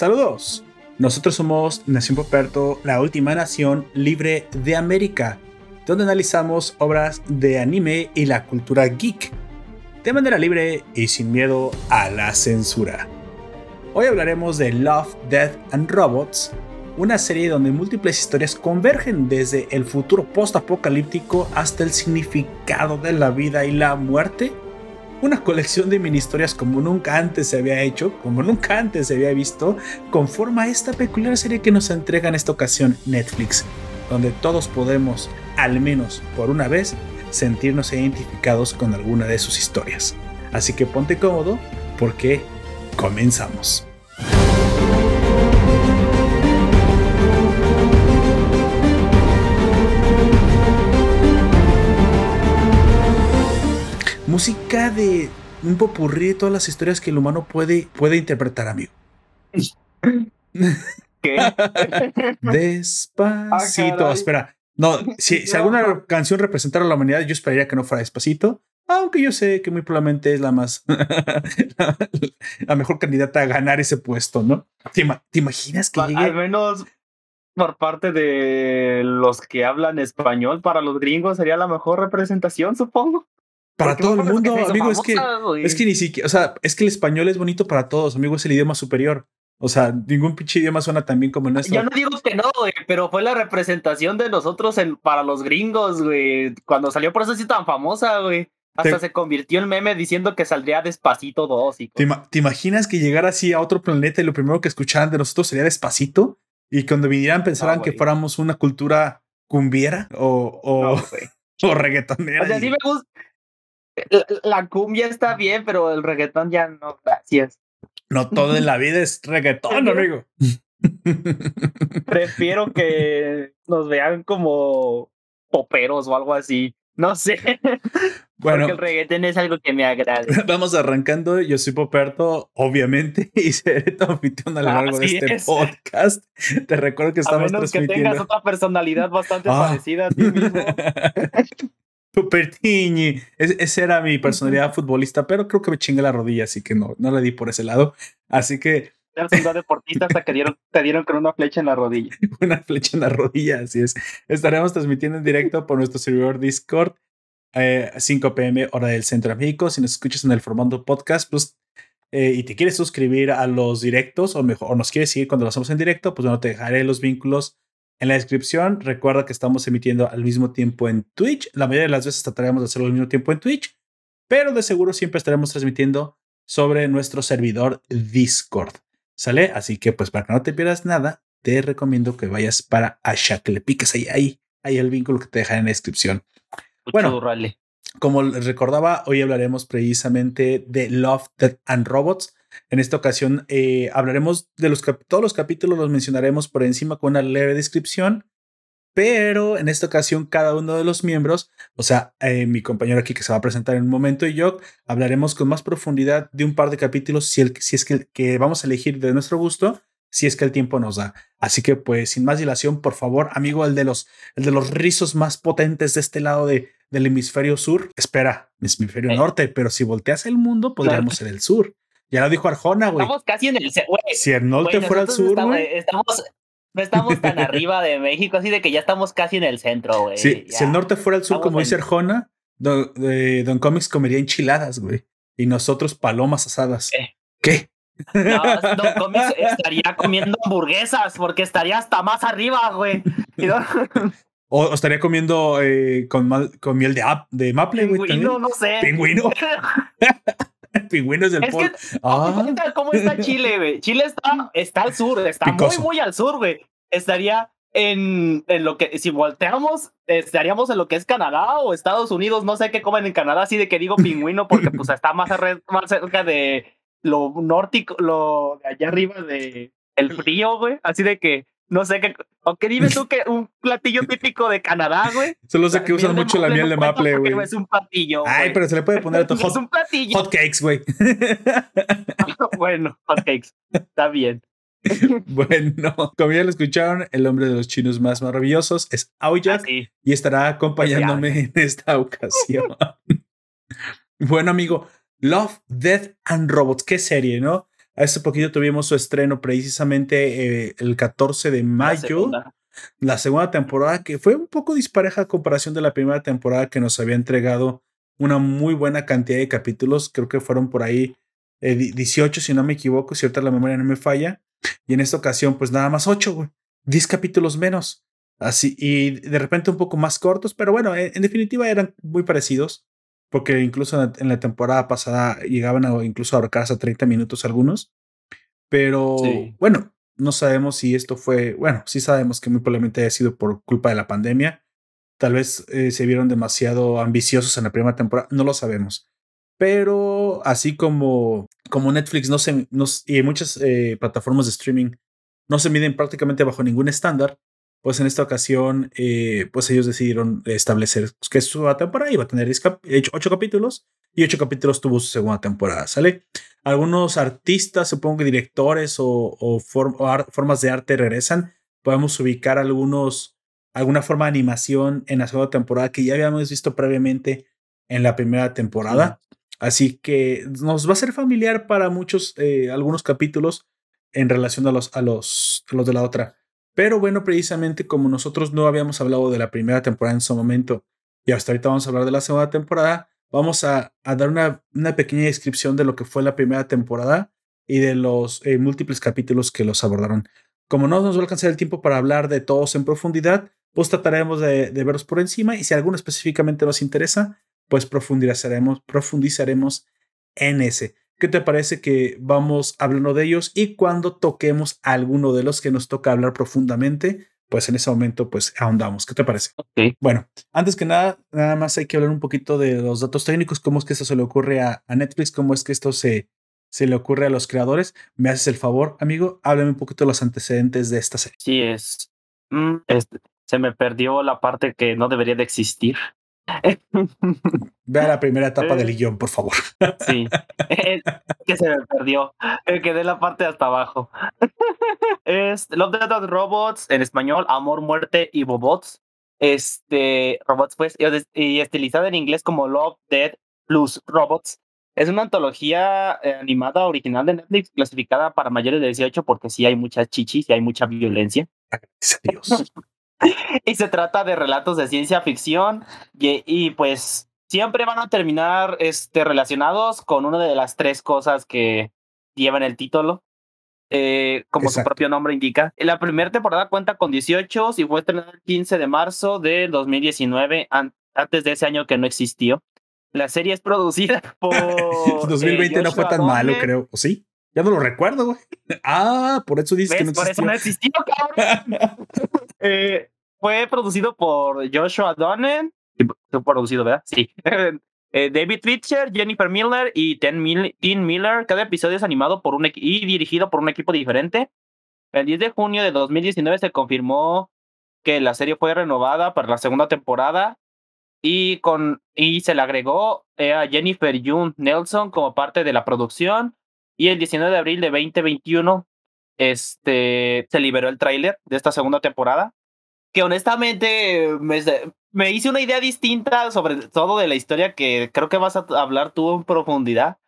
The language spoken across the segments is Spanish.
Saludos. Nosotros somos Nación Poperto, la última nación libre de América, donde analizamos obras de anime y la cultura geek, de manera libre y sin miedo a la censura. Hoy hablaremos de Love, Death and Robots, una serie donde múltiples historias convergen desde el futuro post-apocalíptico hasta el significado de la vida y la muerte. Una colección de mini historias como nunca antes se había hecho, como nunca antes se había visto, conforma esta peculiar serie que nos entrega en esta ocasión Netflix, donde todos podemos, al menos por una vez, sentirnos identificados con alguna de sus historias. Así que ponte cómodo porque comenzamos. Música de un popurrí de todas las historias que el humano puede, puede interpretar, amigo. ¿Qué? Despacito. Ah, Espera. No, si, si alguna canción representara a la humanidad, yo esperaría que no fuera despacito. Aunque yo sé que muy probablemente es la más. la, la mejor candidata a ganar ese puesto, ¿no? ¿Te, ima- te imaginas que llegue? Al menos por parte de los que hablan español, para los gringos sería la mejor representación, supongo. Para todo el mundo, amigo, es que. Es que ni siquiera, o sea, es que el español es bonito para todos, amigo, es el idioma superior. O sea, ningún pinche idioma suena tan bien como el nuestro. Yo no digo que no, güey, pero fue la representación de nosotros en, para los gringos, güey. Cuando salió por eso sí tan famosa, güey. Hasta Te- se convirtió en meme diciendo que saldría despacito dos y ¿Te, ima- te imaginas que llegara así a otro planeta y lo primero que escucharan de nosotros sería despacito? Y cuando vinieran pensaran No, que fuéramos una cultura cumbiera o, o, No, güey. o reggaetonera. O sea, y- sí me gusta. La, la cumbia está bien, pero el reggaetón ya no, gracias. No todo en la vida es reggaetón, amigo. Prefiero que nos vean como poperos o algo así. No sé, bueno, porque el reggaetón es algo que me agrada. vamos arrancando. Yo soy Poperto, obviamente, y seré tu anfitrión a lo largo de este es. podcast. Te recuerdo que A estamos menos que tengas transmitiendo. otra personalidad bastante Ah. parecida a ti mismo. Popertiñi. Es- esa era mi personalidad futbolista, pero creo que me chingué la rodilla, así que no, no le di por ese lado. Así que Eres un deportista hasta que dieron, te dieron con una flecha en la rodilla. una flecha en la rodilla, así es. Estaremos transmitiendo en directo por nuestro servidor Discord, eh, 5 pm hora del Centro de México. Si nos escuchas en el formato podcast, pues, eh, y te quieres suscribir a los directos, o mejor, o nos quieres seguir cuando lo hacemos en directo, pues bueno, te dejaré los vínculos en la descripción. Recuerda que estamos emitiendo al mismo tiempo en Twitch. La mayoría de las veces trataremos de hacerlo al mismo tiempo en Twitch, pero de seguro siempre estaremos transmitiendo sobre nuestro servidor Discord. ¿Sale? Así que, pues, para que no te pierdas nada, te recomiendo que vayas para allá, que le piques ahí, ahí, ahí el vínculo que te dejaré en la descripción. Bueno. Como recordaba, hoy hablaremos precisamente de Love, Death and Robots. En esta ocasión eh, hablaremos de los todos los capítulos, los mencionaremos por encima con una leve descripción, pero en esta ocasión cada uno de los miembros, o sea, eh, mi compañero aquí que se va a presentar en un momento y yo, hablaremos con más profundidad de un par de capítulos si, el, si es que, que vamos a elegir de nuestro gusto, si es que el tiempo nos da. Así que pues sin más dilación, por favor, amigo, el de los, el de los rizos más potentes de este lado de, del hemisferio sur, espera, hemisferio Eh. norte, pero si volteas el mundo, podríamos ser el sur. Ya lo dijo Arjona, güey. Estamos casi en el... Si el norte fuera nosotros sur, estamos, estamos, no estamos tan arriba de México, así de que ya estamos casi en el centro, güey. Ya. si el norte fuera el sur, Estamos como dice Arjona, Don, eh, Don Comics comería enchiladas, güey. Y nosotros palomas asadas. Eh. ¿Qué? No, Don Comics estaría comiendo hamburguesas porque estaría hasta más arriba, güey. O, o estaría comiendo eh, con, mal- con miel de, ap- de maple, güey. Pingüino, no sé. Pingüino. Pingüinos del Es polo. que, Ah, ¿cómo está Chile, güey? Chile está, está al sur, está Picoso. muy, muy al sur, güey. Estaría en, en lo que, si volteamos, estaríamos en lo que es Canadá o Estados Unidos, no sé qué comen en Canadá, así de que digo pingüino porque pues está más, arre- más cerca de lo nórtico, lo de allá arriba de el frío, güey. Así de que, no sé qué, aunque dime tú que un platillo típico de Canadá, güey. solo sé que usan mucho la miel de maple, güey. no Es un platillo, Ay, pero se le puede poner a tu No hot, es un platillo. hot cakes, güey. bueno, hotcakes. Está bien. bueno, como ya lo escucharon, el hombre de los chinos más maravillosos es Aoyak Así. y estará acompañándome en esta ocasión. bueno, amigo, Love, Death and Robots, qué serie, ¿no? Hace poquito tuvimos su estreno precisamente eh, el 14 de mayo. La segunda. temporada, que fue un poco dispareja a comparación de la primera temporada que nos había entregado una muy buena cantidad de capítulos. Creo que fueron por ahí 18, eh, si no me equivoco, cierta la memoria no me falla. Y en esta ocasión, pues nada más 8, güey. 10 capítulos menos. Así, y de repente un poco más cortos, pero bueno, en, definitiva eran muy parecidos, porque incluso en la, temporada pasada llegaban a incluso a ahorcar hasta 30 minutos algunos. Pero bueno, no sabemos si esto fue, bueno, sí sabemos que muy probablemente haya sido por culpa de la pandemia. Tal vez eh, se vieron demasiado ambiciosos en la primera temporada, no lo sabemos. Pero así como, como Netflix no se, y muchas eh, plataformas de streaming no se miden prácticamente bajo ningún estándar, pues en esta ocasión, eh, pues ellos decidieron establecer que su temporada iba a tener ocho capítulos y ocho capítulos tuvo su segunda temporada, ¿sale? Algunos artistas, supongo que directores o, formas de arte regresan. Podemos ubicar algunos, alguna forma de animación en la segunda temporada que ya habíamos visto previamente en la primera temporada. Así que nos va a ser familiar para muchos, eh, algunos capítulos en relación a los, a los, los de la otra. Pero bueno, precisamente como nosotros no habíamos hablado de la primera temporada en su momento y hasta ahorita vamos a hablar de la segunda temporada, vamos a, dar una, pequeña descripción de lo que fue la primera temporada y de los eh, múltiples capítulos que los abordaron. Como no nos va a alcanzar el tiempo para hablar de todos en profundidad, pues trataremos de, de verlos por encima y si alguno específicamente nos interesa, pues profundizaremos, profundizaremos en ese. ¿Qué te parece que vamos hablando de ellos y cuando toquemos alguno de los que nos toca hablar profundamente, pues en ese momento pues ahondamos. ¿Qué te parece? Bueno, antes que nada, nada más hay que hablar un poquito de los datos técnicos, cómo es que esto se le ocurre a, Netflix, cómo es que esto se, se le ocurre a los creadores. ¿Me haces el favor, amigo? Háblame un poquito de los antecedentes de esta serie. Sí, es, mm, se me perdió la parte que no debería de existir. Vea la primera etapa del eh, guion, por favor. Sí, que se me perdió. Quedé la parte hasta abajo. Es Love, Death Robots, en español, Amor, Muerte y Bobots. Este, robots, pues, y estilizada en inglés como Love, Dead plus Robots. Es una antología eh, animada original de Netflix, clasificada para mayores de 18 porque sí hay muchas chichis y hay mucha violencia. Dios. y se trata de relatos de ciencia ficción y, pues siempre van a terminar este, relacionados con una de las tres cosas que llevan el título. Eh, como su propio nombre indica. La primera temporada cuenta con 18 y fue estrenada el 15 de marzo de 2019, antes de ese año que no existió. La serie es producida por. 2020 no fue tan malo, creo. ¿O sí? Ya no lo recuerdo, güey. Ah, por eso dices que no existió. Por eso no existió, cabrón. eh, fue producido por Joshua Donnen. Fue producido, ¿verdad? Sí. Eh, David Fisher, Jennifer Miller y Tim Miller. Cada episodio es animado por un y dirigido por un equipo diferente. El 10 de junio de 2019 se confirmó que la serie fue renovada para la segunda temporada y, con, y se le agregó eh, a Jennifer June Nelson como parte de la producción y el 19 de abril de 2021 este, se liberó el tráiler de esta segunda temporada, que honestamente me, me hice una idea distinta sobre todo de la historia que creo que vas a hablar tú en profundidad.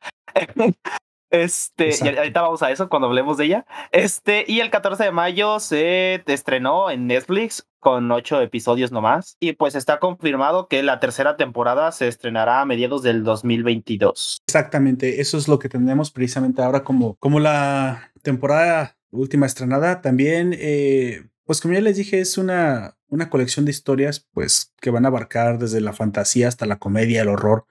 Este, y ahorita vamos a eso cuando hablemos de ella. Este, y el 14 de mayo se estrenó en Netflix con ocho episodios nomás. Y pues está confirmado que la tercera temporada se estrenará a mediados del 2022. Exactamente, eso es lo que tenemos precisamente ahora como, como la temporada última estrenada. También, eh, pues como ya les dije, es una, una colección de historias pues que van a abarcar desde la fantasía hasta la comedia, el horror,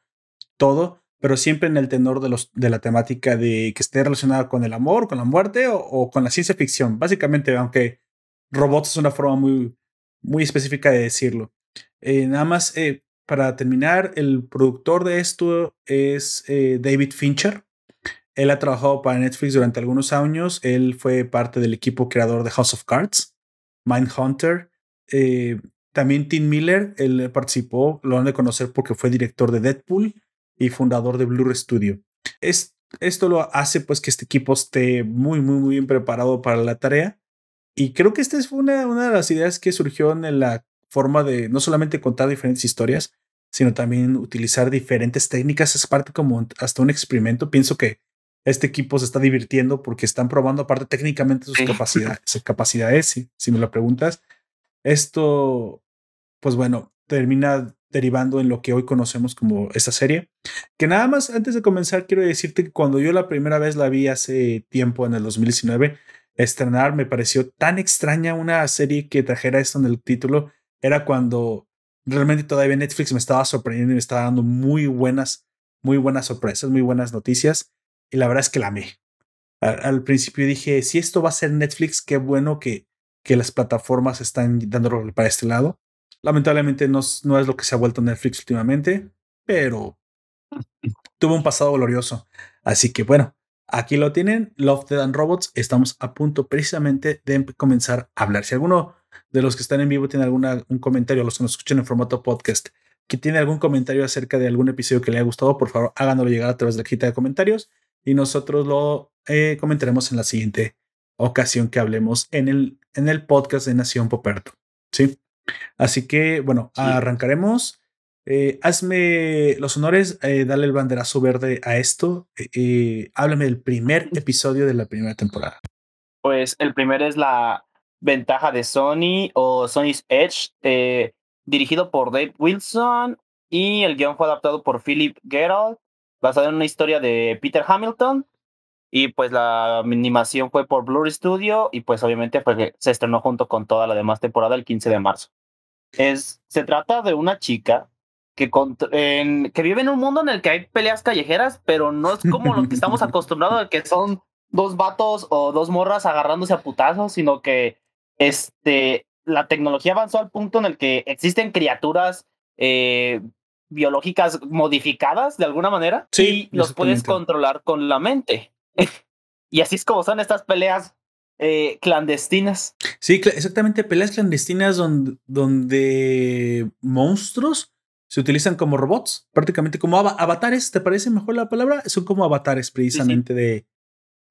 todo pero siempre en el tenor de, los, de la temática de que esté relacionada con el amor, con la muerte o, con la ciencia ficción. Básicamente, aunque robots es una forma muy, muy específica de decirlo. Eh, nada más, eh, para terminar, el productor de esto es eh, David Fincher. Él ha trabajado para Netflix durante algunos años. Él fue parte del equipo creador de House of Cards, Mindhunter. también Tim Miller, él participó, lo han de conocer porque fue director de Deadpool y fundador de Blur Studio. Es, esto lo hace pues que este equipo esté muy, muy, muy bien preparado para la tarea. Y creo que esta fue una, una de las ideas que surgió en la forma de no solamente contar diferentes historias, sino también utilizar diferentes técnicas. Es parte como hasta un experimento. Pienso que este equipo se está divirtiendo porque están probando aparte técnicamente sus capacidades, sus capacidades, si, si me lo preguntas. Esto, pues bueno, termina derivando en lo que hoy conocemos como esta serie. Que nada más antes de comenzar quiero decirte que cuando yo la primera vez la vi hace tiempo en el 2019 estrenar me pareció tan extraña una serie que trajera esto en el título era cuando realmente todavía Netflix me estaba sorprendiendo y me estaba dando muy buenas muy buenas sorpresas, muy buenas noticias y la verdad es que la amé. Al, principio dije, si esto va a ser Netflix, qué bueno que, que las plataformas están dándolo para este lado. Lamentablemente no, es lo que se ha vuelto Netflix últimamente, pero tuvo un pasado glorioso. Así que bueno, aquí lo tienen, Love, Dead and Robots. Estamos a punto precisamente de comenzar a hablar. Si alguno de los que están en vivo tiene algún comentario, los que nos escuchan en formato podcast, que tiene algún comentario acerca de algún episodio que le haya gustado, por favor háganoslo llegar a través de la cajita de comentarios y nosotros lo eh, comentaremos en la siguiente ocasión que hablemos en el, en el podcast de Nación Poperto. Sí. Así que, bueno, arrancaremos. Eh, hazme los honores, eh, dale el banderazo verde a esto. háblame del primer episodio de la primera temporada. Pues el primero es la ventaja de Sony o Sony's Edge, dirigido por Dave Wilson y el guion fue adaptado por Philip Gerald basado en una historia de Peter Hamilton. Y pues la animación fue por Blur Studio y pues obviamente pues, se estrenó junto con toda la demás temporada el 15 de marzo. Es, se trata de una chica que, que vive en un mundo en el que hay peleas callejeras, pero no es como lo que estamos acostumbrados, que son dos vatos o dos morras agarrándose a putazos, sino que este, la tecnología avanzó al punto en el que existen criaturas eh, biológicas modificadas de alguna manera sí, y los puedes controlar con la mente. y así es como son estas peleas eh, clandestinas. Sí, exactamente, peleas clandestinas donde, donde monstruos se utilizan como robots, prácticamente como avatares, ¿te parece mejor la palabra? Son como avatares precisamente De,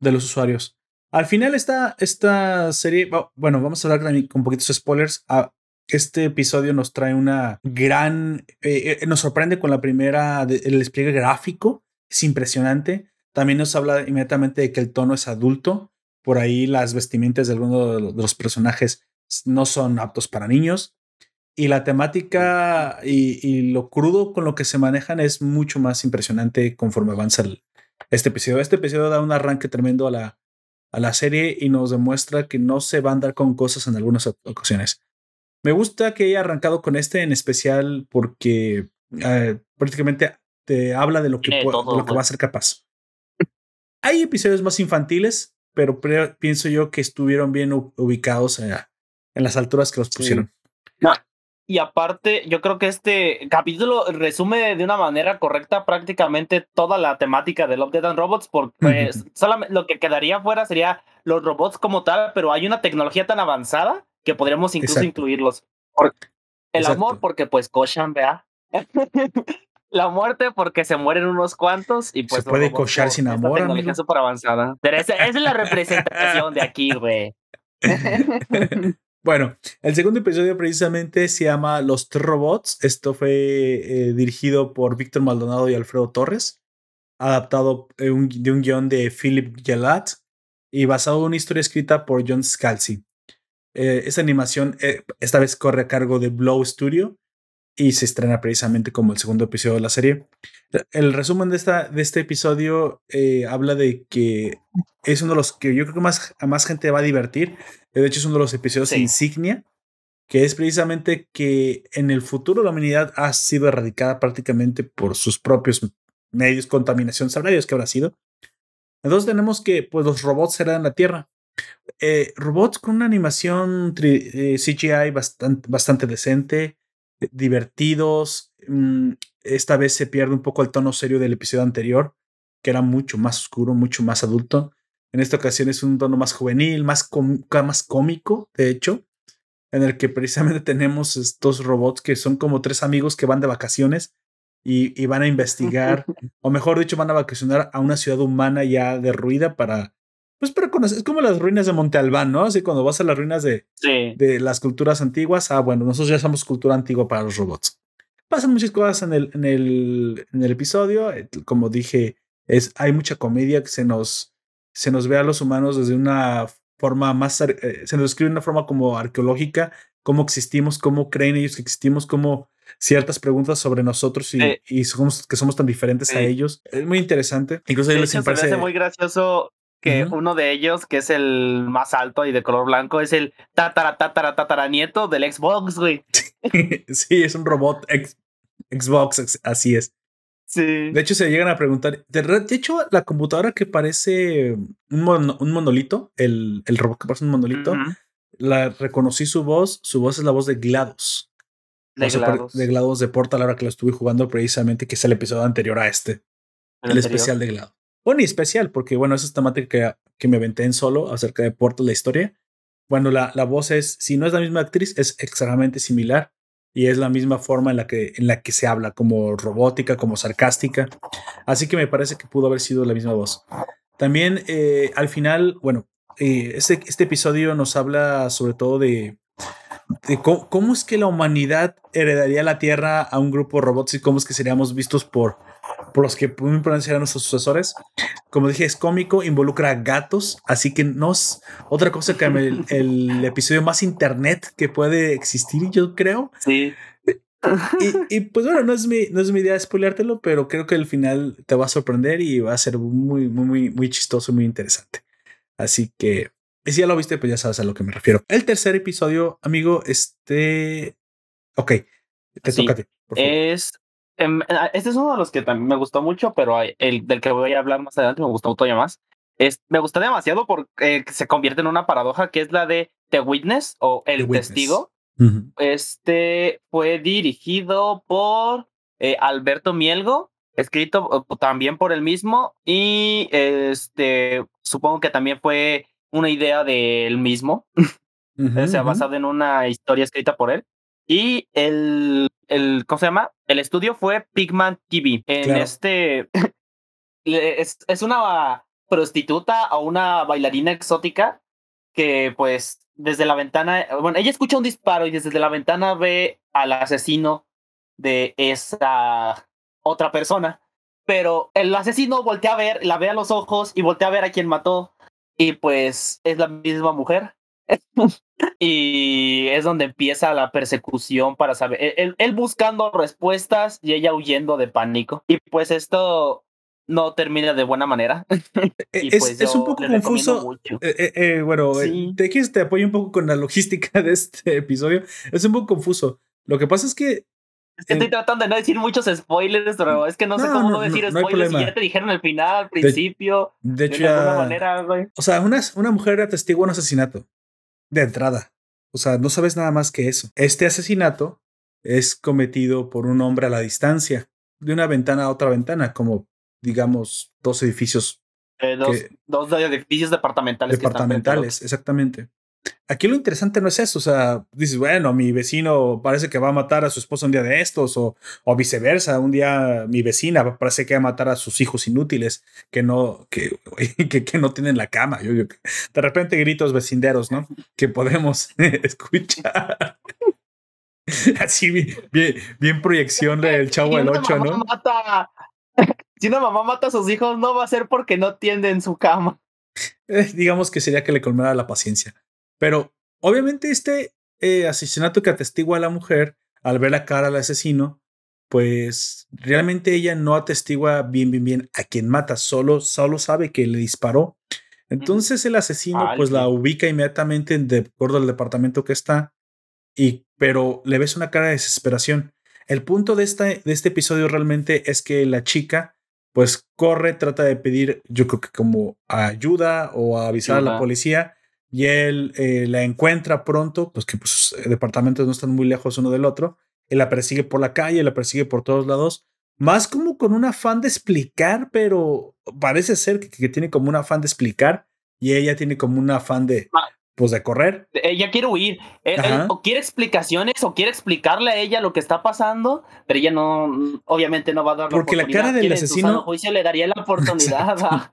de los usuarios. Al final esta, esta serie, bueno, vamos a hablar con poquitos spoilers. Ah, este episodio nos trae una gran, eh, eh, nos sorprende con la primera, el despliegue gráfico, es impresionante. También nos habla inmediatamente de que el tono es adulto. Por ahí las vestimentas de algunos de los personajes no son aptos para niños. Y la temática y, lo crudo con lo que se manejan es mucho más impresionante conforme avanza este episodio. Este episodio da un arranque tremendo a la, a la serie y nos demuestra que no se va a andar con cosas en algunas ocasiones. Me gusta que haya arrancado con este en especial porque eh, prácticamente te habla de lo que, lo que va a ser capaz. Hay episodios más infantiles, pero pienso yo que estuvieron bien ubicados en las alturas que los pusieron. Y aparte, yo creo que este capítulo resume de una manera correcta prácticamente toda la temática de Love, Dead and Robots, porque pues, solamente lo que quedaría fuera sería los robots como tal, pero hay una tecnología tan avanzada que podríamos incluso incluirlos. el amor, porque pues cochan, vea. la muerte, porque se mueren unos cuantos y pues. Se puede cochar sin amor. Tecnología súper avanzada. Pero esa, es la representación de aquí, güey. Bueno, el segundo episodio precisamente se llama Los Robots. Esto fue eh, dirigido por Víctor Maldonado y Alfredo Torres, adaptado de un, guion de Philip Gelat y basado en una historia escrita por John Scalzi. Eh, esa animación eh, esta vez corre a cargo de Blow Studio y se estrena precisamente como el segundo episodio de la serie. El resumen de, esta, de este episodio eh, habla de que es uno de los que yo creo que más, a más gente va a divertir. De hecho, es uno de los episodios insignia, que es precisamente que en el futuro la humanidad ha sido erradicada prácticamente por sus propios medios, contaminación, sabrá Dios qué habrá sido. Entonces tenemos que pues, los robots serán la Tierra. Eh, robots con una animación eh, CGI bastante, bastante decente, divertidos. Mm, esta vez se pierde un poco el tono serio del episodio anterior, que era mucho más oscuro, mucho más adulto. En esta ocasión es un tono más juvenil, más, más cómico, de hecho, en el que precisamente tenemos estos robots que son como tres amigos que van de vacaciones y, y van a investigar, o mejor dicho, van a vacacionar a una ciudad humana ya derruida para pues pero es como las ruinas de Monte Albán, ¿no? Así cuando vas a las ruinas de, de las culturas antiguas, ah, bueno, nosotros ya somos cultura antigua para los robots. Pasan muchas cosas en el, en el, en el episodio, eh, como dije, Es, hay mucha comedia que se nos, se nos ve a los humanos desde una forma más, eh, se nos describe de una forma como arqueológica, cómo existimos, cómo creen ellos que existimos, cómo ciertas preguntas sobre nosotros y, y somos, que somos tan diferentes a ellos. Es muy interesante. Incluso les parece muy gracioso que uno de ellos, que es el más alto y de color blanco, es el tatara, tatara, tatara nieto del Xbox, güey. sí, es un robot Xbox, así es. Sí. De hecho, se llegan a preguntar. De, hecho, la computadora que parece un, un monolito, el, el, robot que parece un monolito, la reconocí su voz. Su voz es la voz de GLaDOS. De GLaDOS. De GLaDOS de Portal, ahora que la estuve jugando precisamente, que es el episodio anterior a este. El, especial de GLaDOS. Bueno, y especial, porque bueno, esa es temática que, que me aventé en solo acerca de Portal, la historia. Bueno, la, la voz es, si no es la misma actriz, es extremadamente similar y es la misma forma en la que, en la que se habla, como robótica, como sarcástica. Así que me parece que pudo haber sido la misma voz. También eh, al final, bueno, eh, este, este episodio nos habla sobre todo de, cómo, es que la humanidad heredaría la Tierra a un grupo de robots y cómo es que seríamos vistos por, por los que pueden a nuestros sucesores. Como dije, es cómico, involucra gatos, así que no es otra cosa que el, episodio más internet que puede existir, yo creo. Sí. Y, pues bueno, no es, mi, no es mi idea spoileártelo, pero creo que el final te va a sorprender y va a ser muy, muy, muy, muy chistoso, muy interesante. Así que, si ya lo viste, pues ya sabes a lo que me refiero. El tercer episodio, amigo, este... Ok, te toca a ti. Es Em, ah, este es uno de los que también me gustó mucho, pero el del que voy a hablar más adelante me gustó todavía más. Es, me gusta demasiado porque se convierte en una paradoja que es la de The Witness o El Testigo. Este fue dirigido por eh, Alberto Mielgo, escrito también por él mismo y este supongo que también fue una idea de él mismo. o sea, basado en una historia escrita por él. Y el, el, ¿cómo se llama? El estudio fue Pigman TV. En este, es, es una prostituta o una bailarina exótica que pues desde la ventana, bueno, ella escucha un disparo y desde la ventana ve al asesino de esa otra persona. Pero el asesino voltea a ver, la ve a los ojos y voltea a ver a quien mató. Y pues es la misma mujer. y es donde empieza la persecución para saber, él, él, buscando respuestas y ella huyendo de pánico. Y pues esto no termina de buena manera. E, es, pues es un poco confuso. Eh, eh, bueno, sí. te, te apoyo un poco con la logística de este episodio. Es un poco confuso. Lo que pasa es que es que estoy tratando de no decir muchos spoilers, pero es que no, sé cómo no, decir spoilers si ya te dijeron al final, al principio. De, hecho, de alguna manera, güey. O sea, una, una mujer era testigo de un asesinato de entrada. O sea, no sabes nada más que eso. Este asesinato es cometido por un hombre a la distancia, de una ventana a otra ventana, como digamos dos edificios. Eh, dos, edificios departamentales. Departamentales, exactamente. Aquí lo interesante no es eso, o sea, dices, bueno, mi vecino parece que va a matar a su esposa un día de estos, o, o viceversa, un día mi vecina parece que va a matar a sus hijos inútiles que no, que, que, que no tienen la cama. Yo, de repente gritos vecinderos, ¿no? Que podemos escuchar. Así bien, bien, proyección del chavo del 8, ¿no? Mata, si una mamá mata a sus hijos, no va a ser porque no tienden su cama. Eh, digamos que sería que le colmara la paciencia. Pero obviamente este eh, asesinato que atestigua a la mujer al ver la cara del asesino, pues realmente ella no atestigua bien, bien, bien a quien mata, solo, solo sabe que le disparó. Entonces el asesino pues la ubica inmediatamente de acuerdo al departamento que está, y, pero le ves una cara de desesperación. El punto de, esta, de este episodio realmente es que la chica pues corre, trata de pedir, yo creo que como ayuda o avisar a la policía y él eh, la encuentra pronto, pues que pues, departamentos no están muy lejos uno del otro, él la persigue por la calle, la persigue por todos lados, más como con un afán de explicar, pero parece ser que, tiene como un afán de explicar y ella tiene como un afán de, pues de correr. Ella quiere huir, o quiere explicaciones o quiere explicarle a ella lo que está pasando, pero ella no, obviamente no va a dar Porque la, cara del asesino... juicio le daría la oportunidad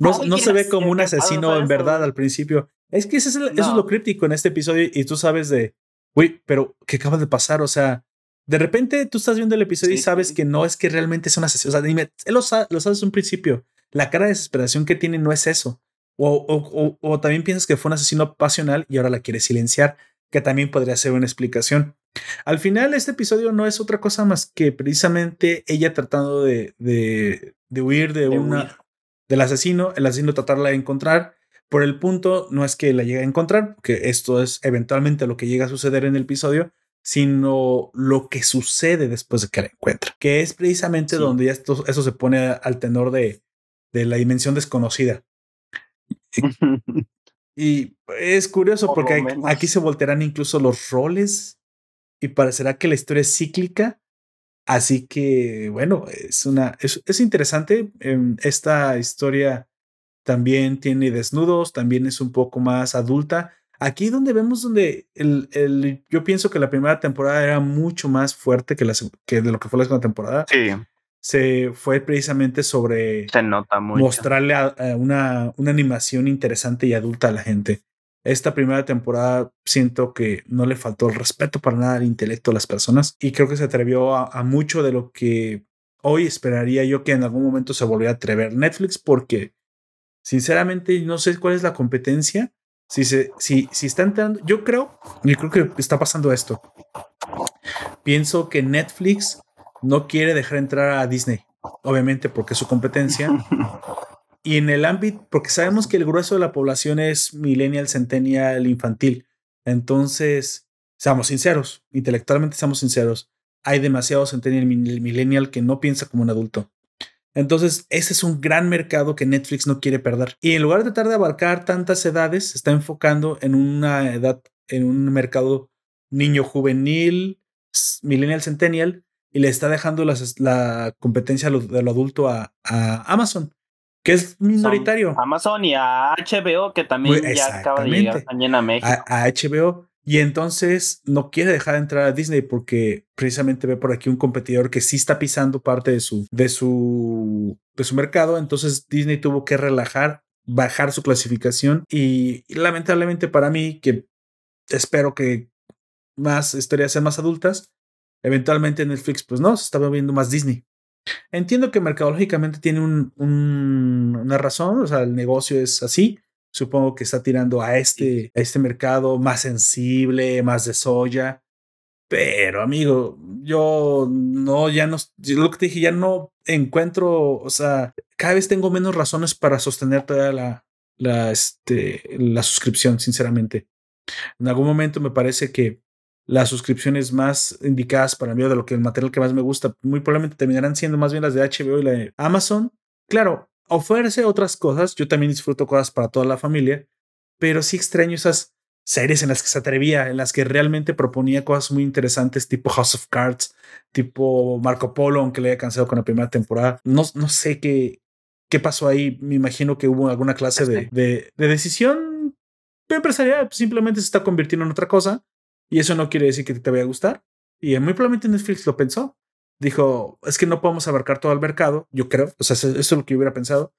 no, no se ve como un asesino en verdad al principio. Es que eso es, eso es lo crítico en este episodio y tú sabes de, uy, pero ¿qué acaba de pasar? O sea, de repente tú estás viendo el episodio y sabes que no es que realmente es un asesino. O sea, dime, él lo, sabe, lo sabes un principio, la cara de desesperación que tiene no es eso. O, o, también piensas que fue un asesino pasional y ahora la quiere silenciar, que también podría ser una explicación. Al final, este episodio no es otra cosa más que precisamente ella tratando de, de, huir de, una del asesino, el asesino tratarla de encontrar. Por el punto, no es que la llegue a encontrar, que esto es eventualmente lo que llega a suceder en el episodio, sino lo que sucede después de que la encuentra, que es precisamente donde esto, eso se pone al tenor de, de la dimensión desconocida. y es curioso porque aquí se voltearán incluso los roles y parecerá que la historia es cíclica. Así que, bueno, es una, es, es interesante. Em, esta historia también tiene desnudos, también es un poco más adulta. Aquí donde vemos donde el, el, yo pienso que la primera temporada era mucho más fuerte que, la, que de lo que fue la segunda temporada. Sí. Se fue precisamente sobre Se nota mucho. mostrarle una, una animación interesante y adulta a la gente esta primera temporada siento que no le faltó el respeto para nada al intelecto de las personas y creo que se atrevió a, mucho de lo que hoy esperaría yo que en algún momento se volviera a atrever Netflix porque sinceramente no sé cuál es la competencia. Si, se, si, si está entrando, yo creo, y creo que está pasando esto. Pienso que Netflix no quiere dejar entrar a Disney, obviamente porque es su competencia, Y en el ámbito, porque sabemos que el grueso de la población es millennial, centennial, infantil. Entonces, seamos sinceros, intelectualmente seamos sinceros, hay demasiado centennial millennial que no piensa como un adulto. Entonces, ese es un gran mercado que Netflix no quiere perder. Y en lugar de tratar de abarcar tantas edades, está enfocando en una edad, en un mercado niño juvenil, millennial centennial, y le está dejando la competencia de lo adulto a Amazon que es minoritario. Amazon y a HBO, que también ya acaba de llegar también a México. A, HBO. Y entonces no quiere dejar de entrar a Disney porque precisamente ve por aquí un competidor que sí está pisando parte de su, de su, de su mercado. Entonces Disney tuvo que relajar, bajar su clasificación y, lamentablemente para mí, que espero que más historias sean más adultas, eventualmente Netflix, pues no, se estaba viendo más Disney. Entiendo que mercadológicamente tiene un, una razón, o sea, el negocio es así. Supongo que está tirando a este, a este mercado más sensible, más de soya. Pero, amigo, yo no, ya no, lo que te dije, ya no encuentro, o sea, cada vez tengo menos razones para sostener toda la, la, este, la suscripción, sinceramente. En algún momento me parece que las suscripciones más indicadas para mí de lo que el material que más me gusta, muy probablemente terminarán siendo más bien las de HBO y la de Amazon. Claro, ofrece otras cosas, yo también disfruto cosas para toda la familia, pero sí extraño esas series en las que se atrevía, en las que realmente proponía cosas muy interesantes, tipo House of Cards, tipo Marco Polo, aunque le haya cansado con la primera temporada. No, no sé qué, qué pasó ahí. Me imagino que hubo alguna clase de, de, de decisión empresarial, simplemente se está convirtiendo en otra cosa y eso no quiere decir que te vaya a gustar. Y muy probablemente Netflix lo pensó. Dijo, es que no podemos abarcar todo el mercado, yo creo. O sea, eso es lo que yo hubiera pensado.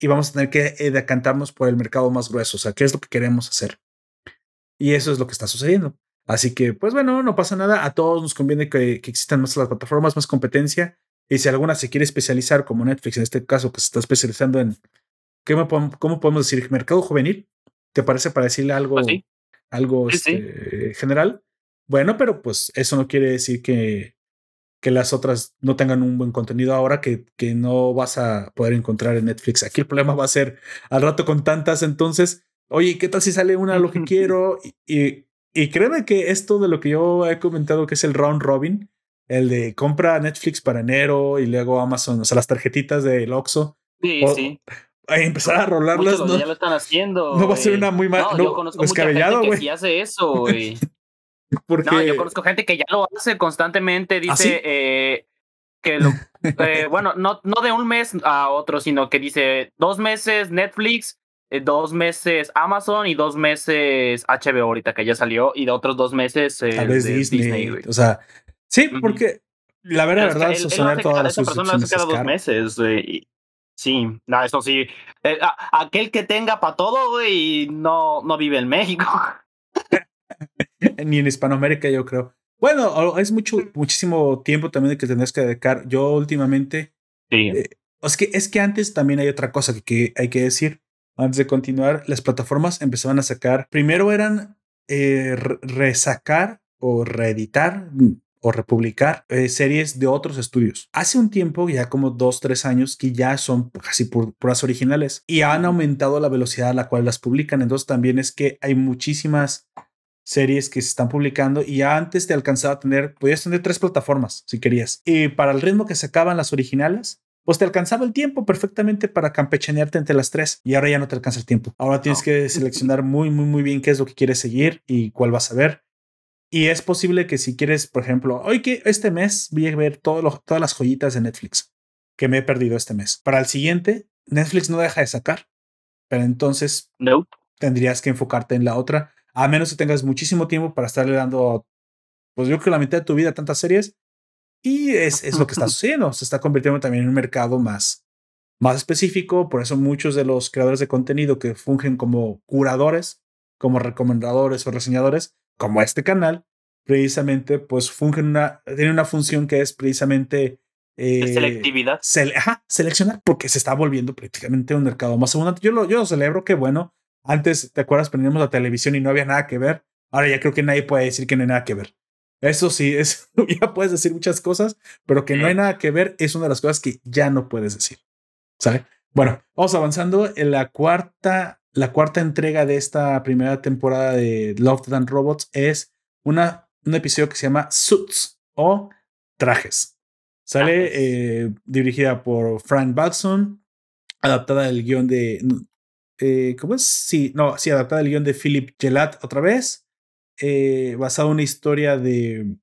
Y vamos a tener que eh, decantarnos por el mercado más grueso. O sea, ¿qué es lo que queremos hacer? Y eso es lo que está sucediendo. Así que, pues bueno, no pasa nada. A todos nos conviene que, existan más las plataformas, más competencia. Y si alguna se quiere especializar, como Netflix en este caso, que se está especializando en, ¿cómo, podemos decir? Mercado juvenil. ¿Te parece para decirle algo? Pues algo este, general. Bueno, pero pues eso no quiere decir que, que las otras no tengan un buen contenido ahora que, que no vas a poder encontrar en Netflix. Aquí el problema va a ser al rato con tantas, entonces, oye, ¿qué tal si sale una lo que quiero? Y, y, créeme que esto de lo que yo he comentado que es el round robin, el de compra Netflix para enero y luego Amazon, o sea, las tarjetitas del Oxxo. Sí, sí empezar a rolarlas. No, ya lo están haciendo. No va a ser una muy mala. No, yo conozco mucha gente que sí hace eso, güey. Porque... No, yo conozco gente que ya lo hace constantemente. ¿Ah, dice eh, que lo. Eh, bueno, no, no de un mes a otro, sino que dice dos meses Netflix, eh, dos meses Amazon y dos meses HBO ahorita que ya salió, y de otros dos meses Tal vez Disney. o sea, sí, porque la verdad, la verdad, sostener todas las cada dos meses, güey. Sí, no, eso sí. Eh, aquel que tenga para todo, güey, no, no vive en México. Ni en Hispanoamérica, yo creo. Bueno, es mucho, muchísimo tiempo también de que tendrás que dedicar. Yo últimamente sí. Eh, Es que, es que antes también hay otra cosa que, hay que decir. Antes de continuar, las plataformas empezaban a sacar, primero eran eh, resacar o reeditar mm, o republicar eh, series de otros estudios. Hace un tiempo, ya como dos, tres años, que ya son casi puras originales y han aumentado la velocidad a la cual las publican. Entonces también es que hay muchísimas series que se están publicando y ya antes te alcanzaba a tener, podías tener tres plataformas si querías. Y para el ritmo que sacaban las originales, pues te alcanzaba el tiempo perfectamente para campechanearte entre las tres y ahora ya no te alcanza el tiempo. Ahora tienes que seleccionar muy, muy, muy bien qué es lo que quieres seguir y cuál vas a ver. Y es posible que si quieres, por ejemplo, hoy que este mes voy a ver todas las joyitas de Netflix que me he perdido este mes. Para el siguiente, Netflix no deja de sacar, pero entonces no. tendrías que enfocarte en la otra a menos que tengas muchísimo tiempo para estarle dando, pues yo creo que la mitad de tu vida a tantas series. Y es, es lo que está sucediendo. Se está convirtiendo también en un mercado más, más específico. Por eso muchos de los creadores de contenido que fungen como curadores, como recomendadores o reseñadores, como este canal, precisamente, pues fungen una, tienen una función que es precisamente eh, selectividad. seleccionar, porque se está volviendo prácticamente un mercado más abundante. Yo lo, yo lo celebro, que bueno, antes, ¿te acuerdas? Prendíamos la televisión y no había nada que ver. Ahora ya creo que nadie puede decir que no hay nada que ver. Eso sí, es, ya puedes decir muchas cosas, pero que no hay nada que ver es una de las cosas que ya no puedes decir. ¿Sale? Bueno, vamos avanzando. En la cuarta, la cuarta entrega de esta primera temporada de Love Than Robots es una, un episodio que se llama Suits o Trajes. Sale eh, dirigida por Frank Balson, adaptada del guion de eh, ¿cómo es? Sí, no, sí, adaptada el guion de Philip Gelat otra vez, eh, basado en una historia de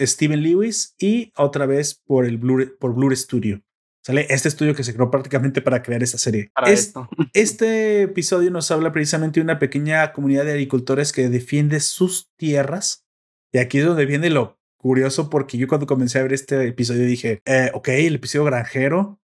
Steven Lewis y otra vez por el Blur, por Blur Studio. Sale este estudio que se creó prácticamente para crear esta serie. este episodio nos habla precisamente de una pequeña comunidad de agricultores que defiende sus tierras. Y aquí es donde viene lo curioso, porque yo cuando comencé a ver este episodio dije, eh, ok, el episodio granjero,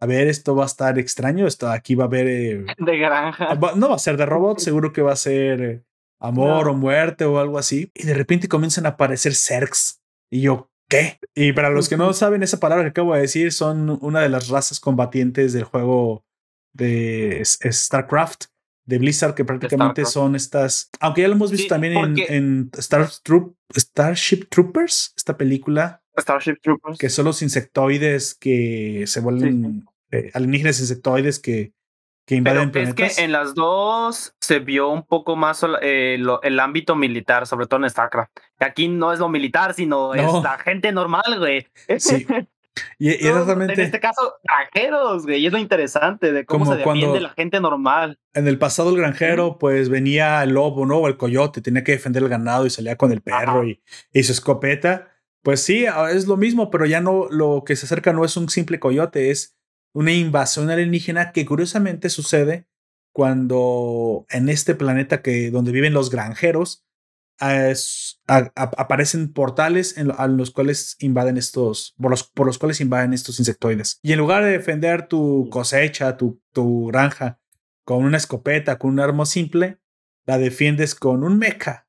a ver, esto va a estar extraño, esto aquí va a haber... Eh, de granja. No va a ser de robot, seguro que va a ser eh, amor o muerte o algo así. Y de repente comienzan a aparecer Zergs. Y yo, ¿qué? Y para los que no saben, esa palabra que acabo de decir son una de las razas combatientes del juego de StarCraft de Blizzard, que prácticamente son estas, aunque ya lo hemos visto también en, en Star Troop, Starship Troopers, esta película Starship Troopers. Que son los insectoides que se vuelven eh, alienígenas insectoides que, que invaden Pero planetas. Es que en las dos se vio un poco más eh, el ámbito militar, sobre todo en StarCraft. Aquí no es lo militar, sino es la gente normal, güey. Sí. Y, y realmente, en este caso, granjeros, güey. Y es lo interesante de cómo se defiende la gente normal. En el pasado, el granjero, pues venía el lobo, ¿no? O el coyote, tenía que defender el ganado y salía con el perro y, y, su escopeta. Pues sí, es lo mismo, pero ya no lo que se acerca no es un simple coyote, es una invasión alienígena que curiosamente sucede cuando en este planeta que donde viven los granjeros aparecen portales en a los cuales invaden estos por los, por los cuales invaden estos insectoides y en lugar de defender tu cosecha tu, tu granja con una escopeta con un arma simple la defiendes con un mecha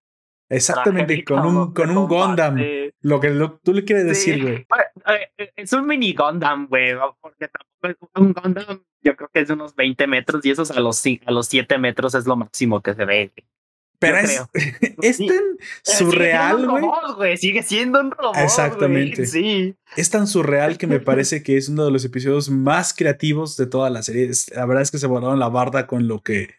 Exactamente, con un, con un Gundam. Lo que tú le quieres decir, güey. Eh, eh, es un mini Gundam, güey. Porque tampoco un Gundam, yo creo que es de unos 20 metros y esos a los, a los 7 metros es lo máximo que se ve. Pero es, es, tan surreal, güey. Sigue siendo un robot. Exactamente. Sí. Es tan surreal que me parece que es uno de los episodios más creativos de toda la serie. La verdad es que se volaron la barda con lo que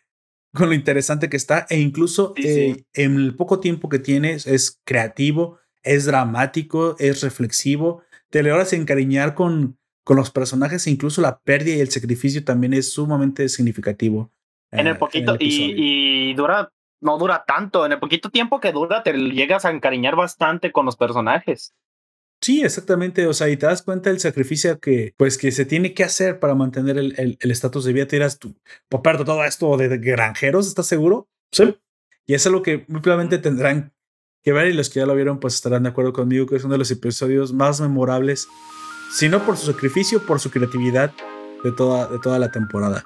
con lo interesante que está e incluso eh, en el poco tiempo que tienes es creativo, es dramático, es reflexivo, te logras encariñar con, con los personajes e incluso la pérdida y el sacrificio también es sumamente significativo. En el poquito y, y, dura, no dura tanto, en el poquito tiempo que dura te llegas a encariñar bastante con los personajes. Sí, exactamente. O sea, y te das cuenta del sacrificio que, pues, que se tiene que hacer para mantener el estatus de vida. Te dirás, tú, Poperto, todo esto de granjeros, ¿estás seguro? Sí. Y eso es lo que muy probablemente tendrán que ver y los que ya lo vieron, pues estarán de acuerdo conmigo que es uno de los episodios más memorables, si no por su sacrificio, por su creatividad de toda, de toda la temporada.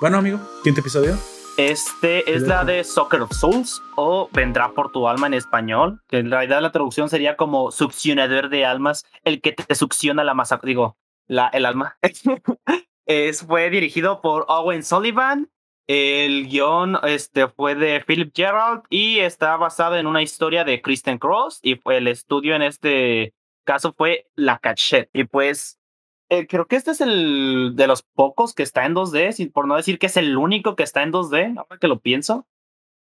Bueno, amigo, quinto episodio. Este es la de Soccer of Souls o Vendrá por tu alma en español, que en realidad la traducción sería como succionador de almas, el que te succiona la masa, digo, la, el alma. es, fue dirigido por Owen Sullivan. El guion este, fue de Philip Gerald y está basado en una historia de Kristen Cross. Y fue el estudio en este caso fue La Cachette. Y pues eh, creo que este es el de los pocos que está en 2D, por no decir que es el único que está en 2D, ahora que lo pienso.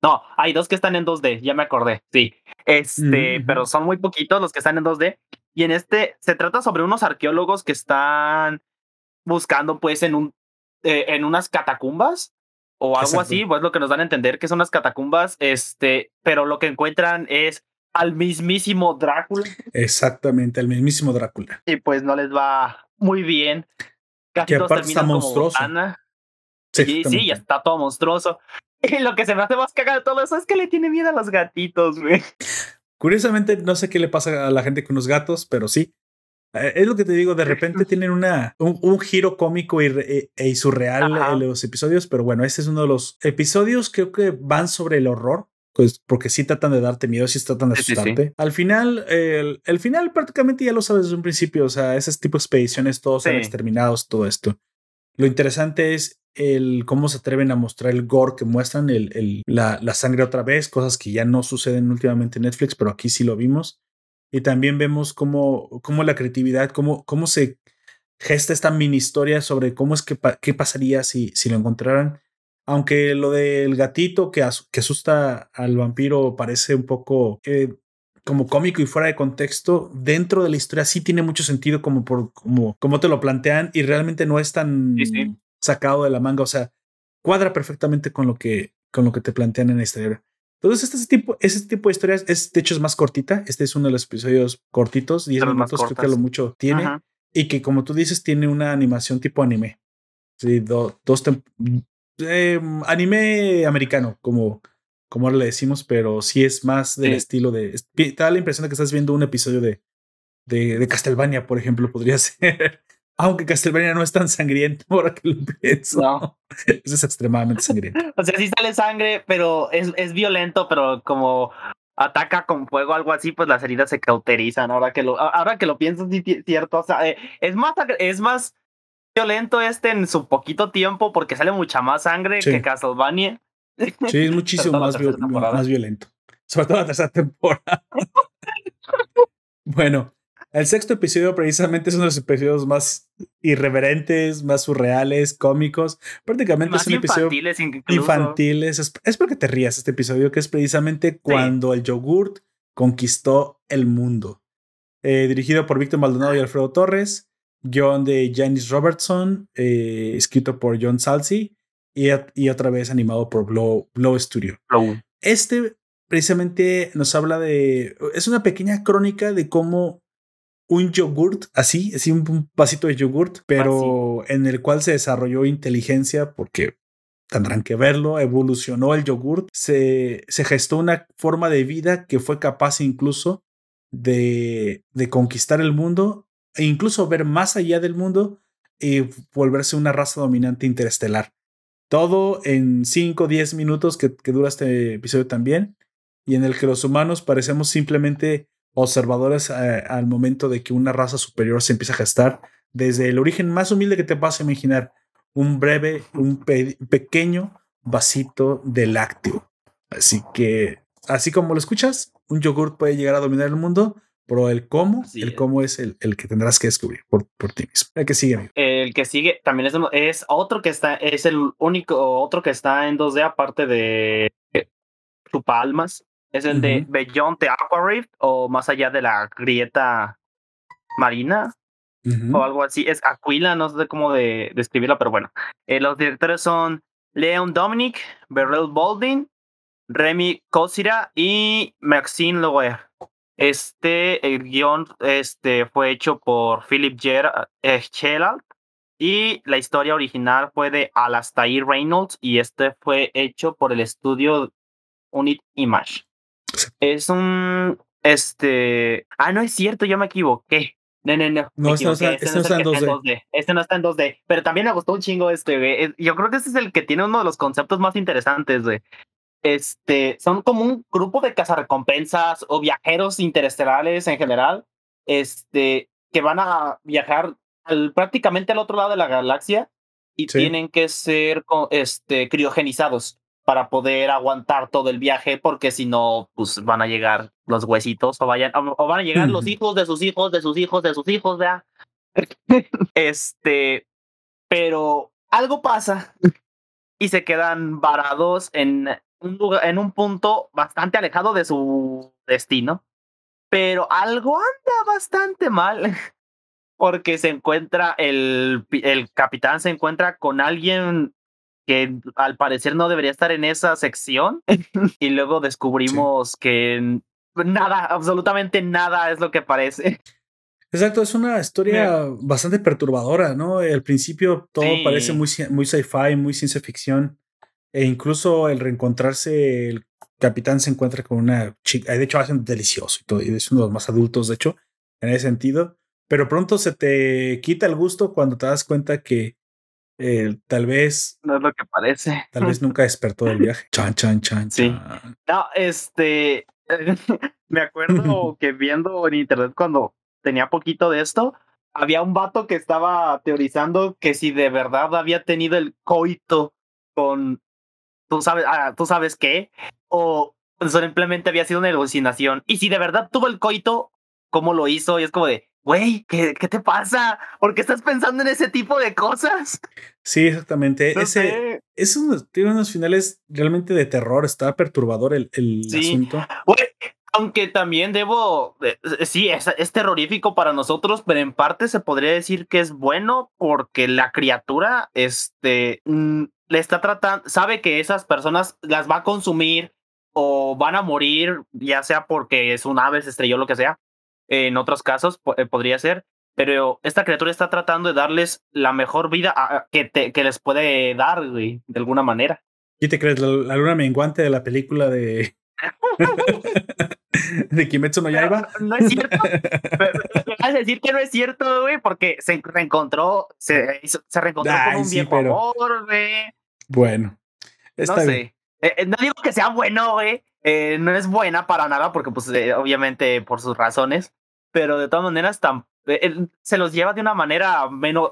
No, hay dos que están en 2D, ya me acordé, sí. Este, pero son muy poquitos los que están en 2D. Y en este se trata sobre unos arqueólogos que están buscando pues en un eh, en unas catacumbas o algo así, pues lo que nos dan a entender que son unas catacumbas, este, pero lo que encuentran es al mismísimo Drácula. Exactamente, al mismísimo Drácula. Y pues no les va muy bien. que aparte está monstruoso. Sí, sí, ya está todo monstruoso. Y lo que se me hace más cagado de todo eso es que le tiene miedo a los gatitos, güey. Curiosamente, no sé qué le pasa a la gente con los gatos, pero sí. Eh, es lo que te digo, de repente tienen una, un, giro cómico y, e, e surreal en los episodios, pero bueno, este es uno de los episodios creo que van sobre el horror, pues porque sí tratan de darte miedo, sí tratan de asustarte. Al final, el, el, final prácticamente ya lo sabes desde un principio, o sea, ese tipo de expediciones todos han exterminados, todo esto. Lo interesante es el cómo se atreven a mostrar el gore que muestran, el, el, la, la, sangre otra vez, cosas que ya no suceden últimamente en Netflix, pero aquí sí lo vimos. Y también vemos cómo, cómo la creatividad, cómo, cómo se gesta esta mini historia sobre cómo es que qué pasaría si, si lo encontraran aunque lo del gatito que, que asusta al vampiro parece un poco eh, como cómico y fuera de contexto, dentro de la historia sí tiene mucho sentido como por como, como te lo plantean y realmente no es tan sacado de la manga. O sea, cuadra perfectamente con lo que, con lo que te plantean en la historia. Entonces, este tipo, ese tipo de historias es, de hecho, es más cortita. Este es uno de los episodios cortitos, 10 minutos, creo que lo mucho tiene. Y que, como tú dices, tiene una animación tipo anime. Sí, dos, eh, anime americano, como, como ahora le decimos, pero sí es más del estilo de. Te da la impresión de que estás viendo un episodio de, de, de Castlevania, por ejemplo, podría ser. Aunque Castlevania no es tan sangriento, ahora que lo pienso. No. Eso es extremadamente sangriento. o sea, sí sale sangre, pero es, es violento, pero como ataca con fuego algo así, pues las heridas se cauterizan. Ahora que lo, ahora que lo pienso, sí, cierto. O sea, eh, es más, es más violento este en su poquito tiempo porque sale mucha más sangre que Castlevania. Sí, es muchísimo más, más, violento. Sobre todo la tercera temporada. bueno, el sexto episodio precisamente es uno de los episodios más irreverentes, más surreales, cómicos. Prácticamente es un episodio infantiles. Es, es, porque te rías este episodio, que es precisamente cuando el yogurt conquistó el mundo. Eh, dirigido por Víctor Maldonado y Alfredo Torres guion de Janice Robertson, eh, escrito por John Salsi y, y, otra vez animado por Blow, Blow Studio. Este precisamente nos habla de, es una pequeña crónica de cómo un yogurt, así, así un, vasito de yogurt, pero en el cual se desarrolló inteligencia porque tendrán que verlo, evolucionó el yogurt, se, se gestó una forma de vida que fue capaz incluso de, de conquistar el mundo e incluso ver más allá del mundo y volverse una raza dominante interestelar. Todo en 5 o 10 minutos que, dura este episodio también, y en el que los humanos parecemos simplemente observadores eh, al momento de que una raza superior se empieza a gestar desde el origen más humilde que te vas a imaginar, un breve, un pequeño vasito de lácteo. Así que, así como lo escuchas, un yogurt puede llegar a dominar el mundo, pero el cómo, el cómo es el, el, que tendrás que descubrir por, por ti mismo. El que sigue, El que sigue también es, es otro que está, es el único otro que está en 2D aparte de Chupalmas. Es el de Beyond the Aqua Rift o más allá de la grieta marina o algo así. Es Aquila, no sé cómo de, describirlo, pero bueno. Eh, los directores son Leon Dominic, Beryl Baldwin, Remy Cosira y Maxine Lower. Este, el guion este, fue hecho por Philip Gerald eh, y la historia original fue de Alastair Reynolds y este fue hecho por el estudio Unit Image. Es un, este, ah, no es cierto, yo me equivoqué. No, no, no. No, este no está, este este no en que 2D. Este no está en 2D. Pero también me gustó un chingo este, güey. Yo creo que este es el que tiene uno de los conceptos más interesantes, güey. Este, son como un grupo de cazarrecompensas o viajeros interestelares en general, este, que van a viajar al, prácticamente al otro lado de la galaxia y Sí. tienen que ser este, criogenizados para poder aguantar todo el viaje, porque si no, pues van a llegar los huesitos o, vayan, o o van a llegar los hijos de sus hijos, de sus hijos, de sus hijos, ¿verdad? este, pero algo pasa y se quedan varados en un lugar, en un punto bastante alejado de su destino. Pero algo anda bastante mal. Porque se encuentra el, el capitán se encuentra con alguien que al parecer no debería estar en esa sección. y luego descubrimos que nada, absolutamente nada es lo que parece. Exacto, es una historia bastante perturbadora, ¿no? Al principio todo Sí. parece muy, muy sci-fi, muy ciencia ficción. E incluso el reencontrarse, el capitán se encuentra con una chica. De hecho, hacen delicioso y todo. Y es uno de los más adultos, de hecho, en ese sentido. Pero pronto se te quita el gusto cuando te das cuenta que eh, tal vez, No es lo que parece. tal vez nunca despertó del viaje. Chan, chan, chan, Sí. chan. No, este, me acuerdo que viendo en internet cuando tenía poquito de esto, había un vato que estaba teorizando que si de verdad había tenido el coito con, tú sabes, ah, tú sabes qué, o simplemente había sido una alucinación. Y si de verdad tuvo el coito, ¿cómo lo hizo? Y es como de, güey, ¿qué, ¿qué te pasa? ¿Por qué estás pensando en ese tipo de cosas? Sí, exactamente. No Ese, es tiene unos finales realmente de terror. Está perturbador el, el Sí. asunto. Güey, aunque también debo, eh, sí, es, es terrorífico para nosotros, pero en parte se podría decir que es bueno porque la criatura, este, mm, le está tratando, sabe que esas personas las va a consumir o van a morir, ya sea porque es un ave, se estrelló, lo que sea. En otros casos eh, podría ser, pero esta criatura está tratando de darles la mejor vida a- que, te- que les puede dar, güey, de alguna manera. ¿Qué te crees? La, la luna menguante de la película de. de Kimetsu no Yaiba. Pero No es cierto. Vas a decir que no es cierto, güey, porque se reencontró, se, se reencontró Ay, con un sí, viejo pero- amor, güey. Bueno, No sé. bien. Eh, eh, no digo que sea bueno, güey. Eh, no es buena para nada, porque, pues, obviamente, por sus razones. Pero de todas maneras, tam- eh, él se los lleva de una manera menos,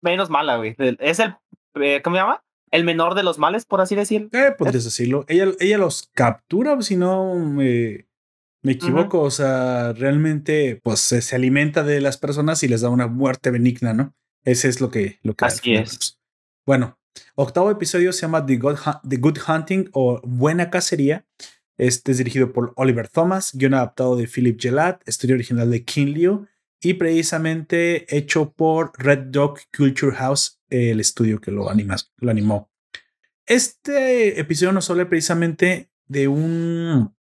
menos mala, güey. Es el, eh, ¿cómo se llama? El menor de los males, por así decirlo. Eh, podrías decirlo. Ella, ella los captura, si no me, me equivoco. O sea, realmente, pues se, se alimenta de las personas y les da una muerte benigna, ¿no? Ese es lo que, lo que Así es. Bueno, octavo episodio se llama The Good, The Good Hunting o Buena Cacería. Este es dirigido por Oliver Thomas, guion adaptado de Philip Gelat, estudio original de King Liu y precisamente hecho por Red Dog Culture House, el estudio que lo, animas, lo animó. Este episodio nos habla precisamente de un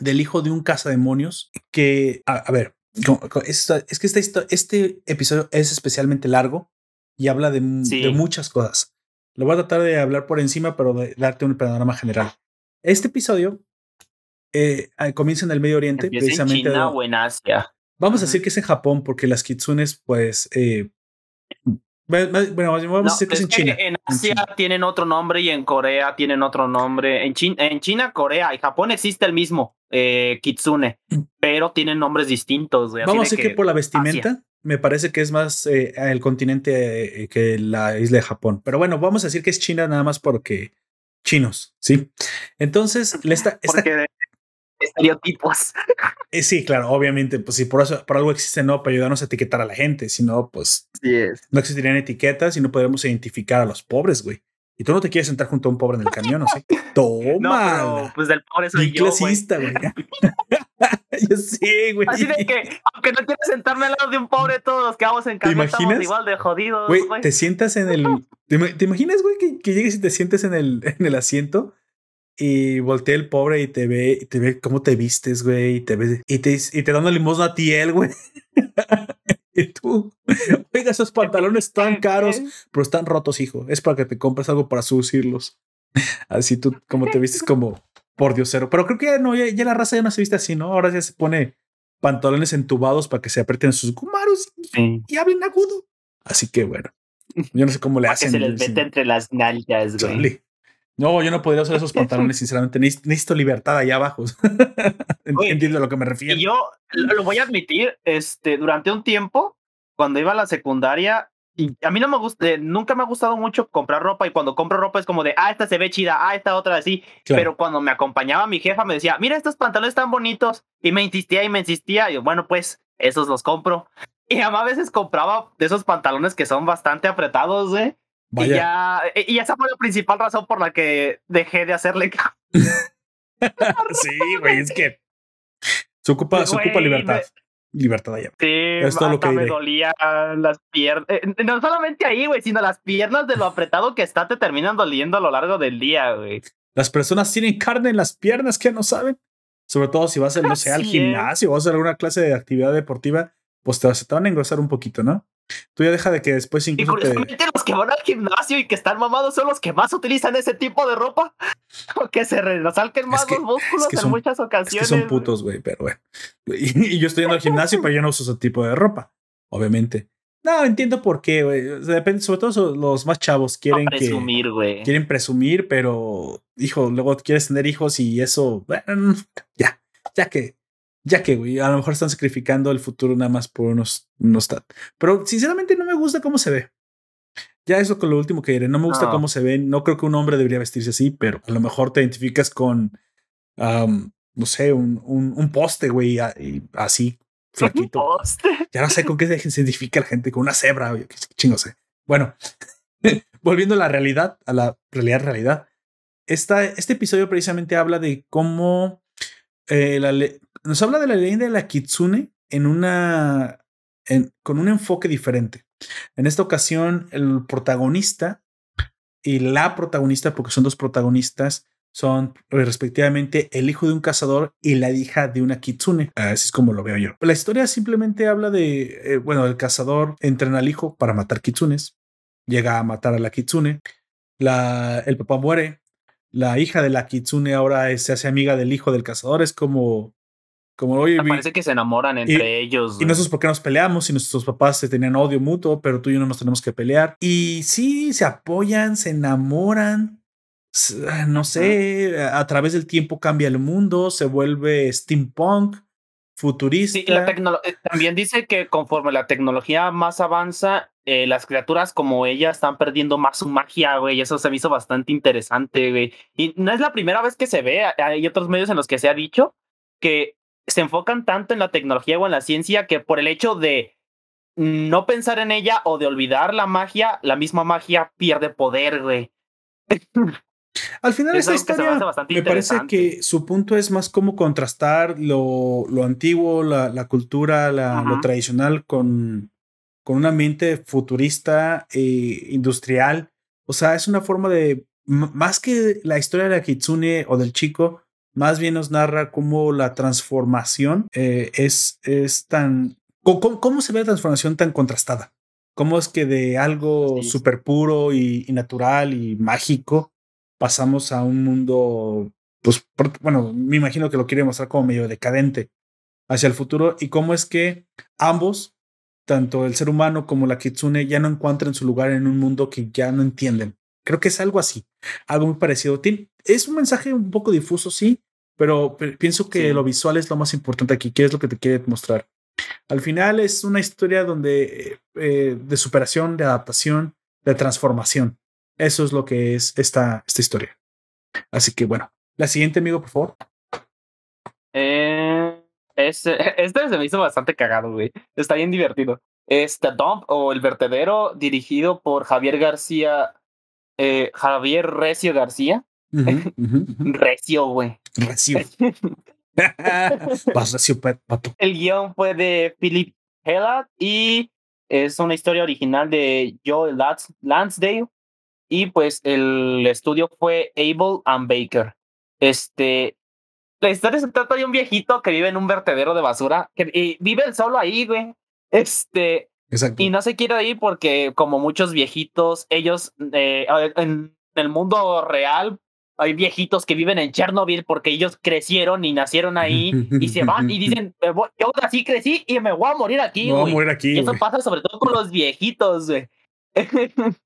del hijo de un cazademonios que, a, a ver, esta- es que histo- este episodio es especialmente largo y habla de, m- Sí. de muchas cosas. Lo voy a tratar de hablar por encima, pero de darte un panorama general. Este episodio eh, comienza en el Medio Oriente, Empieza en precisamente. China o en Asia. Vamos a decir que es en Japón, porque las kitsunes, pues, eh, bueno, vamos No, a decir que es en China. en en Asia China. tienen otro nombre y en Corea tienen otro nombre. En, Chin- en China, Corea y Japón existe el mismo, eh, Kitsune, pero tienen nombres distintos. así Vamos a de decir que, por la vestimenta, me parece que es más eh, el continente eh, que la isla de Japón. Pero bueno, vamos a decir que es China nada más porque chinos, ¿sí? Entonces, Porque de estereotipos. eh, sí, claro, obviamente, pues si por, eso, por algo existe, no, para ayudarnos a etiquetar a la gente, si no, pues no existirían etiquetas y no podríamos identificar a los pobres, güey. Y tú no te quieres sentar junto a un pobre en el camión, ¿o sí? Toma. No, pero pues del pobre soy yo, güey. clasista, güey. yo sé, güey. Así de que, aunque no quiero sentarme al lado de un pobre, todos los que vamos en camión estamos igual de jodidos, Güey, te sientas en el. ¿Te, te imaginas, güey, que, que llegues y te sientes en el, en el asiento y voltea el pobre y te ve, y te ve cómo te vistes, güey, y te ve, y te, y te da una limosna a ti, él, güey. y tú, oiga, esos pantalones están caros, pero están rotos, hijo. Es para que te compres algo para sucirlos. Así tú, como te vistes como por diosero. Pero creo que ya no, ya, ya la raza ya no se viste así, ¿no? Ahora ya se pone pantalones entubados para que se aprieten sus gumaros y, hablen agudo. Así que bueno, yo no sé cómo le hacen. Que se les mete entre las nalgas, güey. No, yo no podría usar esos pantalones, sinceramente. Necesito libertad allá abajo. Entiendo a lo que me refiero. Y yo lo voy a admitir, este, durante un tiempo, cuando iba a la secundaria, y a mí no me gusta, nunca me ha gustado mucho comprar ropa y cuando compro ropa es como de, ah, esta se ve chida, ah, esta otra así. Pero cuando me acompañaba mi jefa me decía, mira estos pantalones tan bonitos y me insistía y me insistía y yo, bueno, pues esos los compro. Y a veces compraba de esos pantalones que son bastante apretados, ¿eh? Y ya, y esa fue la principal razón por la que dejé de hacerle. sí, güey, es que se ocupa, se ocupa libertad. Libertad allá. Sí, es lo que me dolía las piernas. Eh, no solamente ahí, güey, sino las piernas de lo apretado que está te terminan doliendo a lo largo del día, güey. Las personas tienen carne en las piernas que no saben. Sobre todo si vas a, no sé, al gimnasio o vas a hacer alguna clase de actividad deportiva, pues te, te van a engrosar un poquito, ¿no? Tú ya deja de que después incluso. Y curiosamente los que van al gimnasio y que están mamados son los que más utilizan ese tipo de ropa. O que se resalquen más los músculos en muchas ocasiones. Es que son putos, güey, pero bueno. Y, yo estoy yendo al gimnasio, pero yo no uso ese tipo de ropa. Obviamente. No, entiendo por qué, güey. depende, sobre todo los más chavos quieren presumir, güey. Quieren presumir, pero, hijo, luego quieres tener hijos y eso, bueno, ya, ya que ya que, güey, a lo mejor están sacrificando el futuro nada más por unos, unos Pero sinceramente no me gusta cómo se ve. Ya eso con lo último que diré. No me gusta cómo se ve. No creo que un hombre debería vestirse así, pero a lo mejor te identificas con, no sé, un, un, poste, güey, así, flaquito. Poste? Ya no sé con qué se identifica la gente, con una cebra, güey, chingo sé. Bueno, volviendo a la realidad, a la realidad, realidad. Esta, este episodio precisamente habla de cómo eh, la, nos habla de la leyenda de la Kitsune en una, con un enfoque diferente. En esta ocasión, el protagonista y la protagonista, porque son dos protagonistas, son eh, respectivamente el hijo de un cazador y la hija de una kitsune. Así es como lo veo yo. La historia simplemente habla de, eh, bueno, el cazador entrena al hijo para matar kitsunes, llega a matar a la kitsune, la, el papá muere, la hija de la kitsune ahora se hace amiga del hijo del cazador, es como como, oye, parece que se enamoran entre ellos. Y no sé por qué nos peleamos y nuestros papás se tenían odio mutuo, pero tú y yo no nos tenemos que pelear. Y sí, se apoyan, se enamoran. No sé, a través del tiempo cambia el mundo, se vuelve steampunk, futurista. Eh, también dice que conforme la tecnología más avanza, eh, las criaturas como ella están perdiendo más su magia, güey. Eso se me hizo bastante interesante, güey. Y no es la primera vez que se ve, hay otros medios en los que se ha dicho que se enfocan tanto en la tecnología o en la ciencia que por el hecho de no pensar en ella o de olvidar la magia, la misma magia pierde poder, güey. Al final esta historia me parece que su punto es más como contrastar lo, lo antiguo, la, la cultura, la, lo tradicional con, con un ambiente futurista e industrial. O sea, es una forma de, más que la historia de la Kitsune o del chico, más bien nos narra cómo la transformación eh, es, es tan... Cómo, se ve la transformación tan contrastada? ¿Cómo es que de algo súper puro y, natural y mágico pasamos a un mundo, pues, bueno, me imagino que lo quiere mostrar como medio decadente hacia el futuro y cómo es que ambos, tanto el ser humano como la kitsune, ya no encuentran su lugar en un mundo que ya no entienden. Creo que es algo así, algo muy parecido. Es un mensaje un poco difuso, sí, pero, pienso que lo visual es lo más importante aquí. ¿Qué es lo que te quiere mostrar? Al final es una historia donde eh, de superación, de adaptación, de transformación. Eso es lo que es esta, esta historia. Así que bueno, la siguiente, amigo, por favor. Eh, este, se me hizo bastante cagado, güey. Está bien divertido. Este Dump o El Vertedero, dirigido por Javier García, eh, Javier Recio García. Recio, güey. Recio. Vas recio, pato. El guion fue de Philip Hellad y es una historia original de Joe Lansdale. Y pues el estudio fue Able and Baker. Este. La historia se trata de un viejito que vive en un vertedero de basura. Que, y vive solo ahí, güey. Este. Exacto. Y no se quiere ir porque, como muchos viejitos, ellos eh, en el mundo real hay viejitos que viven en Chernobyl porque ellos crecieron y nacieron ahí y se van y dicen, yo así crecí y me voy a morir aquí. voy a morir aquí. Y eso pasa sobre todo con los viejitos, güey.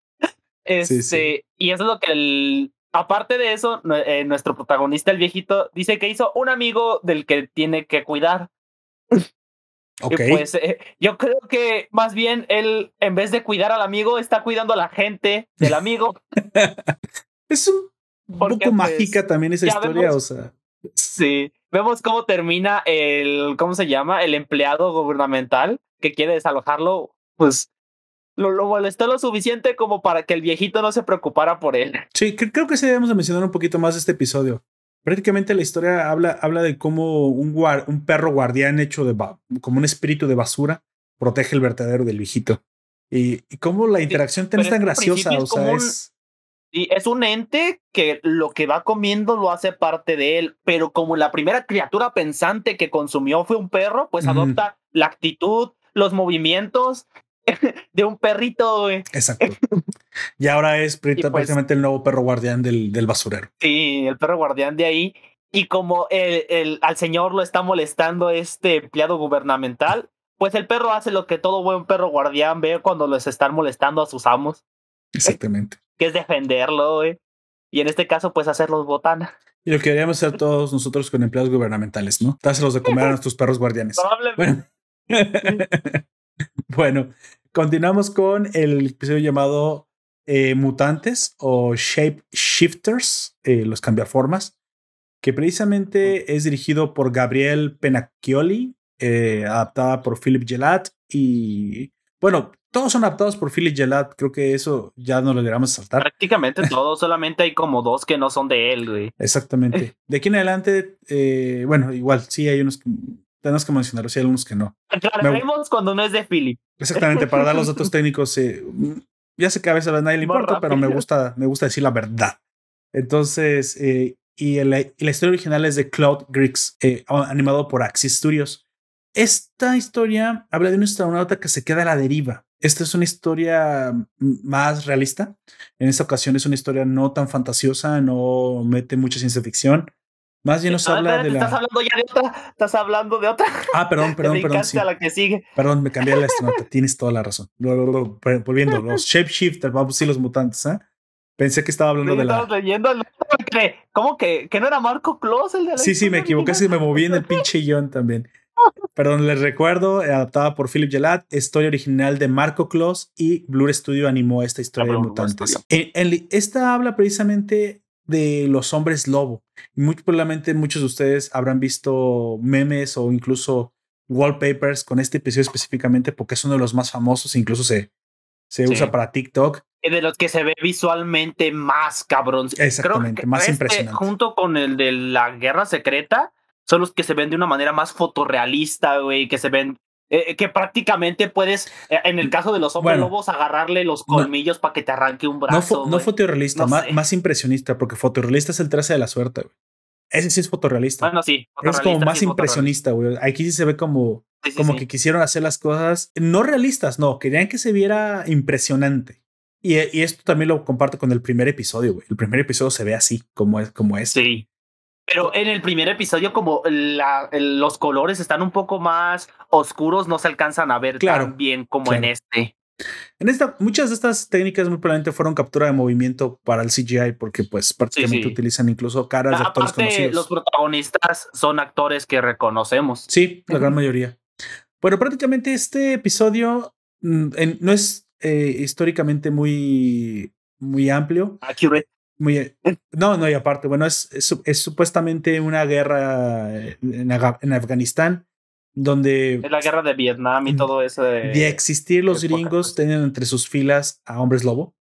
este, Y eso es lo que el, aparte de eso, eh, nuestro protagonista, el viejito, dice que hizo un amigo del que tiene que cuidar. Ok. pues eh, yo creo que más bien él, en vez de cuidar al amigo, está cuidando a la gente del amigo. es un poco pues, mágica también esa historia, o sea. Sí, vemos cómo termina el, ¿cómo se llama? El empleado gubernamental que quiere desalojarlo, pues lo, lo, molestó lo suficiente como para que el viejito no se preocupara por él. Sí, creo que sí debemos mencionar un poquito más de este episodio. Prácticamente la historia habla, habla de cómo un, un perro guardián hecho de como un espíritu de basura protege el vertedero del viejito. Y, y cómo la interacción sí, tan graciosa, o sea, es y es un ente que lo que va comiendo lo hace parte de él, pero como la primera criatura pensante que consumió fue un perro, pues adopta la actitud, los movimientos de un perrito. Exacto. Y ahora es pues prácticamente el nuevo perro guardián del, del, basurero. Sí, el perro guardián de ahí. Y como el, el, al señor lo está molestando este empleado gubernamental, pues el perro hace lo que todo buen perro guardián ve cuando les están molestando a sus amos. Exactamente que es defenderlo, güey. Y en este caso, pues hacerlos botana. Y lo que queríamos hacer todos nosotros con empleados gubernamentales, ¿no? Dárselos de comer a nuestros perros guardianes. Probablemente. Bueno. bueno, continuamos con el episodio llamado eh, Mutantes o Shape Shifters, eh, los cambiaformas, que precisamente es dirigido por Gabriel Penacchioli, eh, adaptada por Philip Gelat y bueno, todos son adaptados por Philip Gelat. Creo que eso ya no lo llegamos a saltar. Prácticamente todos, solamente hay como dos que no son de él, güey. Exactamente. De aquí en adelante, eh, bueno, igual sí hay unos que tenemos que mencionar, sí hay algunos que no. Aclararemos cuando no es de Philip. Exactamente, para dar los datos técnicos. Eh, ya sé que a veces a nadie le importa, pero me gusta, me gusta decir la verdad. Entonces, eh, y, el, y, la historia original es de Cloud Griggs, animado por Axis Studios. Esta historia habla de un astronauta que se queda a la deriva esta es una historia más realista. En esta ocasión es una historia no tan fantasiosa, no mete mucha ciencia ficción. Más bien nos habla de la. Estás hablando ya de otra. Estás hablando de otra. Ah, perdón, perdón, perdón. Sí. A la que sigue. Perdón, me cambié la astronauta. Tienes toda la razón. Volviendo, los shapeshifters, vamos a decir los mutantes, ¿eh? Pensé que estaba hablando de la. leyendo ¿Cómo que, que no era Marco Claus el de la Sí, sí, me equivoqué, sí, me moví en el pinche guion también. Perdón, les recuerdo, eh, adaptada por Philip Gelat, historia original de Marco Claus y Blur Studio animó esta historia de mutantes. esta habla precisamente de los hombres lobo. Muy probablemente muchos de ustedes habrán visto memes o incluso wallpapers con este episodio específicamente porque es uno de los más famosos, incluso se, se usa para TikTok. De los que se ve visualmente más cabrón. Exactamente, más este, impresionante. Junto con el de la guerra secreta, son los que se ven de una manera más fotorrealista, güey, que se ven eh, eh, que prácticamente puedes, eh, en el caso de los hombres lobos, agarrarle los colmillos para que te arranque un brazo. No, no fotorrealista, más, impresionista, porque fotorrealista es el trace de la suerte, güey. Ese sí es fotorrealista. Bueno, sí. Es como más impresionista, güey. Aquí sí se ve como, como que quisieron hacer las cosas no realistas, no, querían que se viera impresionante. Y, y, esto también lo comparto con el primer episodio, güey. El primer episodio se ve así, como es. Como es. Sí. Pero en el primer episodio, como la, los colores están un poco más oscuros, no se alcanzan a ver tan bien como en este. En esta, muchas de estas técnicas muy probablemente fueron captura de movimiento para el CGI, porque pues prácticamente utilizan incluso caras de actores conocidos. Los protagonistas son actores que reconocemos. Sí, la gran mayoría. Bueno, prácticamente este episodio mm, no es eh, históricamente muy, muy amplio. Accurate. Muy, no, no, y aparte, bueno, es, es, supuestamente una guerra en, en, Afganistán donde... Es la guerra de Vietnam y todo eso. De, existir los gringos tenían entre sus filas a hombres lobo.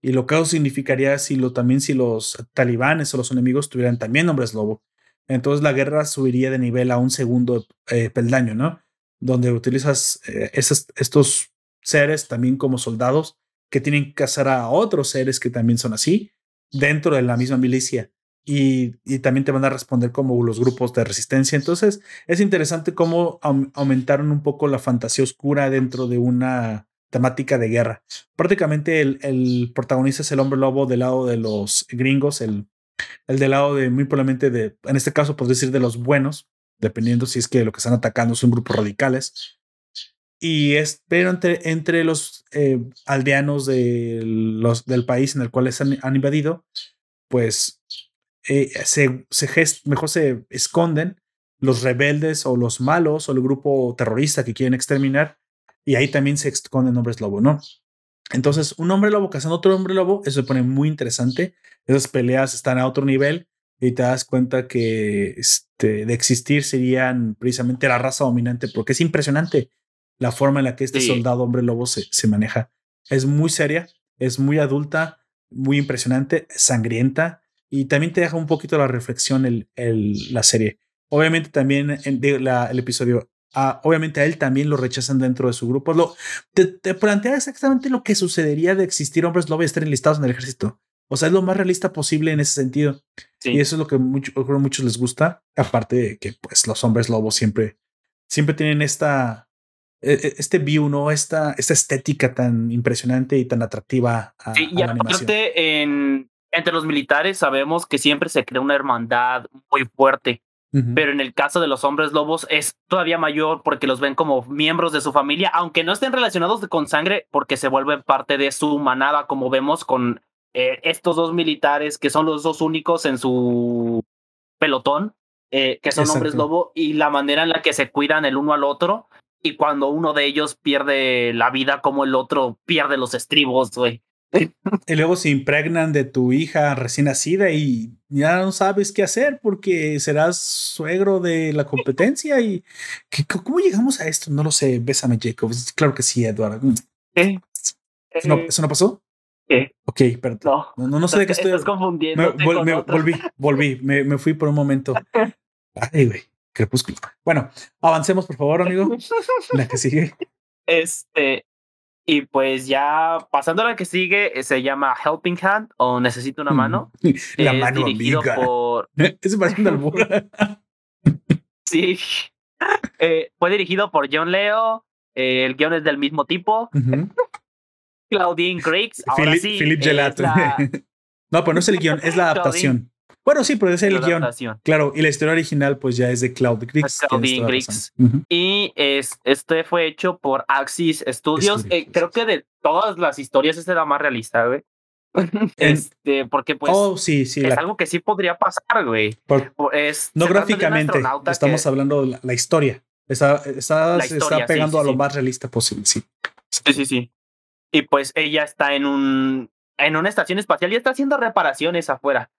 Y lo que eso significaría si lo, también si los talibanes o los enemigos tuvieran también hombres lobo. Entonces la guerra subiría de nivel a un segundo eh, peldaño, ¿no? Donde utilizas eh, estos seres también como soldados que tienen que cazar a otros seres que también son así dentro de la misma milicia. Y, y, también te van a responder como los grupos de resistencia. Entonces es interesante cómo aumentaron un poco la fantasía oscura dentro de una temática de guerra. Prácticamente el, el, protagonista es el hombre lobo del lado de los gringos, el, el del lado de muy probablemente de, en este caso podría decir de los buenos, dependiendo si es que lo que están atacando son grupos radicales. Y es, pero entre, entre los eh, aldeanos de los, del país en el cual han, han invadido, pues eh, se, se mejor se esconden los rebeldes o los malos o el grupo terrorista que quieren exterminar. Y ahí también se esconden hombres lobo, ¿no? Entonces, un hombre lobo cazando otro hombre lobo, eso se pone muy interesante. Esas peleas están a otro nivel y te das cuenta que este, de existir serían precisamente la raza dominante, porque es impresionante la forma en la que este soldado hombre lobo se, se maneja. Es muy seria, es muy adulta, muy impresionante, sangrienta y también te deja un poquito la reflexión el, el la serie. Obviamente también en, el episodio obviamente a él también lo rechazan dentro de su grupo. Lo, te, plantea exactamente lo que sucedería de existir hombres lobo y estar enlistados en el ejército. O sea, es lo más realista posible en ese sentido. Y eso es lo que mucho, a muchos les gusta. Aparte de que, pues, los hombres lobos siempre, siempre tienen esta, este view, ¿no? Esta, esta estética tan impresionante y tan atractiva a, sí, y aparte, en, entre los militares sabemos que siempre se crea una hermandad muy fuerte. Pero en el caso de los hombres lobos es todavía mayor porque los ven como miembros de su familia, aunque no estén relacionados con sangre, porque se vuelven parte de su manada, como vemos con eh, estos dos militares que son los dos únicos en su pelotón, eh, que son hombres lobo, y la manera en la que se cuidan el uno al otro. Y cuando uno de ellos pierde la vida, como el otro pierde los estribos, güey. Y luego se impregnan de tu hija recién nacida y ya no sabes qué hacer porque serás suegro de la competencia. y ¿Cómo llegamos a esto? No lo sé. Bésame, Jacob. Claro que sí, Eduardo. ¿Qué? ¿Eso no, ¿Eso no pasó? ¿Qué? Ok, perdón. No, no, sé de qué estoy. Estás confundiendo. Me, volví, volví, me, me, fui por un momento. Ay, güey, crepúsculo. Bueno, avancemos, por favor, amigo. La que sigue. Este, y pues ya pasando a la que sigue, eh, se llama Helping Hand o Necesito una mano. La mano dirigido amiga. por. Parece una sí. Eh, fue dirigido por John Leo. Eh, el guion es del mismo tipo. Claudine Griggs. Philip, Gelato. no, pero no es el guion, es la adaptación. Bueno, sí, pero es el guion. Claro, y la historia original, pues ya es de Cloud Griggs. Griggs. Y es, este fue hecho por Axis Studios. Eh, creo que de todas las historias, este era más realista, güey. este, porque pues oh, sí, sí, es algo que sí podría pasar, güey. es, no gráficamente, estamos hablando de la, historia. Está, está, está pegando a lo más realista posible, sí. Sí, sí, sí. Y pues ella está en un en una estación espacial y está haciendo reparaciones afuera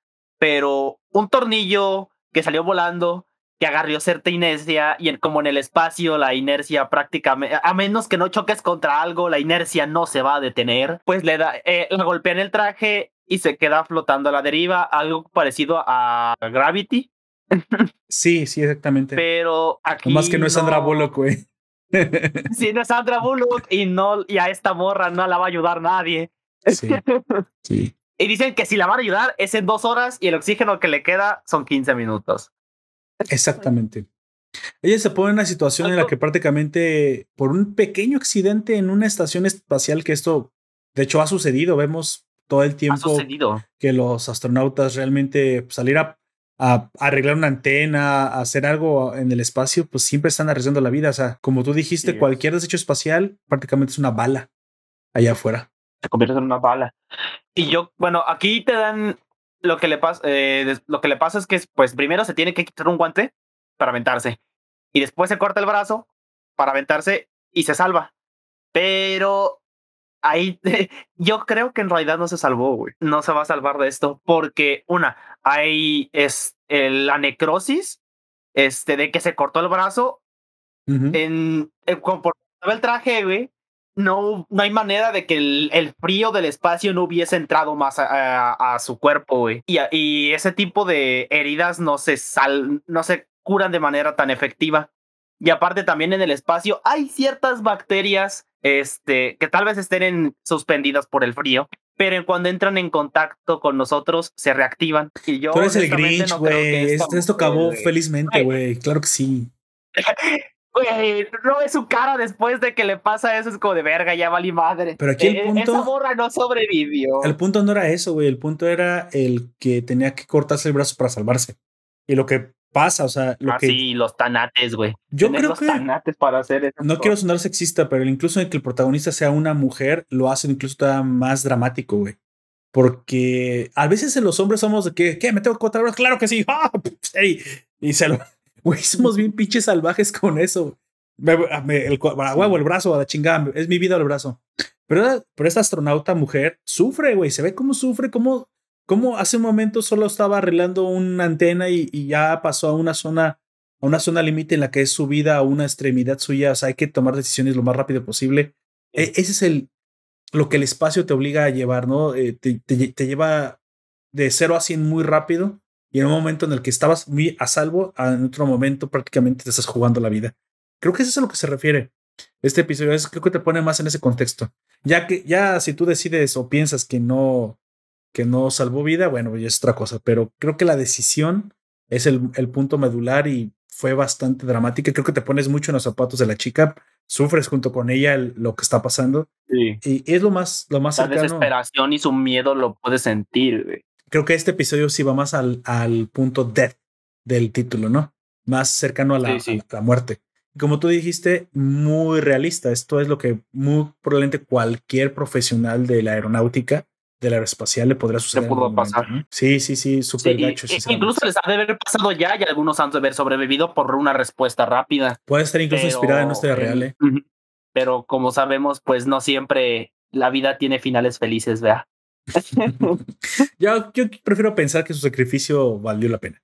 pero un tornillo que salió volando, que agarrió cierta inercia y como en el espacio la inercia prácticamente, a menos que no choques contra algo, la inercia no se va a detener, pues le da, eh, golpea en el traje y se queda flotando a la deriva, algo parecido a Gravity. Sí, sí, exactamente. Pero aquí. Más que no es Sandra Bullock, güey. sí, no es Sandra Bullock y, no, y a esta morra no la va a ayudar nadie. Sí. sí. Y dicen que si la van a ayudar es en dos horas y el oxígeno que le queda son 15 minutos. Exactamente. Ella se pone en una situación en la que prácticamente por un pequeño accidente en una estación espacial, que esto de hecho ha sucedido, vemos todo el tiempo que los astronautas realmente pues, salir a, arreglar una antena, a hacer algo en el espacio, pues siempre están arriesgando la vida. O sea, como tú dijiste, cualquier desecho espacial prácticamente es una bala allá afuera se convierte en una bala. Y yo, bueno, aquí te dan lo que le pasa, eh, lo que le pasa es que, pues, primero se tiene que quitar un guante para aventarse y después se corta el brazo para aventarse y se salva. Pero ahí yo creo que en realidad no se salvó, güey. No se va a salvar de esto porque una, hay es la necrosis, este, de que se cortó el brazo en, en por el traje, güey no, no hay manera de que el, frío del espacio no hubiese entrado más a, su cuerpo, güey. Y, y, ese tipo de heridas no se, sal, no se curan de manera tan efectiva. Y aparte también en el espacio hay ciertas bacterias este, que tal vez estén suspendidas por el frío, pero cuando entran en contacto con nosotros se reactivan. Y yo, Tú eres el Grinch, güey. esto, acabó felizmente, güey. Claro que sí. Güey, no ve su cara después de que le pasa eso, es como de verga, ya vale madre. Pero aquí el Eh, punto- Esa morra no sobrevivió. El punto no era eso, güey. El punto era el que tenía que cortarse el brazo para salvarse. Y lo que pasa, o sea, lo ah, que. sí, los tanates, güey. yo Tener creo los que. tanates para hacer eso. No quiero sonar sexista, pero incluso en que el protagonista sea una mujer, lo hacen incluso todavía más dramático, güey. Porque a veces en los hombres somos de que, ¿qué? ¿Me tengo que cortar el brazo? Claro que sí. ¡Ah! Y se lo. Güey, somos bien pinches salvajes con eso. Me- me- el, a huevo, el brazo, a la chingada. Es mi vida el brazo. Pero, pero esta astronauta mujer sufre, güey. Se ve cómo sufre, cómo, cómo hace un momento solo estaba arreglando una antena y, y ya pasó a una zona, a una zona límite en la que es su vida, a una extremidad suya. O sea, hay que tomar decisiones lo más rápido posible. E- ese es el lo que el espacio te obliga a llevar, ¿no? Eh, te, te te lleva de 0 a 100 muy rápido y en un momento en el que estabas muy a salvo, en otro momento prácticamente te estás jugando la vida. Creo que eso es a lo que se refiere este episodio. Es, creo que te pone más en ese contexto. Ya que, ya si tú decides o piensas que no, que no salvó vida, bueno, ya es otra cosa. Pero creo que la decisión es el, el punto medular y fue bastante dramática. Creo que te pones mucho en los zapatos de la chica, sufres junto con ella el- lo que está pasando. Sí. Y es lo más, lo más La cercano. desesperación y su miedo lo puedes sentir, güey. Creo que este episodio sí va más al, al punto death del título, ¿no? Más cercano a la, Sí, sí. a la muerte. Y como tú dijiste, muy realista. Esto es lo que muy probablemente cualquier profesional de la aeronáutica, de la aeroespacial, le podrá suceder. en pudo pasar. ¿no? Sí, sí, sí, Sí, súper y- gacho. y- sinceramente. incluso les ha de haber pasado ya y algunos han de haber sobrevivido por una respuesta rápida. Puede estar incluso pero, inspirada en historia real, ¿eh? Pero como sabemos, pues no siempre la vida tiene finales felices, vea. Yo, yo prefiero pensar que su sacrificio valió la pena.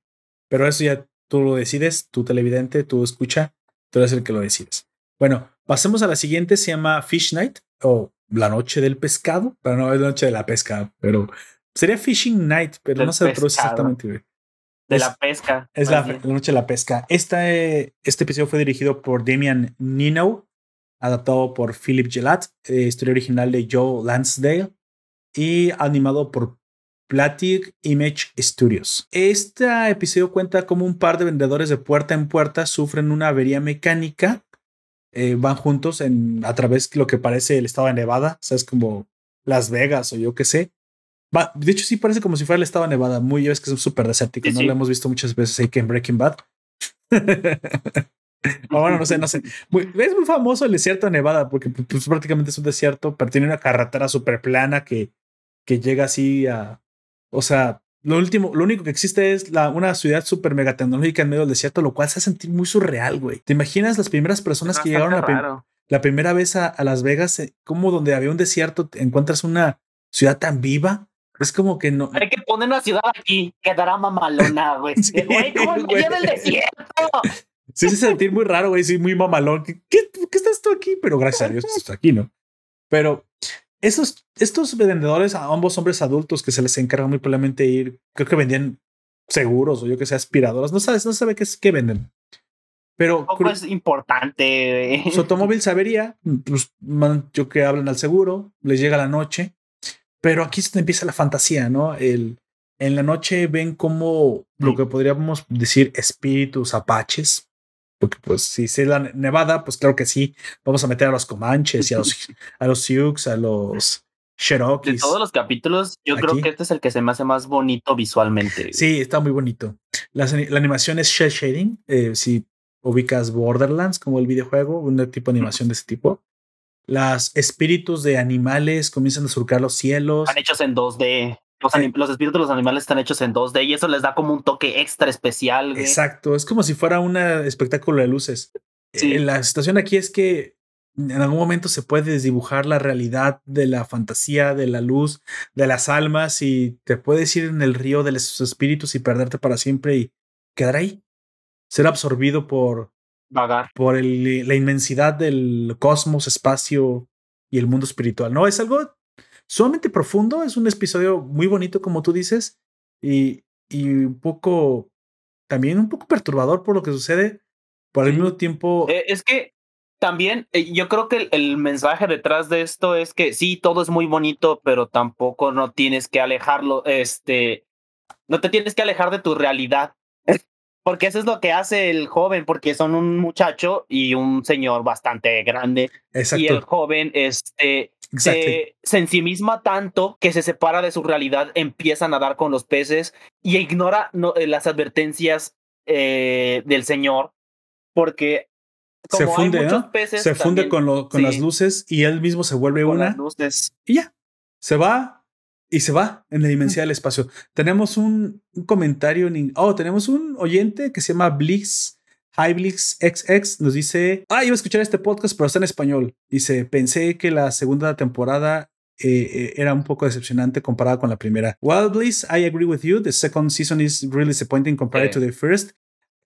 Pero eso ya tú lo decides, tú televidente, tú escucha, tú eres el que lo decides. Bueno, pasemos a la siguiente, se llama Fish Night o la noche del pescado, pero no es la noche de la pesca, pero sería Fishing Night, pero Del no se traduce exactamente. De Es- la pesca. Es la noche de la pesca. Esta, eh, este episodio fue dirigido por Damian Nino, adaptado por Philip Gelat, eh, historia original de Joe Lansdale y animado por Platic Image Studios. Este episodio cuenta como un par de vendedores de puerta en puerta sufren una avería mecánica. eh, van juntos en, a través de lo que parece el estado de Nevada, ¿sabes? Como Las Vegas o yo qué sé. Va, de hecho, sí parece como si fuera el estado de Nevada. Muy, ya ves que es súper desértico. Sí, no sí. lo hemos visto muchas veces ahí que en Breaking Bad. o bueno, no sé, no sé. Muy- es muy famoso el desierto de Nevada porque pues, prácticamente es un desierto, pero tiene una carretera súper plana que, que llega así a. O sea, lo último, lo único que existe es la, una ciudad súper mega tecnológica en medio del desierto, lo cual se hace sentir muy surreal, güey. ¿Te imaginas las primeras personas que llegaron a, la primera vez a, a Las Vegas, eh, como donde había un desierto, te encuentras una ciudad tan viva. Es como que no. Hay que poner una ciudad aquí, quedará mamalona, güey. Sí, Güey, ¿cómo güey. lleva el desierto? Sí, se hace sentir muy raro, güey. Sí, muy mamalón. ¿Qué, qué, qué estás tú aquí? Pero gracias a Dios estás aquí, ¿no? Pero esos, estos vendedores, a ambos hombres adultos que se les encarga muy probablemente ir, creo que vendían seguros o yo que sé, aspiradoras. No sabes, no sabe qué qué venden. Pero Tampoco es importante, güey. su automóvil se avería, pues, man- yo que hablan al seguro, les llega la noche, pero aquí donde empieza la fantasía, ¿no? El, en la noche ven como lo que podríamos decir espíritus apaches, porque pues si es la Nevada, pues claro que sí, vamos a meter a los Comanches y a los, a los Sioux, a los De Cherokees. todos los capítulos, yo creo que este es el que se me hace más bonito visualmente. Sí, está muy bonito. Las la animación es shell shading. eh, si ubicas Borderlands como el videojuego, un tipo de animación de ese tipo. Los espíritus de animales comienzan a surcar los cielos. Están hechos en 2D. Los, Sí. los espíritus de los animales están hechos en 2D y eso les da como un toque extra especial. güey. Exacto, es como si fuera un espectáculo de luces. Sí. Eh, la situación aquí es que en algún momento se puede desdibujar la realidad de la fantasía, de la luz, de las almas y te puedes ir en el río de los espíritus y perderte para siempre y quedar ahí. Ser absorbido por, Vagar. por el- la inmensidad del cosmos, espacio y el mundo espiritual. No, es algo sumamente profundo, es un episodio muy bonito, como tú dices, y, y un poco, también un poco perturbador por lo que sucede, por al Sí. mismo tiempo... Eh, es que también eh, yo creo que el, el mensaje detrás de esto es que sí, todo es muy bonito, pero tampoco no tienes que alejarlo, este, no te tienes que alejar de tu realidad. porque eso es lo que hace el joven, porque son un muchacho y un señor bastante grande. Exacto. Y el joven este, se, se ensimisma tanto que se separa de su realidad, empieza a nadar con los peces y ignora no, eh, las advertencias eh, del señor, porque como se hay funde, muchos ¿no? peces Se funde también, con, lo- con sí, las luces y él mismo se vuelve con una las luces. y ya. Se va y se va en la dimensión del espacio. Tenemos un, un comentario. en oh, tenemos un oyente que se llama Blix. XX nos dice: Ah, iba a escuchar este podcast, pero está en español. Dice: Pensé que la segunda temporada eh, eh, era un poco decepcionante comparada con la primera. Well, Bliss, I agree with you. The second season is really disappointing compared Sí. to the first.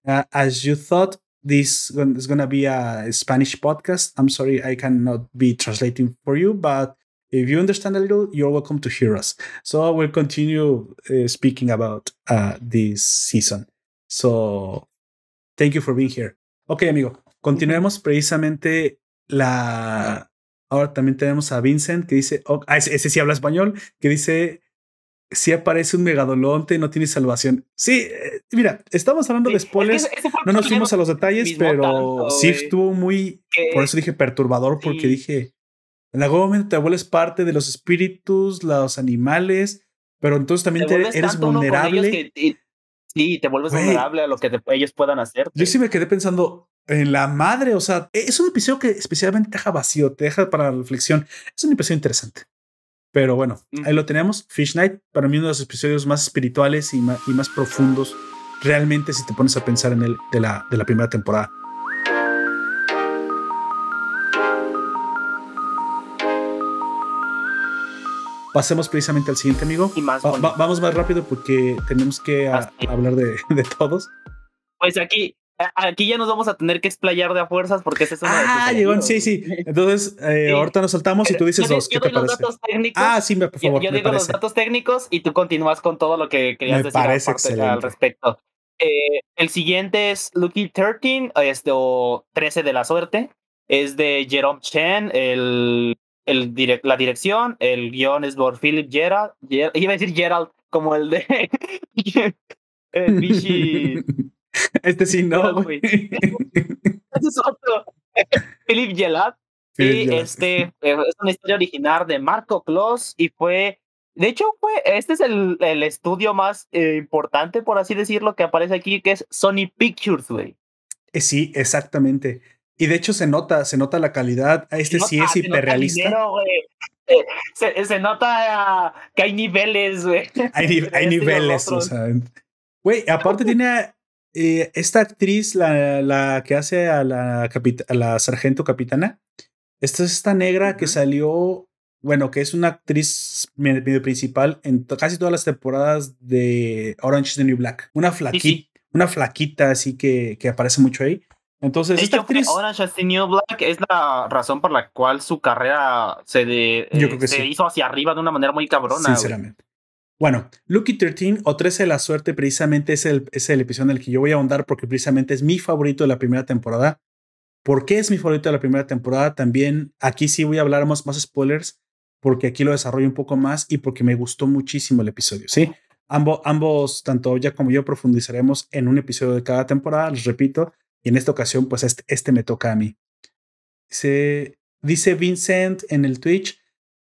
Uh, as you thought this is going to be a Spanish podcast, I'm sorry I cannot be translating for you, but if you understand a little, you're welcome to hear us. So we'll continue uh, speaking about uh, this season. So thank you for being here. Ok, amigo, continuemos precisamente la... Ahora también tenemos a Vincent que dice, oh, ah, ese, ese sí habla español, que dice, si aparece un megalodonte, no tiene salvación. Sí, eh, mira, estamos hablando Sí, de es que spoilers, no nos fuimos a los detalles, pero tanto, sí güey, estuvo muy, que- por eso dije perturbador, porque dije, en algún momento te vuelves parte de los espíritus, los animales, pero entonces también te te- vuelves eres vulnerable. que- y- sí, te vuelves Güey. vulnerable a lo que te- ellos puedan hacer. Yo sí me quedé pensando en la madre, o sea, es un episodio que especialmente te deja vacío, te deja para la reflexión. Es un episodio interesante. Pero bueno, ahí lo tenemos. Fish Night, para mí uno de los episodios más espirituales y más, y más profundos, realmente si te pones a pensar en él de la, de la primera temporada. Pasemos precisamente al siguiente, amigo. Y más Va- vamos más rápido porque tenemos que a- Así. hablar de, de todos. Pues aquí, aquí ya nos vamos a tener que explayar de a fuerzas porque ese es uno de Ah, llegó, sí, sí. Entonces, eh, Sí. ahorita nos saltamos y tú dices Yo- dos. yo ¿Qué te parece? técnicos. Ah, sí, me- por favor, yo, me digo los datos técnicos y tú continúas con todo lo que querías Me decir parece al respecto. Eh, el siguiente es Lucky 13, este, o 13 de la suerte. Es de Jerome Chen. El, el direc- la dirección, el guion es por Philip Gerald. Ger- iba a decir Gerald, como el de el Vichy. Este sí, no. Ese es otro. Philip Gerald. Philip Y Gerald. este eh, es una historia original de Marco Kloss y fue, de hecho, fue, este es el, el estudio más eh, importante, por así decirlo, que aparece aquí, que es Sony Pictures, güey. Eh, Sí, exactamente. Y de hecho se nota, se nota la calidad. Este Se sí nota- es hiperrealista. dinero, Se, se nota ah, que hay niveles, güey. Hay, este niveles, o sea. Güey, aparte tiene eh, esta actriz, la, la que hace a la, a la sargento capitana. Esta es esta negra que salió, bueno, que es una actriz me- medio principal en casi todas las temporadas de Orange is the New Black. Una flaquita, sí. una flaquita así que, que aparece mucho ahí. Entonces, De esta hecho, actriz. Orange is the New Black es la razón por la cual su carrera se, de, eh, se sí. hizo hacia arriba de una manera muy cabrona. Sinceramente. Bueno, Lucky 13 o 13 de la suerte precisamente es el, es el episodio en el que yo voy a ahondar porque precisamente es mi favorito de la primera temporada. ¿Por qué es mi favorito de la primera temporada? También aquí sí voy a hablar más, más spoilers porque aquí lo desarrollo un poco más y porque me gustó muchísimo el episodio, ¿sí? Ambos, ambos, tanto ya como yo, profundizaremos en un episodio de cada temporada, les repito, y en esta ocasión, pues este, este me toca a mí. Dice, dice Vincent en el Twitch,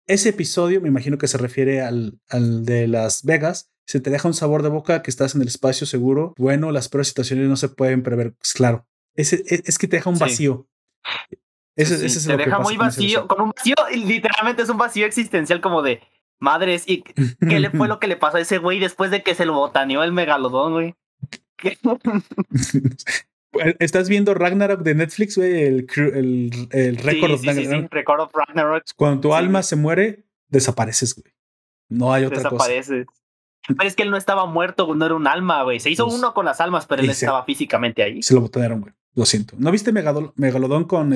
ese episodio, me imagino que se refiere al, al de Las Vegas, se te deja un sabor de boca que estás en el espacio seguro. Bueno, las peores situaciones no se pueden prever. Pues claro, es, es que te deja un Sí. vacío. Ese, Sí, ese es te lo deja muy vacío, con un vacío, literalmente es un vacío existencial como de madres. ¿Y qué le fue lo que le pasó a ese güey después de que se lo botaneó el megalodón, güey? ¿Qué? Estás viendo Ragnarok de Netflix, güey, el, el, el récord sí, of sí, Ragnarok. Record of Ragnarok Cuando tu alma se muere, desapareces, güey. No hay otra cosa. desaparece. Pero es que él no estaba muerto, no era un alma, güey. Se hizo Pues, uno con las almas, pero él estaba físicamente ahí. Se lo botanearon, güey. Lo siento. ¿No viste Megadol- Megalodón con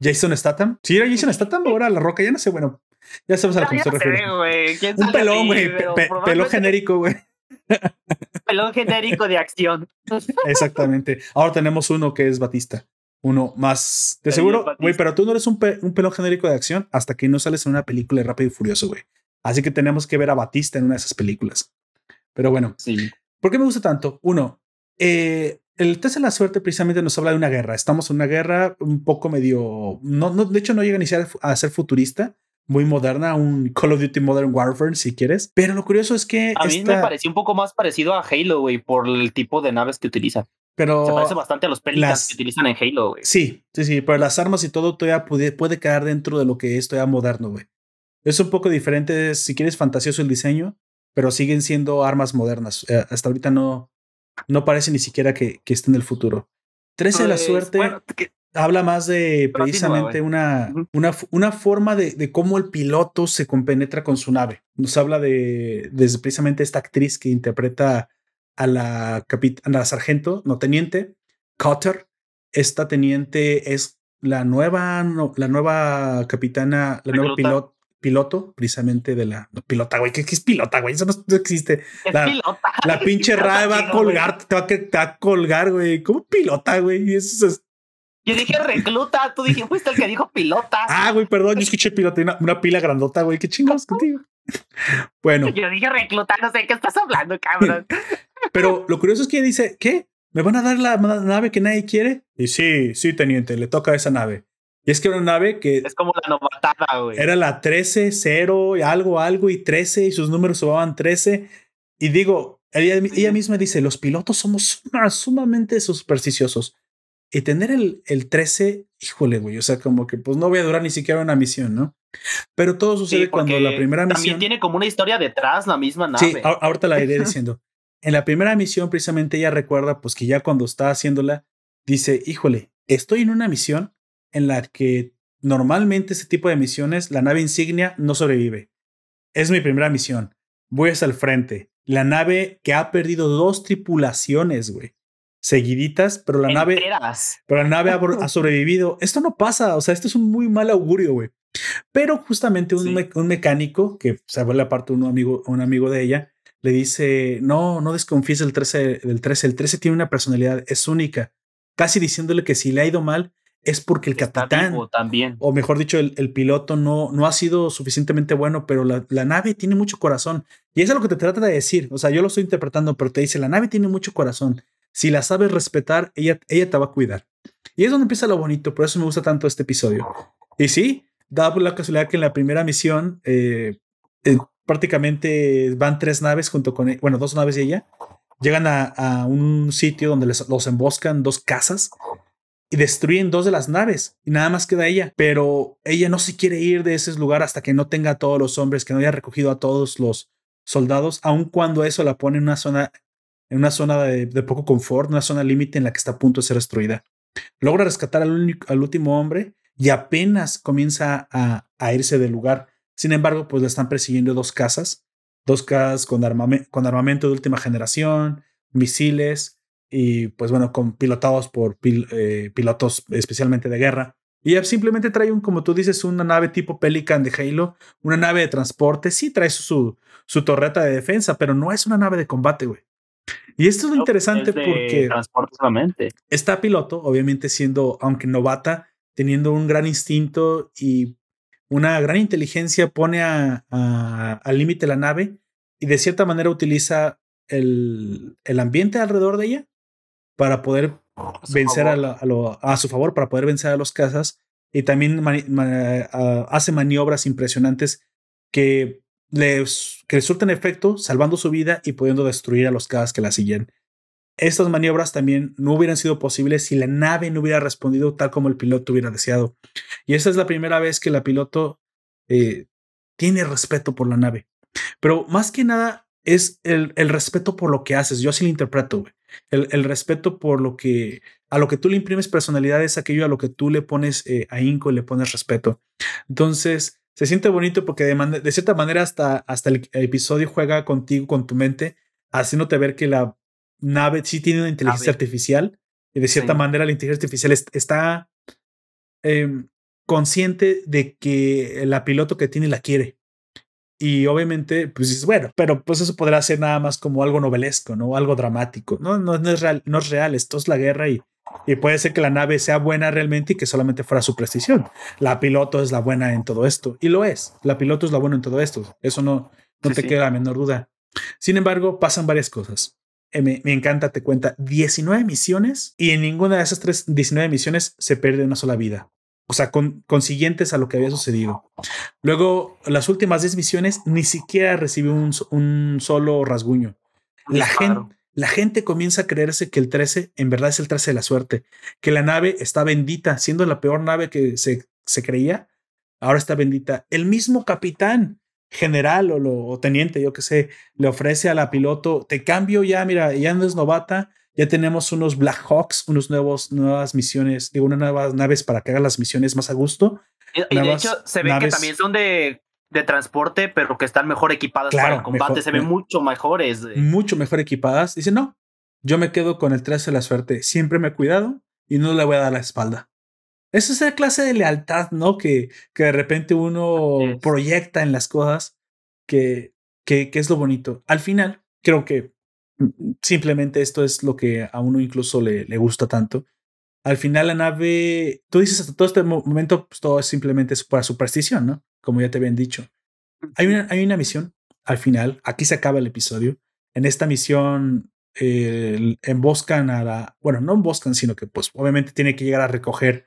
Jason Statham? Sí, era Jason Statham o era La Roca, ya no sé, bueno. Ya sabes a lo que me estoy refiriendo. güey. ¿Quién Un pelón, güey. pe- pelón genérico, güey. Pelón genérico de acción. Exactamente. Ahora tenemos uno que es Batista. Uno más. De seguro, güey, pero tú no eres un, pe- un pelón genérico de acción hasta que no sales en una película de Rápido y Furioso, güey. Así que tenemos que ver a Batista en una de esas películas. Pero bueno, Sí. ¿por qué me gusta tanto? Uno, eh, el test de la suerte precisamente nos habla de una guerra. Estamos en una guerra un poco medio. No, no, de hecho, no llega ni a ser futurista, muy moderna, un Call of Duty Modern Warfare, si quieres. Pero lo curioso es que. A mí me pareció un poco más parecido a Halo, güey, por el tipo de naves que utiliza. Pero. Se parece bastante a los Pelicans que utilizan en Halo, güey. Sí, sí, sí, pero las armas y todo todavía puede, puede quedar dentro de lo que es todavía moderno, güey. Es un poco diferente, si quieres, fantasioso el diseño, pero siguen siendo armas modernas. Eh, hasta ahorita no, no parece ni siquiera que, que esté en el futuro. 13 de la pues, suerte habla más de precisamente una, una, una, forma de, de, cómo el piloto se compenetra con su nave. Nos habla de, de precisamente esta actriz que interpreta a la, a la sargento, no teniente, Cotter. Esta teniente es la nueva, la nueva capitana, la nueva piloto piloto, precisamente de la pilota, güey. ¿Qué, es pilota, güey? Eso no, existe. la, pilota. La pinche raya va a colgar, te va, a, colgar, güey. ¿Cómo pilota, güey? Eso es. Yo dije recluta, tú dijiste, fuiste el que dijo pilota. Ah, güey, perdón, yo escuché pilota, una, una pila grandota, güey. Qué chingados contigo. Bueno. Yo dije recluta, no sé de qué estás hablando, cabrón. Pero lo curioso es que dice, ¿qué? ¿Me van a dar la nave que nadie quiere? Y sí, sí, teniente, le toca a esa nave. Y es que era una nave que. Es como la novatada, güey. Era la 13, 0, algo, algo y 13, y sus números subaban 13. Y digo, ella, ella misma dice: los pilotos somos sumamente supersticiosos. Y tener el, el 13, híjole, güey. O sea, como que pues no voy a durar ni siquiera una misión, ¿no? Pero todo sucede cuando la primera misión. También tiene como una historia detrás la misma nave. Sí, ahorita la iré diciendo. en la primera misión, precisamente ella recuerda, pues que ya cuando está haciéndola, dice: híjole, estoy en una misión en la que normalmente ese tipo de misiones, la nave insignia no sobrevive. Es mi primera misión. Voy hacia el frente. La nave que ha perdido dos tripulaciones, güey. Seguiditas, pero la nave. Pero la nave ha, sobrevivido. Esto no pasa. O sea, esto es un muy mal augurio, güey. Pero justamente un, mecánico, que se vuelve aparte un amigo, un amigo de ella, le dice: No, no desconfíes del 13, del 13. El 13 tiene una personalidad, es única. Casi diciéndole que si le ha ido mal, es porque el capitán, también. o mejor dicho, el, el, piloto no, no ha sido suficientemente bueno, pero la, la, nave tiene mucho corazón. Y eso es lo que te trata de decir. O sea, yo lo estoy interpretando, pero te dice, la nave tiene mucho corazón. Si la sabes respetar, ella, ella te va a cuidar. Y es donde empieza lo bonito, por eso me gusta tanto este episodio. Y sí, da la casualidad que en la primera misión eh, eh, prácticamente van tres naves junto con, e, bueno, dos naves y ella. Llegan a, a un sitio donde les, los emboscan dos casas y destruyen dos de las naves y nada más queda ella. Pero ella no se quiere ir de ese lugar hasta que no tenga a todos los hombres, que no haya recogido a todos los soldados, aun cuando eso la pone en una zona, en una zona de, poco confort, una zona límite en la que está a punto de ser destruida. Logra rescatar al, al último hombre y apenas comienza a, irse del lugar. Sin embargo, pues le están persiguiendo dos casas, dos casas con, con armamento de última generación, misiles, y pues bueno, con pilotados por eh, pilotos especialmente de guerra. Y simplemente trae un, como tú dices, una nave tipo Pelican de Halo, una nave de transporte. Sí trae su, su torreta de defensa, pero no es una nave de combate, güey. Y esto es lo interesante porque transporte solamente. está piloto, obviamente siendo, aunque novata, teniendo un gran instinto y una gran inteligencia, pone a, al límite la nave y de cierta manera utiliza el, el ambiente alrededor de ella para poder vencer a, a, su favor, para poder vencer a los cazas. Y también hace maniobras impresionantes que les, que surten efecto, salvando su vida y pudiendo destruir a los cazas que la siguen. Estas maniobras también no hubieran sido posibles si la nave no hubiera respondido tal como el piloto hubiera deseado. Y esta es la primera vez que la piloto eh, tiene respeto por la nave. Pero más que nada es el, el respeto por lo que haces. Yo así lo interpreto, güey. El, respeto por lo que, a lo que tú le imprimes personalidad es aquello a lo que tú le pones eh, ahínco y le pones respeto. Entonces, se siente bonito porque de, cierta manera hasta, hasta el, episodio juega contigo, con tu mente, haciéndote ver que la nave sí tiene una inteligencia artificial y de cierta manera la inteligencia artificial está em, consciente de que la piloto que tiene la quiere. Y obviamente, pues dices, bueno, pero pues eso podrá ser nada más como algo novelesco, ¿no? Algo dramático. No, no, no es real, no es real, esto es la guerra y, y puede ser que la nave sea buena realmente y que solamente fuera su precisión. La piloto es la buena en todo esto. Y lo es. La piloto es la buena en todo esto. Eso no, no te queda la menor duda. Sin embargo, pasan varias cosas. eh, me, me, encanta, te cuenta 19 misiones y en ninguna de esas tres 19 misiones se pierde una sola vida. O sea, con, consiguientes a lo que había sucedido. Luego, las últimas 10 misiones ni siquiera recibió un, un solo rasguño. La gente, la gente comienza a creerse que el 13 en verdad es el 13 de la suerte, que la nave está bendita, siendo la peor nave que se, se creía, ahora está bendita. El mismo capitán general o, lo, o teniente, yo que sé, le ofrece a la piloto, te cambio ya, mira, ya no es novata, ya tenemos unos Black Hawks, unos nuevos, nuevas misiones, digo, unas nuevas naves para que hagan las misiones más a gusto. Y, y de hecho, se ve que también son de, de transporte, pero que están mejor equipadas Claro, para el combate, mejor- se ven mucho mejores. eh. mucho mejor equipadas. Dice, no, yo me quedo con el 13 de la suerte. Siempre me he cuidado y no le voy a dar la espalda. Esa es la clase de lealtad, ¿no? Que, que de repente uno proyecta en las cosas, que, que, que es lo bonito. Al final, creo que mm, simplemente esto es lo que a uno incluso le, le gusta tanto. Al final la nave, tú dices hasta todo este mo- momento, pues todo es simplemente para superstición, ¿no? Como ya te habían dicho. Hay una, hay una misión al final, aquí se acaba el episodio. En esta misión eh, emboscan a la, bueno, no emboscan, sino que pues obviamente tiene que llegar a recoger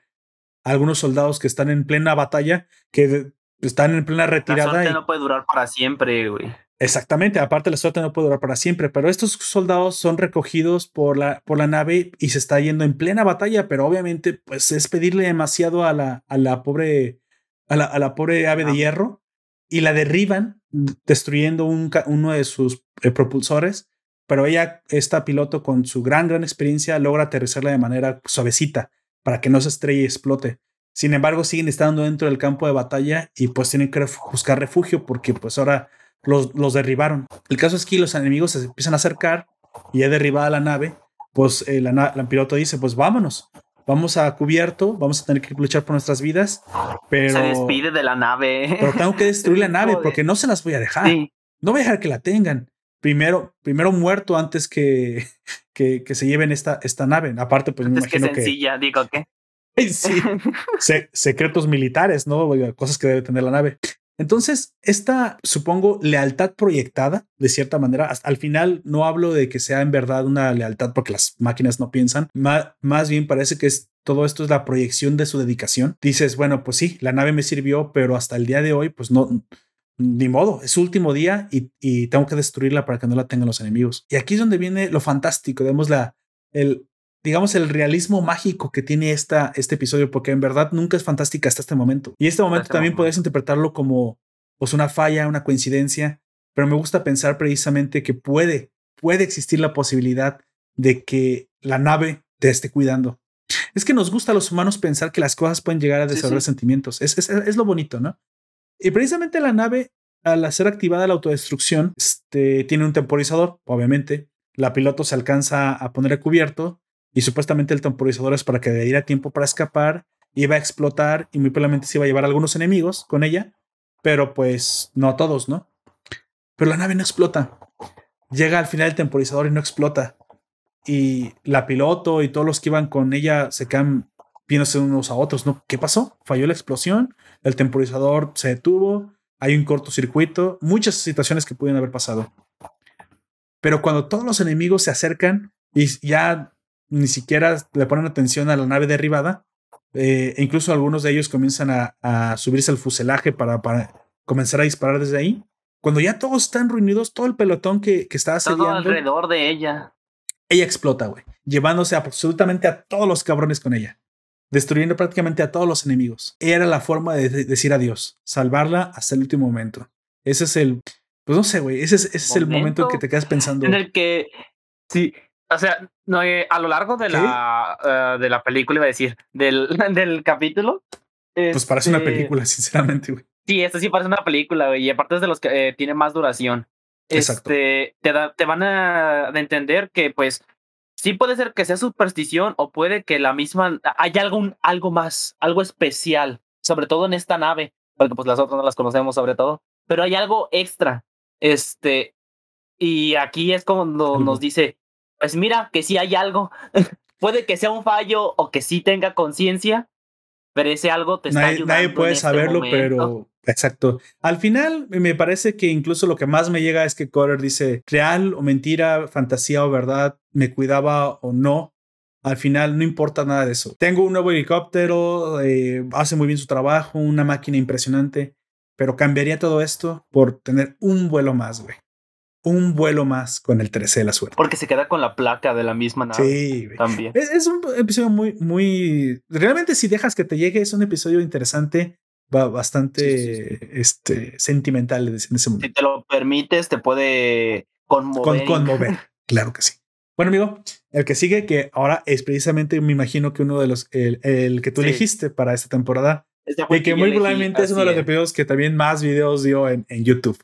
a algunos soldados que están en plena batalla, que están en plena La retirada. suerte y- no puede durar para siempre, güey. Exactamente, aparte la suerte no puede durar para siempre, pero estos soldados son recogidos por la, por la nave y se está yendo en plena batalla, pero obviamente pues es pedirle demasiado a la, a la pobre, a la, a la pobre ave de Ah. hierro y la derriban destruyendo un, ca- uno de sus eh, propulsores, pero ella, esta piloto con su gran, gran experiencia, logra aterrizarla de manera suavecita para que no se estrelle y explote. Sin embargo, siguen estando dentro del campo de batalla y pues tienen que buscar refugio porque pues ahora los, los derribaron. El caso es que los enemigos se empiezan a acercar y ya derribada la nave, pues eh, la piloto dice, pues vámonos, vamos a cubierto, vamos a tener que luchar por nuestras vidas, pero, Se despide de la nave. pero tengo que destruir la nave porque no se las voy a dejar. Sí. No voy a dejar que la tengan. Primero, primero muerto antes que, que, que se lleven esta, esta nave. Aparte, pues me Es que imagino que... sencilla, digo que. Sí, se- secretos militares, ¿no? Cosas que debe tener la nave. Entonces, esta, supongo, lealtad proyectada, de cierta manera, hasta al final no hablo de que sea en verdad una lealtad porque las máquinas no piensan, Ma- más bien parece que es, todo esto es la proyección de su dedicación. Dices, bueno, pues sí, la nave me sirvió, pero hasta el día de hoy, pues no, ni modo, es su último día y, y tengo que destruirla para que no la tengan los enemigos. Y aquí es donde viene lo fantástico, digamos, la, el, digamos, el realismo mágico que tiene esta, este episodio, porque en verdad nunca es fantástica hasta este momento. Y este momento este también momento. puedes interpretarlo como pues, una falla, una coincidencia, pero me gusta pensar precisamente que puede, puede existir la posibilidad de que la nave te esté cuidando. Es que nos gusta a los humanos pensar que las cosas pueden llegar a desarrollar sí. sentimientos. Es, es, es lo bonito, ¿no? Y precisamente la nave, al hacer activada la autodestrucción, este, tiene un temporizador, obviamente. La piloto se alcanza a poner a cubierto y supuestamente el temporizador es para que le diera tiempo para escapar, iba a explotar y muy probablemente se iba a llevar a algunos enemigos con ella, pero pues no a todos, ¿no? Pero la nave no explota. Llega al final el temporizador y no explota. Y la piloto y todos los que iban con ella se quedan viéndose unos a otros, ¿no? ¿Qué pasó? Falló la explosión, el temporizador se detuvo, hay un cortocircuito, muchas situaciones que pudieron haber pasado. Pero cuando todos los enemigos se acercan y ya ni siquiera le ponen atención a la nave derribada, eh, e incluso algunos de ellos comienzan a, a subirse al fuselaje para, para comenzar a disparar desde ahí. Cuando ya todos están reunidos, todo el pelotón que, que está Todo asediando, alrededor de ella. ella explota, güey, llevándose absolutamente a todos los cabrones con ella, destruyendo prácticamente a todos los enemigos. Era la forma de de- decir adiós, salvarla hasta el último momento. Ese es el, pues no sé, güey, ese es, ese es el momento en que Momento te quedas pensando. En el que. Sí. O sea, no, eh, a lo largo de la, eh, de la película, iba a decir, del, del capítulo. Pues parece una este, película, sinceramente, güey. Sí, esto sí parece una película, güey. Y aparte es de los que eh, tiene más duración. Exacto. Este, te, da, te van a de entender que, pues, sí puede ser que sea superstición o puede que la misma. Hay algo, algo más, algo especial, sobre todo en esta nave, porque pues las otras no las conocemos, sobre todo. Pero hay algo extra. Este, y aquí es cuando nos dice: Pues mira, que sí hay algo. puede que sea un fallo o que sí tenga conciencia, pero ese algo te está Nadie, ayudando. nadie en puede este saberlo, momento. pero Exacto. Al final, me parece que incluso lo que más me llega es que Cotter dice real o mentira, fantasía o verdad, me cuidaba o no. Al final no importa nada de eso. Tengo un nuevo helicóptero, eh, hace muy bien su trabajo, una máquina impresionante, pero cambiaría todo esto por tener un vuelo más, güey. Un vuelo más con el 13 de la suerte. Porque se queda con la placa de la misma nave. Sí. También. Es, es un episodio muy, muy. Realmente, si dejas que te llegue, es un episodio interesante va bastante Sí, sí, sí. Este, sentimental en ese Si momento. te lo permites, te puede conmover. Con, conmover, claro que sí. Bueno, amigo, el que sigue, que ahora es precisamente, me imagino que uno de los, el, el que tú elegiste para esta temporada, Este y que muy probablemente es uno de los episodios que también más videos dio en, en YouTube.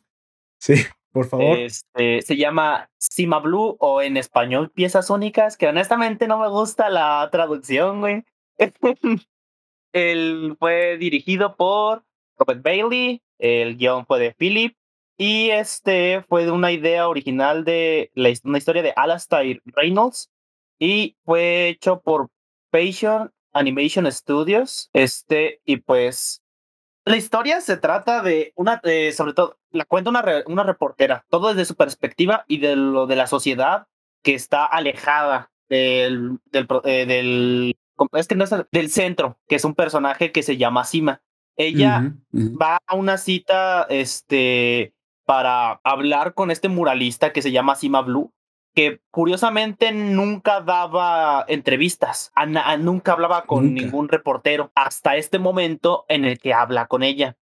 Sí, por favor. Este, se llama Cima Blue o en español Piezas Únicas, que honestamente no me gusta la traducción, güey. Él fue dirigido por Robert Bailey, el guion fue de Philip, y este fue de una idea original de la, una historia de Alastair Reynolds, y fue hecho por Passion Animation Studios, este, y pues la historia se trata de una, eh, sobre todo, la cuenta una, re- una reportera, todo desde su perspectiva y de lo de la sociedad que está alejada del, del, eh, del, es que no es el- del centro, que es un personaje que se llama Sima. Ella va a una cita, este, para hablar con este muralista que se llama Sima Blue, que curiosamente nunca daba entrevistas, a na- a- nunca hablaba con Nunca. ningún reportero hasta este momento en el que habla con ella.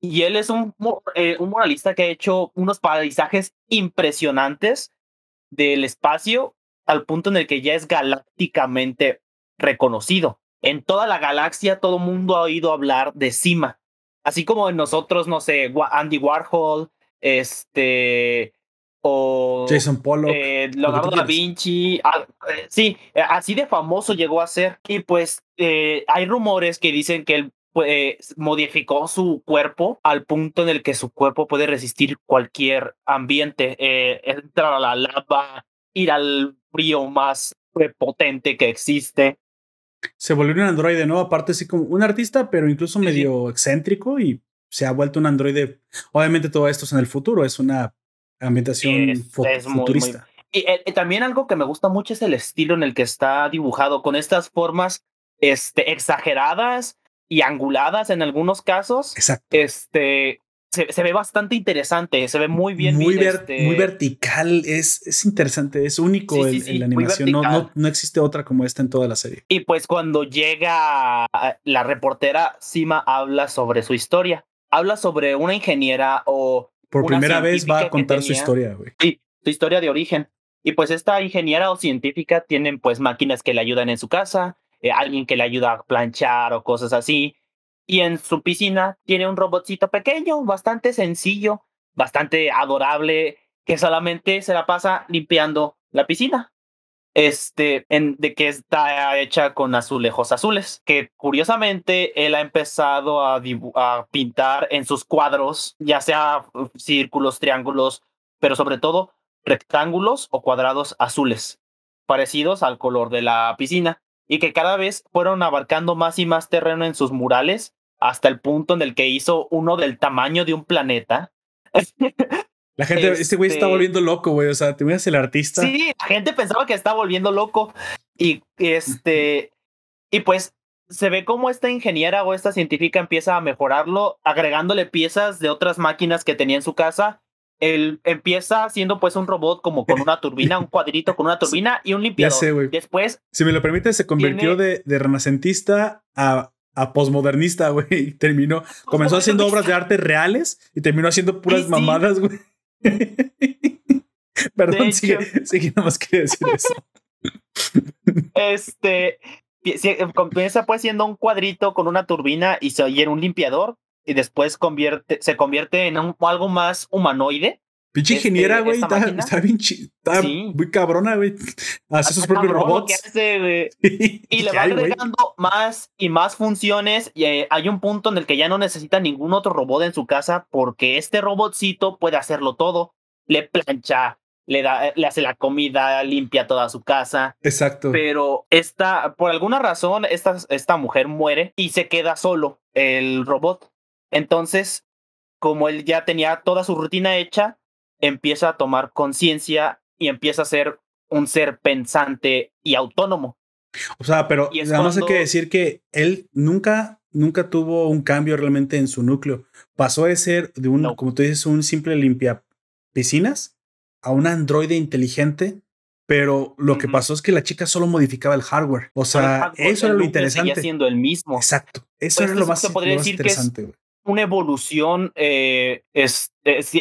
Y él es un, eh, un muralista que ha hecho unos paisajes impresionantes del espacio al punto en el que ya es galácticamente reconocido. En toda la galaxia todo el mundo ha oído hablar de Sima. Así como en nosotros, no sé, Andy Warhol, este, o Jason Pollock. eh, Leonardo da. Vinci, ah, eh, sí, eh, así de famoso llegó a ser. Y pues hay rumores que dicen que él pues, modificó su cuerpo al punto en el que su cuerpo puede resistir cualquier ambiente, eh, entrar a la lava, ir al frío más eh, potente que existe. se volvió un androide, ¿no? Aparte, así como un artista, pero incluso Sí, sí. medio excéntrico y se ha vuelto un androide. Obviamente, todo esto es en el futuro, es una ambientación Es- fu- es muy, muy- futurista. Y eh, eh, también algo que me gusta mucho es el estilo en el que está dibujado, con estas formas este, exageradas y anguladas en algunos casos. Exacto. Este se, se ve bastante interesante, se ve muy bien. muy, bien, ver- este, muy vertical, es, es interesante, es único Sí, sí, en, sí, en la animación. No, no, no existe otra como esta en toda la serie. Y pues cuando llega a- la reportera, Sima habla sobre su historia. Habla sobre una ingeniera o Por Una primera vez va a contar su historia, güey. Sí, su historia de origen. Y pues esta ingeniera o científica tienen pues máquinas que le ayudan en su casa, eh, alguien que le ayuda a planchar o cosas así. Y en su piscina tiene un robotcito pequeño, bastante sencillo, bastante adorable, que solamente se la pasa limpiando la piscina. Este, en, de que está hecha con azulejos azules, que curiosamente él ha empezado a, a pintar en sus cuadros, ya sea uh, círculos, triángulos, pero sobre todo rectángulos o cuadrados azules, parecidos al color de la piscina, y que cada vez fueron abarcando más y más terreno en sus murales, hasta el punto en el que hizo uno del tamaño de un planeta. La gente, este güey está Este- volviendo loco, güey. O sea, te miras el artista. Sí, la gente pensaba que estaba volviendo loco. Y este. Y pues se ve como esta ingeniera o esta científica empieza a mejorarlo, agregándole piezas de otras máquinas que tenía en su casa. Él empieza siendo pues un robot como con una turbina, un cuadrito con una turbina y un limpiador. sé, güey. Después, Si me lo permite, se convirtió Tiene- de, de renacentista a, a posmodernista, güey. Y terminó, comenzó haciendo obras de arte reales y terminó haciendo puras Sí, mamadas, güey. Perdón, sigue, hecho. sigue, nada más quería decir eso. este si- comienza pues siendo un cuadrito con una turbina y se oye en un limpiador. Y después convierte, se convierte en un- algo más humanoide. Pinche Este, ingeniera, güey. Está, está bien Está Sí. muy cabrona, güey. Hace sus propios robots. hace. Y le va agregando más y más funciones. Y eh, hay un punto en el que ya no necesita ningún otro robot en su casa porque este robotcito puede hacerlo todo. Le plancha, le, da, le hace la comida, limpia toda su casa. Exacto. Pero esta, por alguna razón, esta, esta mujer muere y se queda solo el robot. Entonces, como él ya tenía toda su rutina hecha, empieza a tomar conciencia y empieza a ser un ser pensante y autónomo. O sea, pero nada más hay que decir que él nunca, nunca tuvo un cambio realmente en su núcleo. Pasó de ser de un, como tú dices, un simple limpia piscinas a un androide inteligente, pero lo que pasó es que la chica solo modificaba el hardware. O sea, eso era lo interesante. Seguía siendo el mismo. Exacto. Eso pues era lo más, interesante, una evolución, eh, es,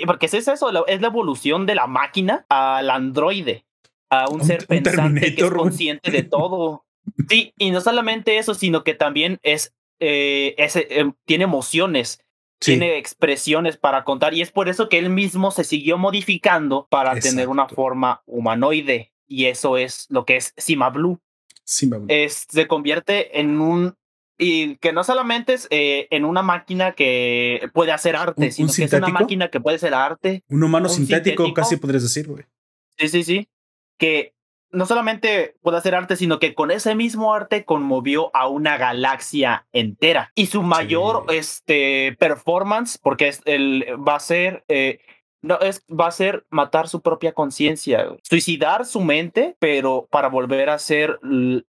porque es eso, es la evolución de la máquina al androide, a un, ser pensante que es consciente de todo. Sí, y no solamente eso, sino que también es, eh, eh, tiene emociones, tiene expresiones para contar, y es por eso que él mismo se siguió modificando para tener una forma humanoide, y eso es lo que es Sima Blue. Sima Blue. se convierte en un y que no solamente es eh, en una máquina que puede hacer arte, sino que es una máquina que puede hacer arte. Un humano sintético, casi podrías decir, güey. Sí, sí, sí. Que no solamente puede hacer arte, sino que con ese mismo arte conmovió a una galaxia entera. Y su mayor este, performance, porque es el, va a ser eh, no, es, va a ser matar su propia conciencia, suicidar su mente, pero para volver a ser,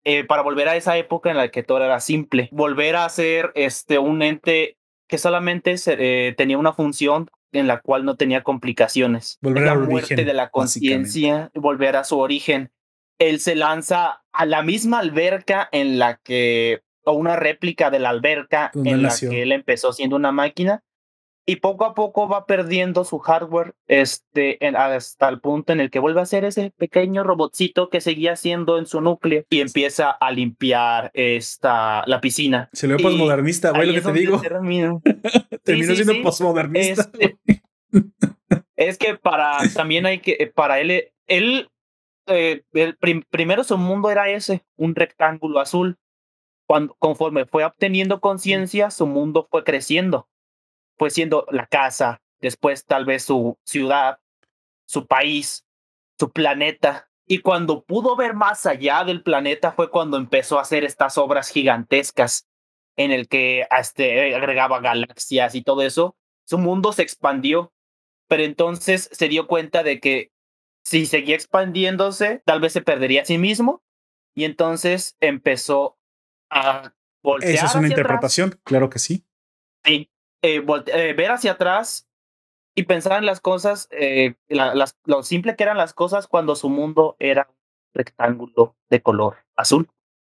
eh, para volver a esa época en la que todo era simple, volver a ser este, un ente que solamente eh, tenía una función en la cual no tenía complicaciones. Volver la muerte de la conciencia, volver a su origen. Él se lanza a la misma alberca en la que, o una réplica de la alberca en la que él empezó siendo una máquina, y poco a poco va perdiendo su hardware este, hasta el punto en el que vuelve a ser ese pequeño robotcito que seguía siendo en su núcleo y empieza a limpiar esta, la piscina. Se le ve posmodernista, güey, lo que te digo. Terminó siendo posmodernista. es que para, también hay que, para él, él, eh, el primero su mundo era ese, un rectángulo azul. Cuando, conforme fue obteniendo conciencia, su mundo fue creciendo fue siendo la casa, después tal vez su ciudad, su país, su planeta. Y cuando pudo ver más allá del planeta fue cuando empezó a hacer estas obras gigantescas en el que este, agregaba galaxias y todo eso. Su mundo se expandió, pero entonces se dio cuenta de que si seguía expandiéndose, tal vez se perdería a sí mismo. Y entonces empezó a voltear. Esa es una interpretación, claro que sí. Sí, eh, eh, ver hacia atrás y pensar en las cosas, eh, las, lo simple que eran las cosas cuando su mundo era un rectángulo de color azul.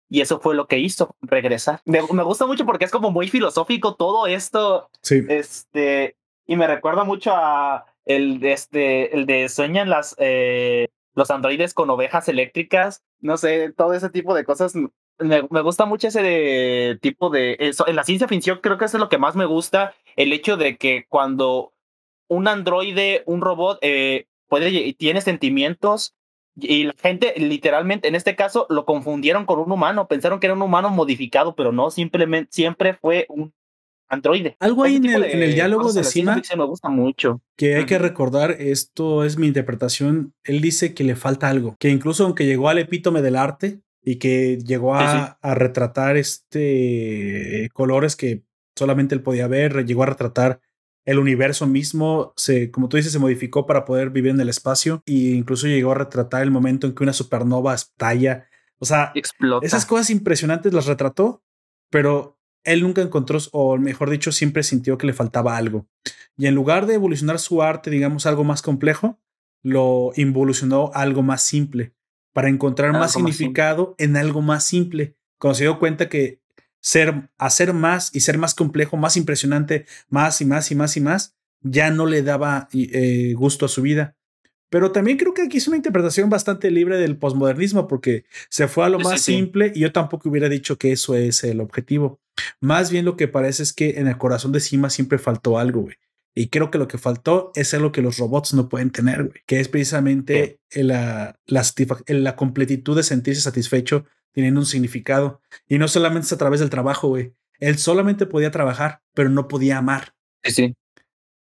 Y eso fue lo que hizo, regresar. Me, gusta mucho porque es como muy filosófico todo esto. Sí. Este, y me recuerda mucho a el de, este, el de sueñan las, los androides con ovejas eléctricas. No sé, todo ese tipo de cosas me, gusta mucho ese tipo de eso. En la ciencia ficción creo que eso es lo que más me gusta, el hecho de que cuando un androide, un robot, eh, puede tiene sentimientos y la gente literalmente, en este caso, lo confundieron con un humano, pensaron que era un humano modificado, pero no, simplemente siempre fue un androide. Algo ahí en el, en el, diálogo de Sima me gusta mucho. Que hay que recordar, esto es mi interpretación, él dice que le falta algo, que incluso aunque llegó al epítome del arte, y que llegó a, retratar este colores que solamente él podía ver, llegó a retratar el universo mismo, se, como tú dices, se modificó para poder vivir en el espacio e incluso llegó a retratar el momento en que una supernova estalla. O sea, esas cosas impresionantes las retrató, pero él nunca encontró, o mejor dicho, siempre sintió que le faltaba algo. Y en lugar de evolucionar su arte, digamos, algo más complejo, lo involucionó a algo más simple para encontrar más significado en algo más simple. Cuando se dio cuenta que ser, hacer más y ser más complejo, más impresionante, más y más y más y más, ya no le daba eh, gusto a su vida. Pero también creo que aquí es una interpretación bastante libre del posmodernismo porque se fue a lo más simple y yo tampoco hubiera dicho que eso es el objetivo. Más bien lo que parece es que en el corazón de Cima siempre faltó algo, güey. Y creo que lo que faltó es algo que los robots no pueden tener, güey, que es precisamente la, la, la, completitud de sentirse satisfecho teniendo un significado. Y no solamente es a través del trabajo, güey. Él solamente podía trabajar, pero no podía amar. Sí, sí.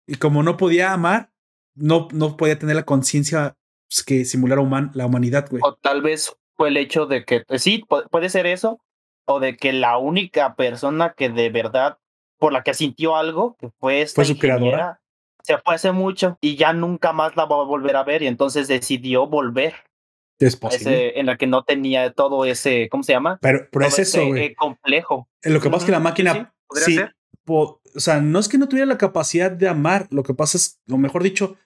Y como no podía amar, no, no podía tener la conciencia pues, que simulara la humanidad, güey. O tal vez fue el hecho de que, sí, puede ser eso, o de que la única persona que de verdad por la que sintió algo, que fue esta Fue su creadora. se fue hace mucho y ya nunca más la va a volver a ver y entonces decidió volver Es posible. ese- en la que no tenía todo ese, ¿cómo se llama? Pero, pero es eso, ese, güey. eh, complejo. Lo que pasa es que la máquina, sí, podría sí, po- o sea, no es que no tuviera la capacidad de amar, lo que pasa es, o mejor dicho,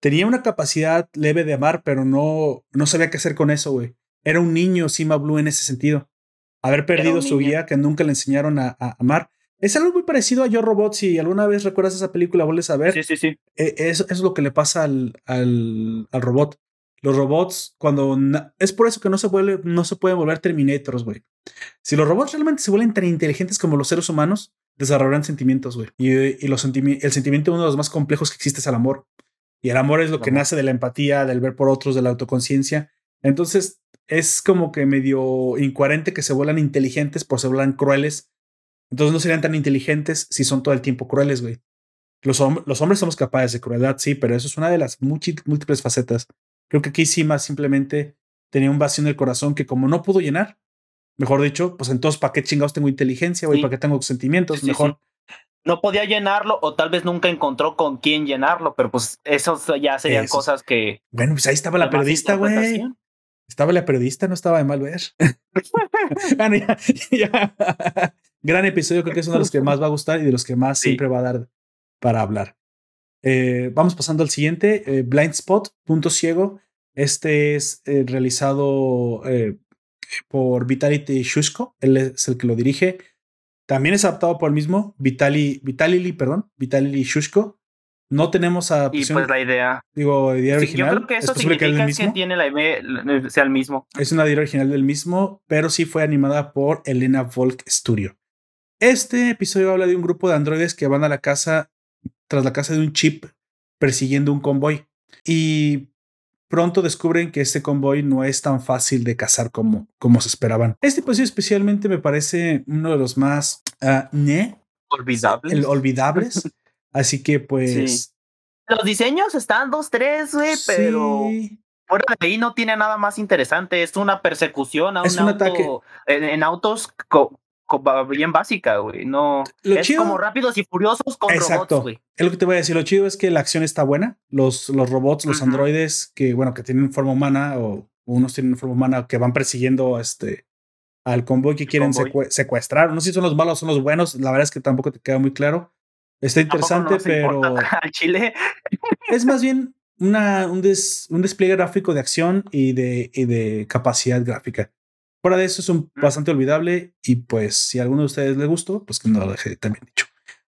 tenía una capacidad leve de amar, pero no, no sabía qué hacer con eso, güey. Era un niño, Sima Blue, en ese sentido. Haber perdido su guía que nunca le enseñaron a, a amar. Es algo muy parecido a Yo Robot. Si alguna vez recuerdas esa película, vuelves a ver. Sí, sí, sí. Eh, Eso, es lo que le pasa al, al, al robot. Los robots, cuando. Es por eso que no se, vuelve, no se pueden volver Terminators, güey. Si los robots realmente se vuelven tan inteligentes como los seres humanos, desarrollarán sentimientos, güey. Y, y los sentimi- el sentimiento, uno de los más complejos que existe, es el amor. Y el amor es lo que nace de la empatía, del ver por otros, de la autoconciencia. Entonces, es como que medio incoherente que se vuelan inteligentes por se vuelan crueles. Entonces, no serían tan inteligentes si son todo el tiempo crueles, güey. Los, hom- los hombres somos capaces de crueldad, sí, pero eso es una de las múltiples facetas. Creo que aquí Sima simplemente tenía un vacío en el corazón que como no pudo llenar, mejor dicho, pues entonces ¿para qué chingados tengo inteligencia, güey? Sí. ¿Para qué tengo sentimientos? Sí, sí, mejor. No podía llenarlo o tal vez nunca encontró con quién llenarlo, pero pues eso ya serían Eso. cosas que... Bueno, pues ahí estaba la periodista, güey. Estaba la periodista, no estaba de mal ver. bueno, ya, ya. Gran episodio, creo que es uno de los que más va a gustar y de los que más Sí. siempre va a dar para hablar. Eh, vamos pasando al siguiente, eh, Blind Spot, punto ciego. Este es eh, realizado eh, por Vitality Shushko, él es el que lo dirige. También es adaptado por el mismo, Vitali, Vitalili, perdón, Vitalili Shushko. No tenemos Y adaptación, pues la idea... digo, idea Sí, yo original. creo que eso es posible que es significa que, tiene la idea, sea el mismo. Es una idea original del mismo, pero sí fue animada por Elena Volk Studio. Este episodio habla de un grupo de androides que van a la casa, tras la casa de un chip, persiguiendo un convoy. Y pronto descubren que este convoy no es tan fácil de cazar como, como se esperaban. Este episodio especialmente me parece uno de los más ah, ñe, Olvidable. el olvidables. Así que pues... Sí. Los diseños están dos, tres, güey, pero sí. fuera de ahí no tiene nada más interesante. Es una persecución a Es un, un auto ataque. En, en autos co- bien básica, güey. No Lo es chido- como rápidos y furiosos con Exacto. robots, güey. Es lo que te voy a decir. Lo chido es que la acción está buena. Los, los robots, los androides que, bueno, que tienen forma humana o unos tienen forma humana que van persiguiendo este, al convoy que quieren convoy. secuestrar. No sé si son los malos o son los buenos. La verdad es que tampoco te queda muy claro. Está interesante, pero Al Chile. es más bien una, un, des- un despliegue gráfico de acción y de, y de capacidad gráfica. Fuera de eso es un bastante olvidable y pues si a alguno de ustedes le gustó, pues que no lo deje también dicho.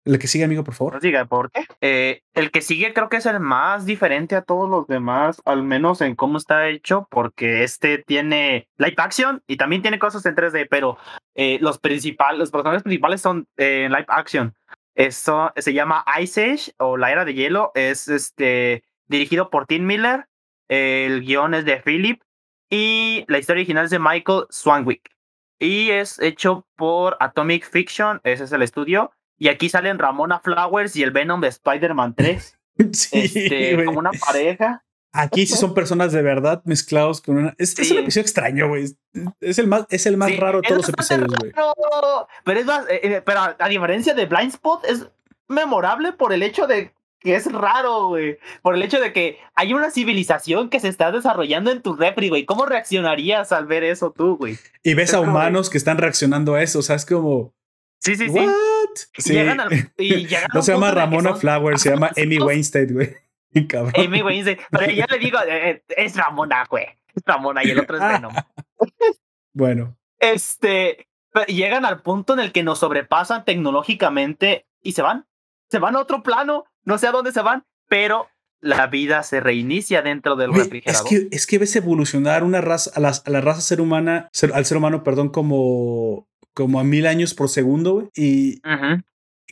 El que sigue, amigo, por favor. Diga por qué. Eh, el que sigue creo que es el más diferente a todos los demás, al menos en cómo está hecho, porque este tiene live action y también tiene cosas en 3D, pero eh, los principales, los personajes principales son eh, en live action. Esto se llama Ice Age o La Era de Hielo. Es este dirigido por Tim Miller. El guion es de Philip. Y la historia original es de Michael Swanwick. Y es hecho por Atomic Fiction. Ese es el estudio. Y aquí salen Ramona Flowers y el Venom de Spider-Man 3. Sí, este, como una pareja. Aquí sí son personas de verdad mezclados con una. Es, es un episodio extraño, güey. Es- el más, es el más Sí, raro de todos los episodios, güey. Pero es más, eh, eh, pero a, a diferencia de Blind Spot, es memorable por el hecho de que es raro, güey. Por el hecho de que hay una civilización que se está desarrollando en tu refri, güey. ¿Cómo reaccionarías al ver eso tú, güey? Y ves es a como humanos que están reaccionando a eso. O sea, es como. Sí, sí, sí. ¿What? Sí. llegan al- y llegan a No se llama Ramona son- Flowers, se llama Amy Weinstein, güey. Cabrón. Amy Weinstein. Pero yo le digo, eh, eh, es Ramona, güey. Es Ramona y el otro es Venom. Bueno, Este, llegan al punto en el que nos sobrepasan tecnológicamente y se van. Se van a otro plano, no sé a dónde se van, pero la vida se reinicia dentro del güey, es refrigerador. que, es que ves evolucionar una raza, a, las- a la raza ser humana, ser- al ser humano, perdón, como, como a mil años por segundo. Y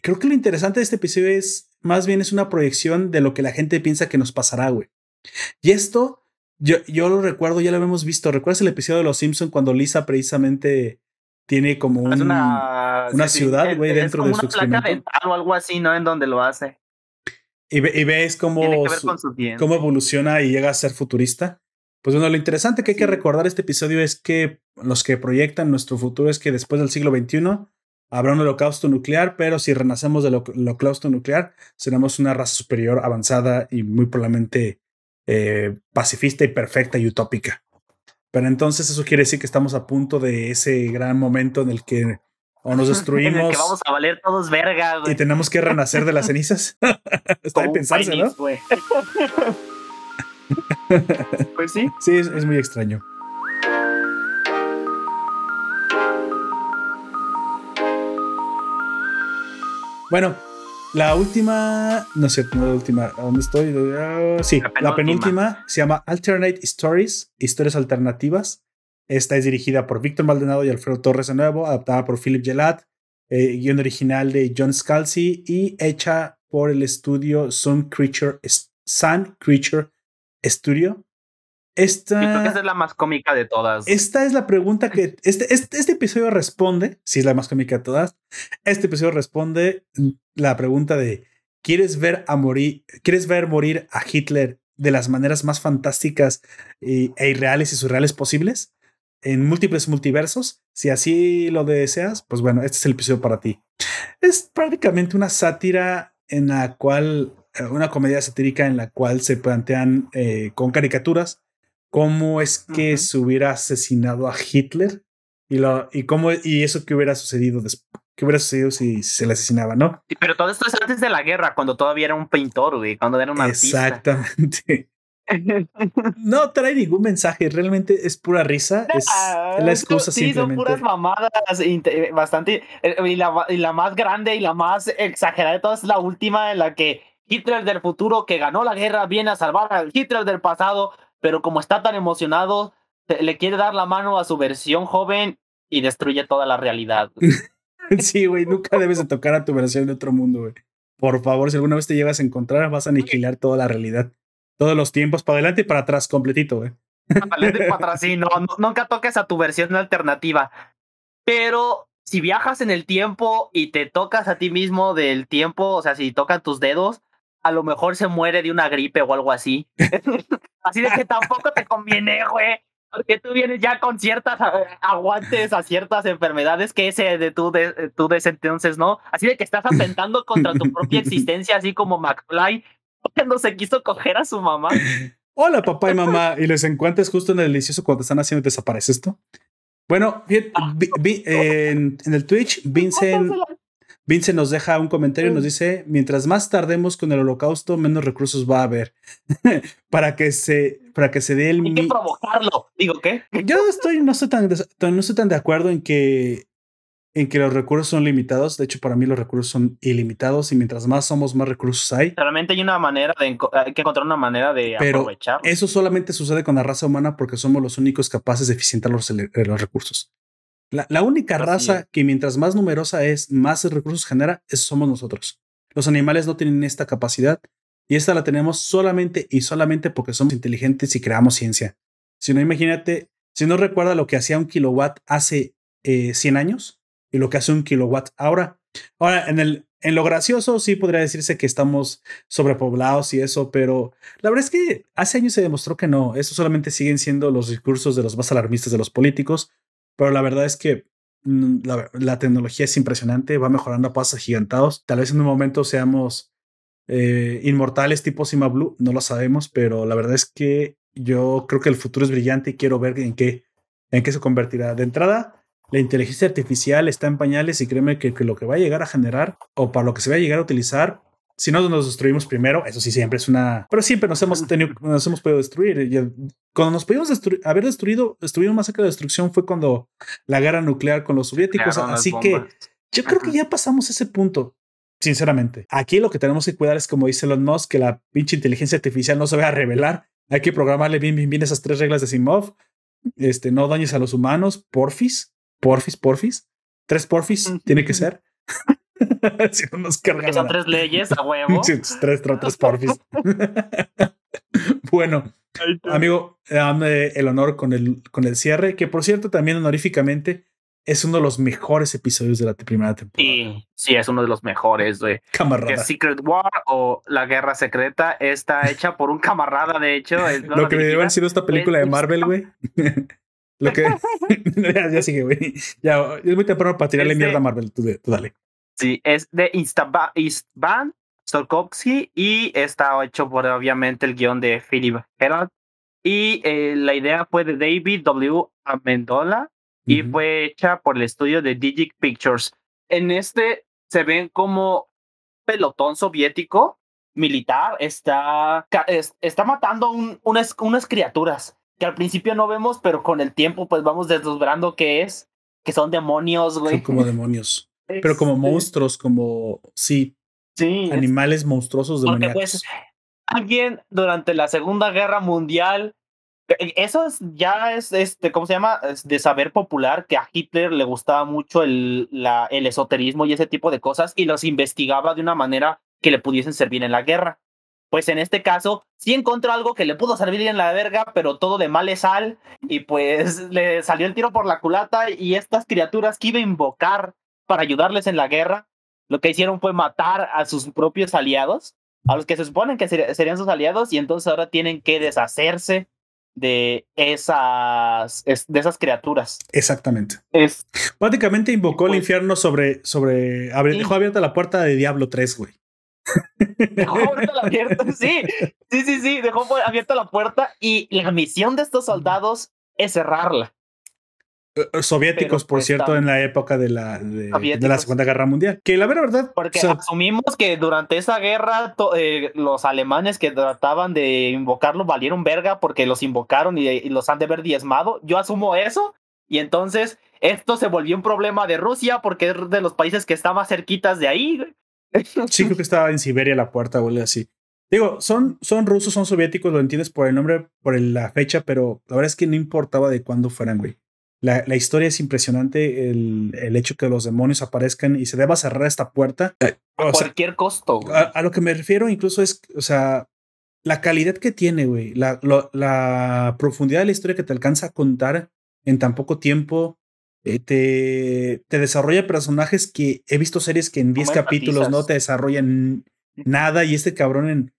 creo que lo interesante de este episodio es, más bien es una proyección de lo que la gente piensa que nos pasará, güey. Y esto, yo, yo lo recuerdo, ya lo hemos visto. ¿Recuerdas el episodio de Los Simpson cuando Lisa precisamente tiene como un... Una, una ciudad, güey, dentro como de su una placa dental o algo así, ¿no? En donde lo hace. Y, ve- y ves cómo, que su- cómo evoluciona y llega a ser futurista. Pues bueno, lo interesante que hay que Sí. recordar este episodio es que los que proyectan nuestro futuro es que después del siglo XXI habrá un holocausto nuclear, pero si renacemos del holocausto nuclear, seremos una raza superior, avanzada y muy probablemente eh, pacifista y perfecta y utópica. Pero entonces eso quiere decir que estamos a punto de ese gran momento en el que o nos destruimos. en el que vamos a valer todos verga, Y tenemos que renacer de las cenizas. Está de pensarse, ¿no? pues sí. Sí, es muy extraño. Bueno, la última, no sé, no la última, ¿dónde estoy? Ah, sí, la penúltima. se llama Alternate Stories, historias alternativas. Esta es dirigida por Víctor Maldonado y Alfredo Torres de nuevo, adaptada por Philip Gelat, eh, guion original de John Scalzi y hecha por el estudio Sun Creature, Sun Creature Studio. Esta, es la más cómica de todas. Esta es la pregunta que este, este, este, episodio responde, si es la más cómica de todas. Este episodio responde la pregunta de ¿quieres ver a morir, quieres ver morir a Hitler de las maneras más fantásticas e irreales y surreales posibles en múltiples multiversos? Si así lo deseas, pues bueno, este es el episodio para ti. Es prácticamente una sátira en la cual, eh, una comedia satírica en la cual se plantean eh, con caricaturas cómo es que se hubiera asesinado a Hitler y, lo, y cómo y eso que hubiera sucedido después. ¿Qué hubiera sucedido si se le asesinaba, no? Sí, pero todo esto es antes de la guerra, cuando todavía era un pintor, güey, cuando era un artista. Exactamente. No trae ningún mensaje, realmente es pura risa, es la excusa sí, son puras mamadas bastante eh, y la, y la más grande y la más exagerada de todas es la última en la que Hitler del futuro que ganó la guerra viene a salvar al Hitler del pasado pero como está tan emocionado, le quiere dar la mano a su versión joven y destruye toda la realidad. sí, güey, nunca debes de tocar a tu versión de otro mundo, güey. Por favor, si alguna vez te llegas a encontrar, vas a aniquilar toda la realidad. Todos los tiempos, para adelante y para atrás, completito, güey. Para adelante y para atrás, sí, no, nunca toques a tu versión alternativa. Pero si viajas en el tiempo y te tocas a ti mismo del tiempo, o sea, si tocan tus dedos, a lo mejor se muere de una gripe o algo así. así de que tampoco te conviene, güey. Porque tú vienes ya con ciertas eh, aguantes a ciertas enfermedades que ese de tú de, tú de ese entonces, ¿no? Así de que estás atentando contra tu propia existencia, así como McFly cuando se quiso coger a su mamá. Hola, papá y mamá. Y les encuentres justo en el delicioso cuando están haciendo desaparece esto. Bueno, bien, ah. en, en, el Twitch, Vincent Vince nos deja un comentario y nos dice, mientras más tardemos con el holocausto, menos recursos va a haber para que se para que se dé el Hay que provocarlo. Digo, ¿qué? Yo estoy no estoy tan no estoy tan de acuerdo en que en que los recursos son limitados. De hecho, para mí los recursos son ilimitados y mientras más somos, más recursos hay. Solamente hay una manera de hay que encontrar una manera de Pero Eso solamente sucede con la raza humana porque somos los únicos capaces de eficientar los, los recursos. La, única raza que mientras más numerosa es, más recursos genera, es, somos nosotros. Los animales no tienen esta capacidad y esta la tenemos solamente y solamente porque somos inteligentes y creamos ciencia. Si no, imagínate, si no recuerda lo que hacía un kilowatt hace 100 eh, años y lo que hace un kilowatt ahora. Ahora, en, el, en lo gracioso sí podría decirse que estamos sobrepoblados y eso, pero la verdad es que hace años se demostró que no. Eso solamente siguen siendo los discursos de los más alarmistas de los políticos pero la verdad es que mm, la, tecnología es impresionante, va mejorando a pasos gigantados. Tal vez en un momento seamos eh, inmortales tipo Sima Blue, no lo sabemos, pero la verdad es que yo creo que el futuro es brillante y quiero ver en qué, en qué se convertirá. De entrada, la inteligencia artificial está en pañales y créeme que, que, lo que va a llegar a generar o para lo que se va a llegar a utilizar si no nos destruimos primero, eso sí siempre es una, pero siempre nos hemos tenido, nos hemos podido destruir. Cuando nos pudimos haber destruido, destruido más cerca de destrucción fue cuando la guerra nuclear con los soviéticos. Así que yo creo que ya pasamos ese punto. Sinceramente, aquí lo que tenemos que cuidar es, como dice Elon Musk, que la pinche inteligencia artificial no se vaya a revelar. Hay que programarle bien, bien, bien esas tres reglas de Simov. Este, no dañes a los humanos, porfis, porfis, porfis. Tres porfis tiene que ser. si no nos cargan. Son tres leyes a huevo. tres, tres porfis. bueno, amigo, dame el honor con el, con el cierre, que por cierto, también honoríficamente es uno de los mejores episodios de la primera temporada. Sí, sí, es uno de los mejores, güey. Camarada. Secret War o La Guerra Secreta está hecha por un camarada, de hecho. Lo que me debe haber sido esta película de Marvel, güey. Lo que. ya, sigue, güey. Ya, es muy temprano para tirarle mierda a Marvel. Tú, dale. Sí, es de Istvan Stokowski y está hecho por obviamente el guion de Philip Herald. Y eh, la idea fue de David W. Amendola y fue hecha por el estudio de Digic Pictures. En este se ven como pelotón soviético militar está, está matando unas, unas criaturas que al principio no vemos, pero con el tiempo pues vamos deslumbrando que es, que son demonios, güey. Son como demonios. pero como monstruos, como, sí, sí animales monstruosos de pues alguien durante la Segunda Guerra Mundial eh, eso es, ya es, este, ¿cómo se llama? de saber popular que a Hitler le gustaba mucho el, la, el esoterismo y ese tipo de cosas y los investigaba de una manera que le pudiesen servir en la guerra. Pues en este caso, sí encontró algo que le pudo servir en la verga, pero todo de mal es sal, y pues le salió el tiro por la culata, y estas criaturas que iba a invocar para ayudarles en la guerra, lo que hicieron fue matar a sus propios aliados, a los que se suponen que serían sus aliados, y entonces ahora tienen que deshacerse de esas, de esas criaturas. Exactamente. Es, Prácticamente invocó el pues infierno sobre, sobre, dejó abierta la puerta de Diablo 3, güey. Dejó abierta la puerta, sí, sí, sí, sí, dejó abierta la puerta y la misión de estos soldados es cerrarla. Eh, eh, soviéticos, por pues, cierto, en la época de la, de, la Segunda Guerra Mundial. Que la verdad. Porque asumimos que durante esa guerra eh, los alemanes que trataban de invocarlo valieron verga porque los invocaron y, y, los han de haber diezmado. Yo asumo eso. Y entonces esto se volvió un problema de Rusia porque es de los países que estaban cerquitas de ahí. Sí, creo que estaba en Siberia la puerta, o así. Digo, son, son rusos, son soviéticos, lo entiendes por el nombre, por la fecha, pero la verdad es que no importaba de cuándo fueran, güey. La, la historia es impresionante, el, el, hecho que los demonios aparezcan y se deba cerrar esta puerta. Eh, a cualquier costo. A, lo que me refiero incluso es, o sea, la calidad que tiene, güey, la, la profundidad de la historia que te alcanza a contar en tan poco tiempo, eh, te, te, desarrolla personajes que he visto series que en 10 capítulos no te desarrollan nada y este cabrón en,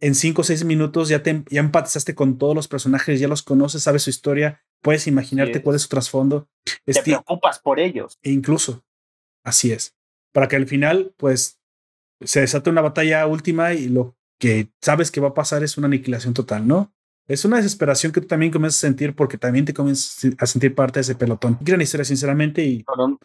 en 5 o 6 minutos ya, te, ya empatizaste con todos los personajes, ya los conoces, sabes su historia, puedes imaginarte cuál es su trasfondo. Te preocupas por ellos. E incluso, así es. Para que al final, pues, se desate una batalla última y lo que sabes que va a pasar es una aniquilación total, ¿no? Es una desesperación que tú también comienzas a sentir porque también te comienzas a sentir parte de ese pelotón. Gran historia, sinceramente. Y, con un,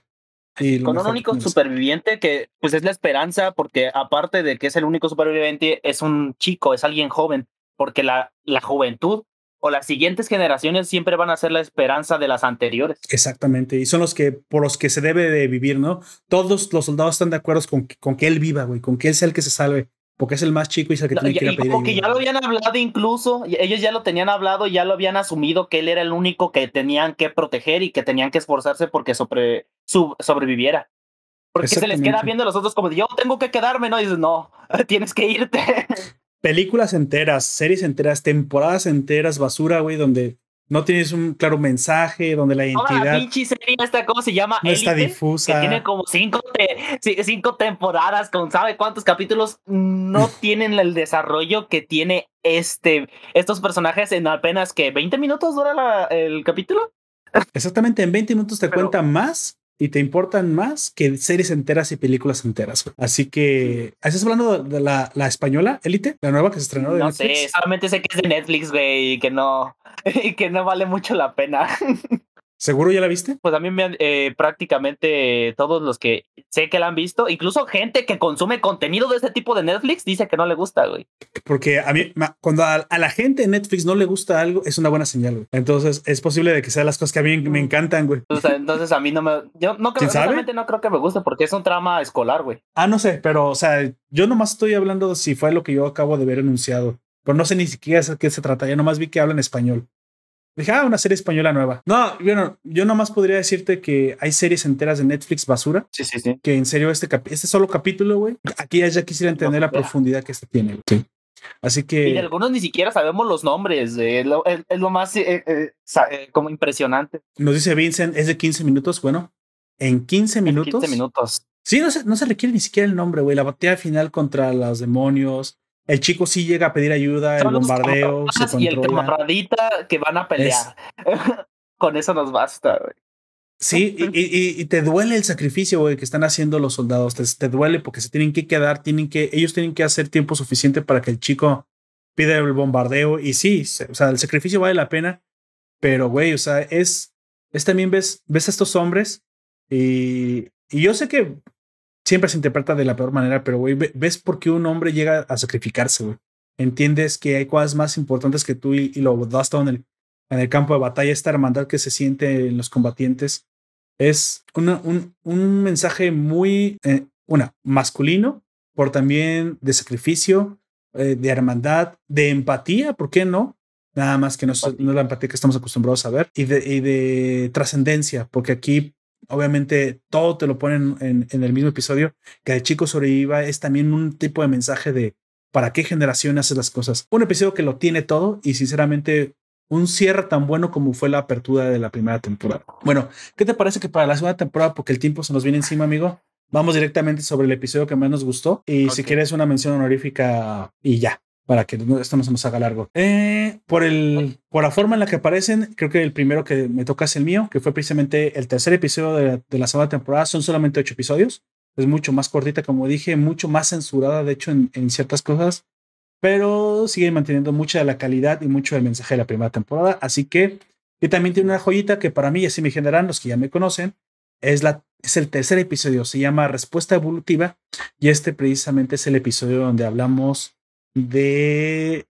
con un único superviviente que pues es la esperanza porque aparte de que es el único superviviente, es un chico, es alguien joven, porque la, la juventud o las siguientes generaciones siempre van a ser la esperanza de las anteriores. Exactamente, y son los que por los que se debe de vivir, ¿no? Todos los soldados están de acuerdo con, con que él viva, güey, con que él sea el que se salve porque es el más chico y es el que tiene que ir a pedir Como que ya lo habían hablado incluso, ellos ya lo tenían hablado, ya lo habían asumido que él era el único que tenían que proteger y que tenían que esforzarse porque sobre, sobreviviera. Porque se les queda viendo a los otros como, yo tengo que quedarme, ¿no? Y dices, no, tienes que irte. Películas enteras, series enteras, temporadas enteras, basura, güey, donde no tienes un claro mensaje donde la identidad. La pinche serie esta, ¿cómo se llama? No está difusa. Que tiene como cinco, cinco temporadas con sabe cuántos capítulos. No tienen el desarrollo que tiene este, estos personajes en apenas que 20 minutos dura el capítulo. Exactamente, en 20 minutos te cuenta más y te importan más que series enteras y películas enteras. Así que, ¿estás hablando de la, la española, Elite? La nueva que se estrenó de no Netflix. sé, solamente sé que es de Netflix, güey, y que no, y que no vale mucho la pena. ¿Seguro ya la viste? Pues a mí me han, eh, prácticamente todos los que sé que la han visto, incluso gente que consume contenido de este tipo de Netflix, dice que no le gusta, güey. Porque a mí, cuando a, la gente de Netflix no le gusta algo, es una buena señal, güey. Entonces es posible de que sean las cosas que a mí me encantan, güey. entonces a mí no me. Yo no creo, realmente no creo que me guste porque es un trama escolar, güey. Ah, no sé, pero, o sea, yo nomás estoy hablando si fue lo que yo acabo de ver anunciado. Pero no sé ni siquiera de qué se trata. Yo nomás vi que hablan español. Dije, ah, una serie española nueva. No, bueno, yo nomás podría decirte que hay series enteras de Netflix basura. Sí, sí, sí. Que en serio, este, este solo capítulo, güey, aquí ya quisiera entender la profundidad que este tiene. Sí. Así que. Y de algunos ni siquiera sabemos los nombres. es, lo, más eh, eh, eh, como impresionante. Nos dice Vincent, es de 15 minutos. Bueno, en 15 minutos. 15 minutos. Sí, no se, no se requiere ni siquiera el nombre, güey. La batalla final contra los demonios, el chico sí llega a pedir ayuda, el bombardeo se y el que van a pelear. con eso nos basta, güey. Sí, y, y, te duele el sacrificio, güey, que están haciendo los soldados. Te, te, duele porque se tienen que quedar, tienen que, ellos tienen que hacer tiempo suficiente para que el chico pida el bombardeo. Y sí, o sea, el sacrificio vale la pena, pero, güey, o sea, es, es también ves, ves a estos hombres y, y yo sé que siempre se interpreta de la peor manera, pero, güey, ves por qué un hombre llega a sacrificarse, güey. Entiendes que hay cosas más importantes que tú y, lo das todo en el, en el campo de batalla, esta hermandad que se siente en los combatientes. Es una, un, un, mensaje muy, eh, una, masculino, por también de sacrificio, eh, de hermandad, de empatía, ¿por qué no? Nada más que no, no es la empatía que estamos acostumbrados a ver, y de, y de trascendencia, porque aquí obviamente todo te lo ponen en, en, el mismo episodio, que el chico sobreviva es también un tipo de mensaje de para qué generación haces las cosas. Un episodio que lo tiene todo y sinceramente un cierre tan bueno como fue la apertura de la primera temporada. Bueno, ¿qué te parece que para la segunda temporada, porque el tiempo se nos viene encima, amigo, vamos directamente sobre el episodio que más nos gustó y si quieres una mención honorífica y ya? Para que esto no se nos haga largo. Eh, por, el, por la forma en la que aparecen, creo que el primero que me toca es el mío, que fue precisamente el tercer episodio de, la segunda temporada. Son solamente ocho episodios. Es mucho más cortita, como dije, mucho más censurada, de hecho, en, ciertas cosas, pero sigue manteniendo mucha de la calidad y mucho del mensaje de la primera temporada. Así que, y también tiene una joyita que para mí, así me generan los que ya me conocen, es, la, es el tercer episodio, se llama Respuesta Evolutiva, y este precisamente es el episodio donde hablamos de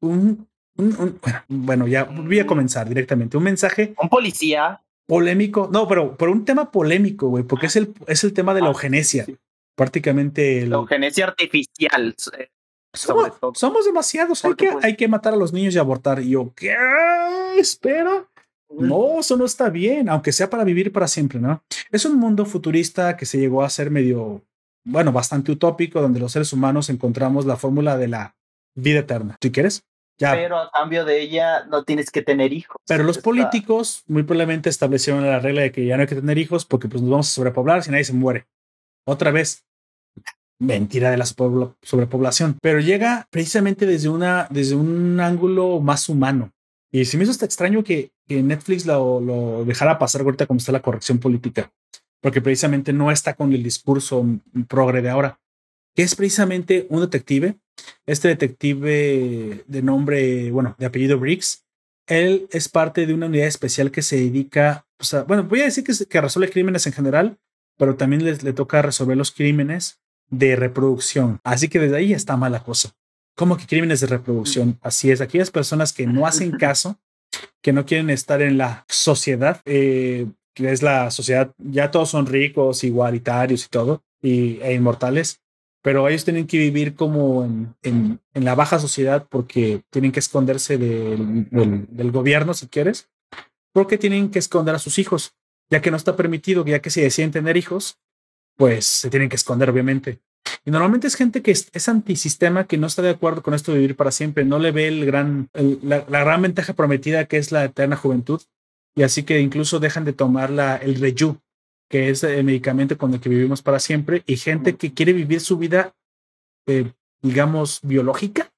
un, un, bueno, ya voy a comenzar directamente. Un mensaje. Un policía. Polémico. No, pero por un tema polémico, güey, porque es el, es el tema de la ah, eugenesia. Prácticamente. La eugenesia artificial. Eh, somos, somos, demasiados. Hay que, pues hay que matar a los niños y abortar. Y yo, ¿qué? Espera. No, eso no está bien, aunque sea para vivir para siempre, ¿no? Es un mundo futurista que se llegó a ser medio bueno, bastante utópico, donde los seres humanos encontramos la fórmula de la vida eterna. Si quieres, ya. Pero a cambio de ella no tienes que tener hijos. Pero los políticos muy probablemente establecieron la regla de que ya no hay que tener hijos porque pues nos vamos a sobrepoblar si nadie se muere. Otra vez, mentira de la sobrepoblación, pero llega precisamente desde, una, desde un ángulo más humano. Y si me hizo hasta extraño que, que Netflix lo, lo dejara pasar ahorita como está la corrección política porque precisamente no está con el discurso progre de ahora, que es precisamente un detective. Este detective de nombre, bueno, de apellido Briggs, él es parte de una unidad especial que se dedica, o sea, bueno, voy a decir que, que resuelve crímenes en general, pero también le, le toca resolver los crímenes de reproducción. Así que desde ahí está mala cosa. ¿Cómo que crímenes de reproducción? Así es, aquellas personas que no hacen caso, que no quieren estar en la sociedad, eh, que es la sociedad, ya todos son ricos, igualitarios y todo, e inmortales, pero ellos tienen que vivir como en, en, la baja sociedad porque tienen que esconderse del, del, gobierno, si quieres, porque tienen que esconder a sus hijos, ya que no está permitido, ya que si deciden tener hijos, pues se tienen que esconder, obviamente. Y normalmente es gente que es, es, antisistema, que no está de acuerdo con esto de vivir para siempre, no le ve el gran, la, gran ventaja prometida que es la eterna juventud y así que incluso dejan de tomar la, el Reyu, que es el medicamento con el que vivimos para siempre, y gente que quiere vivir su vida, eh, digamos, biológica,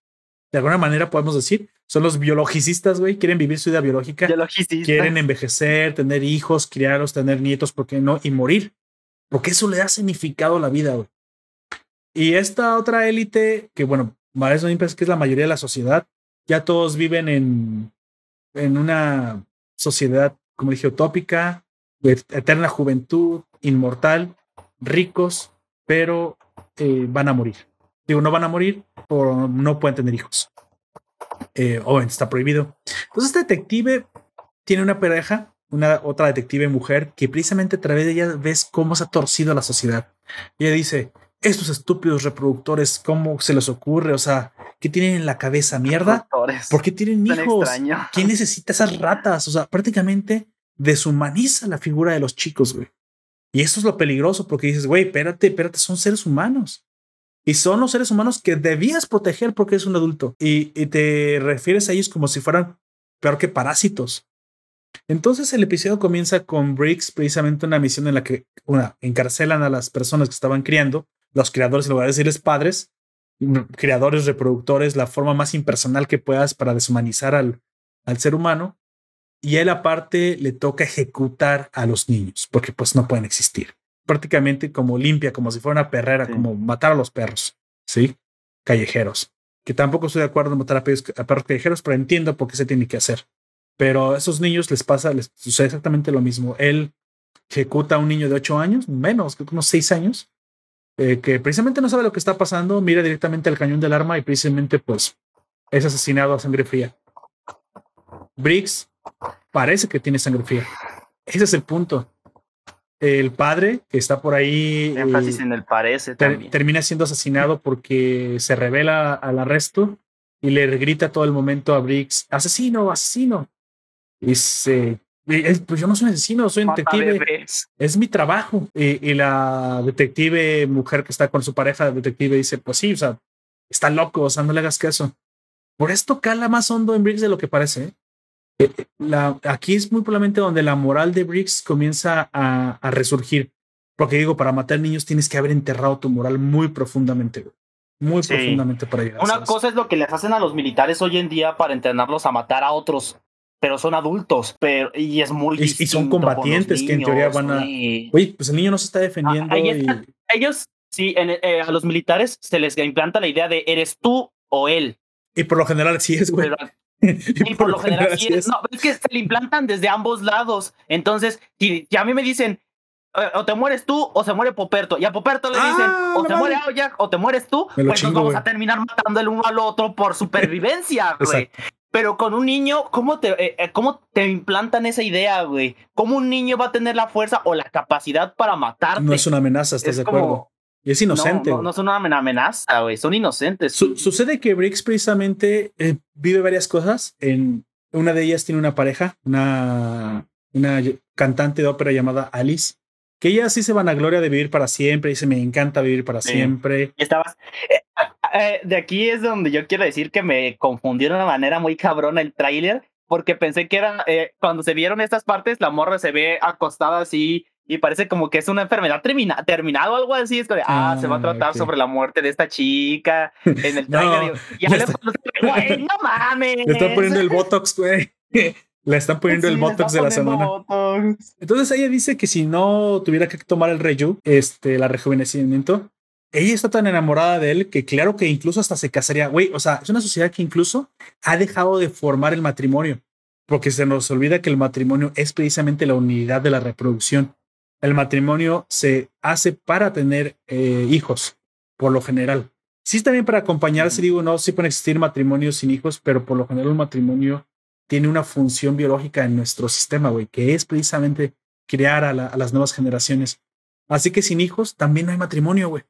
de alguna manera podemos decir, son los biologicistas, güey, quieren vivir su vida biológica, quieren envejecer, tener hijos, criarlos, tener nietos, ¿por qué no? Y morir, porque eso le da significado a la vida, güey. Y esta otra élite, que bueno, eso que es la mayoría de la sociedad, ya todos viven en, en una sociedad, como dije, utópica, eterna juventud, inmortal, ricos, pero eh, van a morir. Digo, no van a morir, o no pueden tener hijos. Eh, o está prohibido. Entonces, este detective tiene una pareja, una otra detective mujer, que precisamente a través de ella ves cómo se ha torcido la sociedad. Ella dice: Estos estúpidos reproductores, ¿cómo se les ocurre? O sea, ¿Qué tienen en la cabeza? ¿Mierda? ¿Por qué tienen hijos? ¿Quién necesita esas ratas? O sea, prácticamente deshumaniza la figura de los chicos, güey. Y eso es lo peligroso porque dices, güey, espérate, espérate, son seres humanos. Y son los seres humanos que debías proteger porque es un adulto. Y, y te refieres a ellos como si fueran peor que parásitos. Entonces el episodio comienza con Briggs, precisamente una misión en la que, una, encarcelan a las personas que estaban criando, los criadores, en lugar de decirles padres, creadores, reproductores, la forma más impersonal que puedas para deshumanizar al, al ser humano. y él aparte le toca ejecutar a los niños, porque pues no pueden existir. Prácticamente como limpia, como si fuera una perrera, como matar a los perros, ¿sí? Callejeros. Que tampoco estoy de acuerdo en matar a perros, a perros callejeros, pero entiendo por qué se tiene que hacer. Pero a esos niños les pasa, les sucede exactamente lo mismo. Él ejecuta a un niño de 8 años, menos, unos 6 años, eh, que precisamente no sabe lo que está pasando, mira directamente al cañón del arma y precisamente pues es asesinado a sangre fría. Briggs parece que tiene sangre fría. Ese es el punto. El padre que está por ahí. Énfasis en el parece. termina siendo asesinado porque se revela al arresto y le grita todo el momento a Briggs: asesino, asesino. Y se. Pues yo no soy asesino, soy detective. Es mi trabajo. Y, y, la detective, mujer que está con su pareja, detective, dice: Pues sí, o sea, está loco, o sea, no le hagas caso. Por esto cala más hondo en Briggs de lo que parece. ¿eh? Eh, la, aquí es muy probablemente donde la moral de Briggs comienza a, a, resurgir. Porque digo, para matar niños tienes que haber enterrado tu moral muy profundamente, muy profundamente para llegar. Una cosa es lo que les hacen a los militares hoy en día para entrenarlos a matar a otros, pero son adultos, pero y es muy y, y son combatientes que en teoría van a. Oye, pues el niño no se está defendiendo. Ah, ellos, sí, en, eh, a los militares se les implanta la idea de eres tú o él. Y por lo general sí es, güey. y, por, lo general, es, no, es que se le implantan desde ambos lados. Entonces, si, a mí me dicen, o te mueres tú o se muere Poperto. Y a Poperto le dicen, ah, o se muere Aoyak o te mueres tú, pues nos vamos a terminar matando el uno al otro por supervivencia, güey. Pero con un niño, ¿cómo te, eh, eh, ¿cómo te implantan esa idea, güey? ¿Cómo un niño va a tener la fuerza o la capacidad para matarte? No es una amenaza, ¿estás de acuerdo? Y es inocente. No, no, son una amenaza, güey. Son inocentes. sucede que Briggs precisamente eh, vive varias cosas. En una de ellas tiene una pareja, una, una cantante de ópera llamada Alice, que ella sí se van a gloria de vivir para siempre. Dice, me encanta vivir para siempre. Estabas. Eh, eh, de aquí es donde yo quiero decir que me confundió de una manera muy cabrona el tráiler, porque pensé que era. cuando se vieron estas partes, la morra se ve acostada así y parece como que es una enfermedad termina, terminada o algo así. Es como de, ah, se va a ah, tratar sobre la muerte de esta chica en el trailer. y ya le, güey, no mames. Le están poniendo el Botox, güey. Le están poniendo el Botox de la semana. Entonces ella dice que si no tuviera que tomar el Reju, este, la rejuvenecimiento, ella está tan enamorada de él que claro que incluso hasta se casaría. Güey, o sea, es una sociedad que incluso ha dejado de formar el matrimonio. Porque se nos olvida que el matrimonio es precisamente la unidad de la reproducción el matrimonio se hace para tener eh, hijos, por lo general. Sí, también para acompañarse, digo, no, sí pueden existir matrimonios sin hijos, pero por lo general un matrimonio tiene una función biológica en nuestro sistema, güey, que es precisamente crear a, las nuevas generaciones. Así que sin hijos también no hay matrimonio, güey.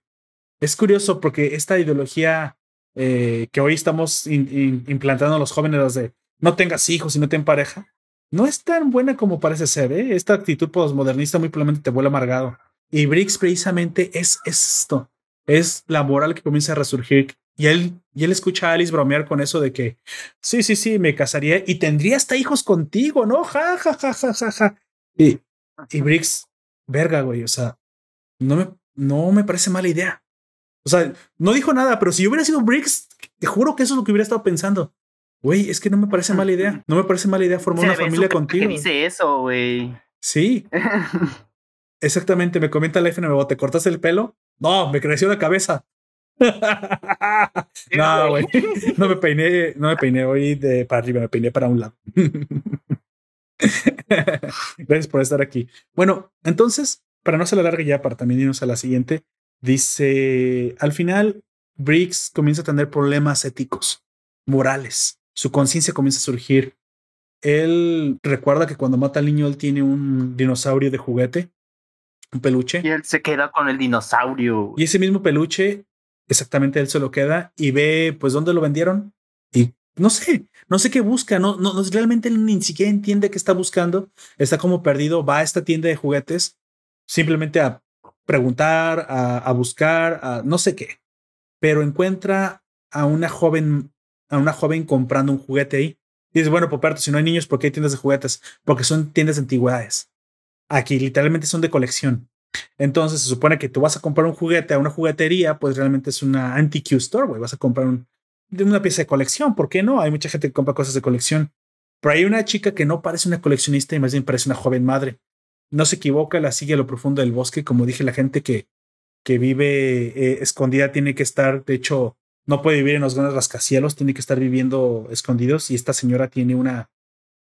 Es curioso porque esta ideología eh, que hoy estamos implantando a los jóvenes, de no tengas hijos y no ten pareja, no es tan buena como parece ser. ¿eh? Esta actitud postmodernista muy probablemente te vuelve amargado. Y Briggs precisamente es, esto. Es la moral que comienza a resurgir. Y él, y él escucha a Alice bromear con eso de que, sí, sí, sí, me casaría y tendría hasta hijos contigo, ¿no? Ja, ja, ja, ja, ja, ja. Y, y Briggs, verga, güey, o sea, no me, no me parece mala idea. O sea, no dijo nada, pero si yo hubiera sido Briggs, te juro que eso es lo que hubiera estado pensando. Güey, es que no me parece mala idea. No me parece mala idea formar una familia contigo. dice eso, güey? Sí. Exactamente, me comenta la FNMO, ¿te cortas el pelo? No, me creció la cabeza. no, güey. No me peiné, no me peiné hoy de para arriba, me peiné para un lado. Gracias por estar aquí. Bueno, entonces, para no se la largue ya, para también irnos a la siguiente, dice, al final, Briggs comienza a tener problemas éticos, morales su conciencia comienza a surgir. Él recuerda que cuando mata al niño, él tiene un dinosaurio de juguete, un peluche. Y él se queda con el dinosaurio. Y ese mismo peluche, exactamente él se lo queda y ve, pues, dónde lo vendieron. Y no sé, no sé qué busca, no, no, realmente él ni siquiera entiende qué está buscando. Está como perdido, va a esta tienda de juguetes simplemente a preguntar, a, buscar, a no sé qué. Pero encuentra a una joven a una joven comprando un juguete ahí. Y dices, bueno, Poperto, si no hay niños, ¿por qué hay tiendas de juguetes? Porque son tiendas de antigüedades. Aquí literalmente son de colección. Entonces se supone que tú vas a comprar un juguete a una juguetería, pues realmente es una antique store, güey. Vas a comprar un, una pieza de colección. ¿Por qué no? Hay mucha gente que compra cosas de colección. Pero hay una chica que no parece una coleccionista y más bien parece una joven madre. No se equivoca, la sigue a lo profundo del bosque. Como dije, la gente que, que vive eh, escondida tiene que estar, de hecho, no puede vivir en los grandes rascacielos, tiene que estar viviendo escondidos. Y esta señora tiene una,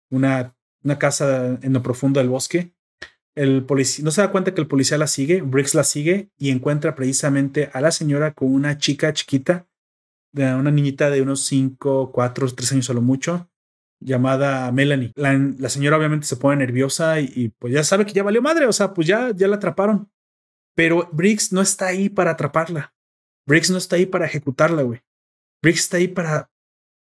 una, una casa en lo profundo del bosque. El policía no se da cuenta que el policía la sigue, Briggs la sigue y encuentra precisamente a la señora con una chica chiquita, una niñita de unos 5, 4, 3 años a lo mucho, llamada Melanie. La, señora obviamente se pone nerviosa y, pues ya sabe que ya valió madre, o sea, pues ya, ya la atraparon. Pero Briggs no está ahí para atraparla. Briggs no está ahí para ejecutarla, güey. Briggs está ahí para,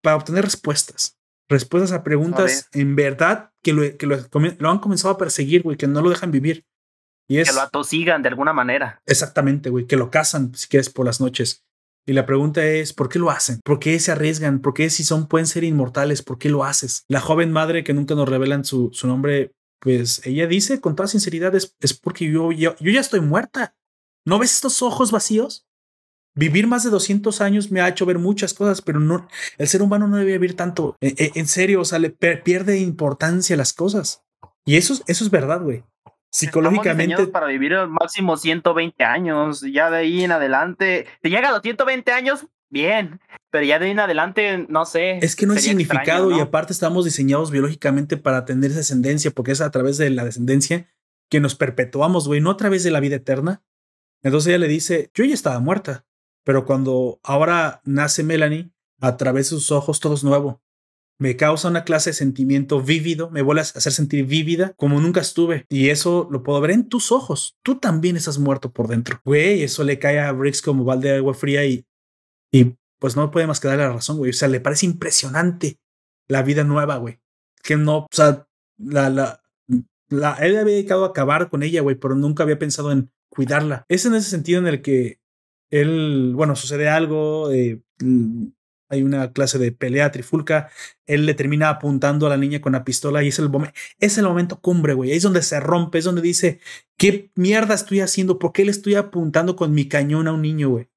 para obtener respuestas. Respuestas a preguntas en verdad que, lo, que lo, han comenzado a perseguir, güey, que no lo dejan vivir. Y es, que lo atosigan de alguna manera. Exactamente, güey, que lo cazan, si quieres, por las noches. Y la pregunta es, ¿por qué lo hacen? ¿Por qué se arriesgan? ¿Por qué si son pueden ser inmortales? ¿Por qué lo haces? La joven madre que nunca nos revelan su, su nombre, pues ella dice con toda sinceridad, es, porque yo, yo, yo ya estoy muerta. ¿No ves estos ojos vacíos? Vivir más de 200 años me ha hecho ver muchas cosas, pero no, el ser humano no debe vivir tanto. En, e, en serio, o sea, le pierde importancia las cosas. Y eso, eso es verdad, güey psicológicamente. para vivir el máximo 120 años. Ya de ahí en adelante, te llega a los 120 años, bien. Pero ya de ahí en adelante, no sé. Es que no hay significado y aparte estamos diseñados biológicamente para tener descendencia, porque es a través de la descendencia que nos perpetuamos, güey, no a través de la vida eterna. Entonces ella le dice, yo ya estaba muerta, pero cuando ahora nace Melanie, a través de sus ojos todo es nuevo me causa una clase de sentimiento vívido, me vuelve a hacer sentir vívida como nunca estuve. Y eso lo puedo ver en tus ojos. Tú también estás muerto por dentro. Güey, eso le cae a Briggs como balde de agua fría y, y pues no puede más que darle la razón, güey. O sea, le parece impresionante la vida nueva, güey. Que no, o sea, la, la, la, él había dedicado a acabar con ella, güey, pero nunca había pensado en cuidarla. Es en ese sentido en el que él, bueno, sucede algo, eh, hay una clase de pelea trifulca, él le termina apuntando a la niña con la pistola y es el, es el momento cumbre, güey, ahí es donde se rompe, es donde dice, ¿qué mierda estoy haciendo? ¿Por qué le estoy apuntando con mi cañón a un niño, güey?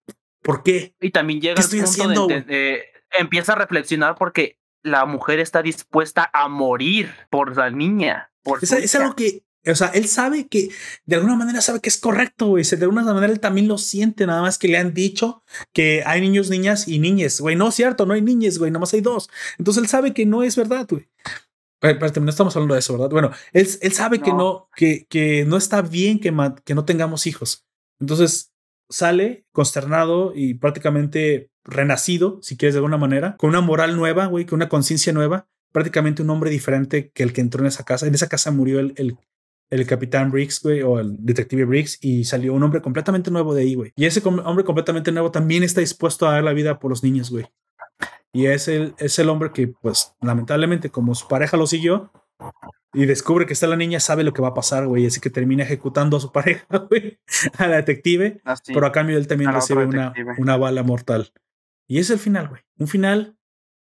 ¿Por qué? Y también llega al punto de, empieza a reflexionar porque la mujer está dispuesta a morir por la niña. Por es, es algo que o sea, él sabe que de alguna manera sabe que es correcto, güey. De alguna manera él también lo siente, nada más que le han dicho que hay niños, niñas y niñes, güey. No es cierto, no hay niñes, güey, nada más hay dos. Entonces él sabe que no es verdad, güey. Pero no estamos hablando de eso, ¿verdad? Bueno, él, él sabe que no, que, que no está bien que, que no tengamos hijos. Entonces sale consternado y prácticamente renacido, si quieres de alguna manera, con una moral nueva, güey, con una conciencia nueva, prácticamente un hombre diferente que el que entró en esa casa. En esa casa murió el, el, el capitán Briggs, güey, o el detective Briggs, y salió un hombre completamente nuevo de ahí, güey. Y ese hombre completamente nuevo también está dispuesto a dar la vida por los niños, güey. Y es el, es el hombre que, pues, lamentablemente, como su pareja lo siguió y descubre que está la niña, sabe lo que va a pasar, güey. Así que termina ejecutando a su pareja, güey, a la detective. Ah, pero a cambio él también recibe una, una bala mortal. Y es el final, güey. Un final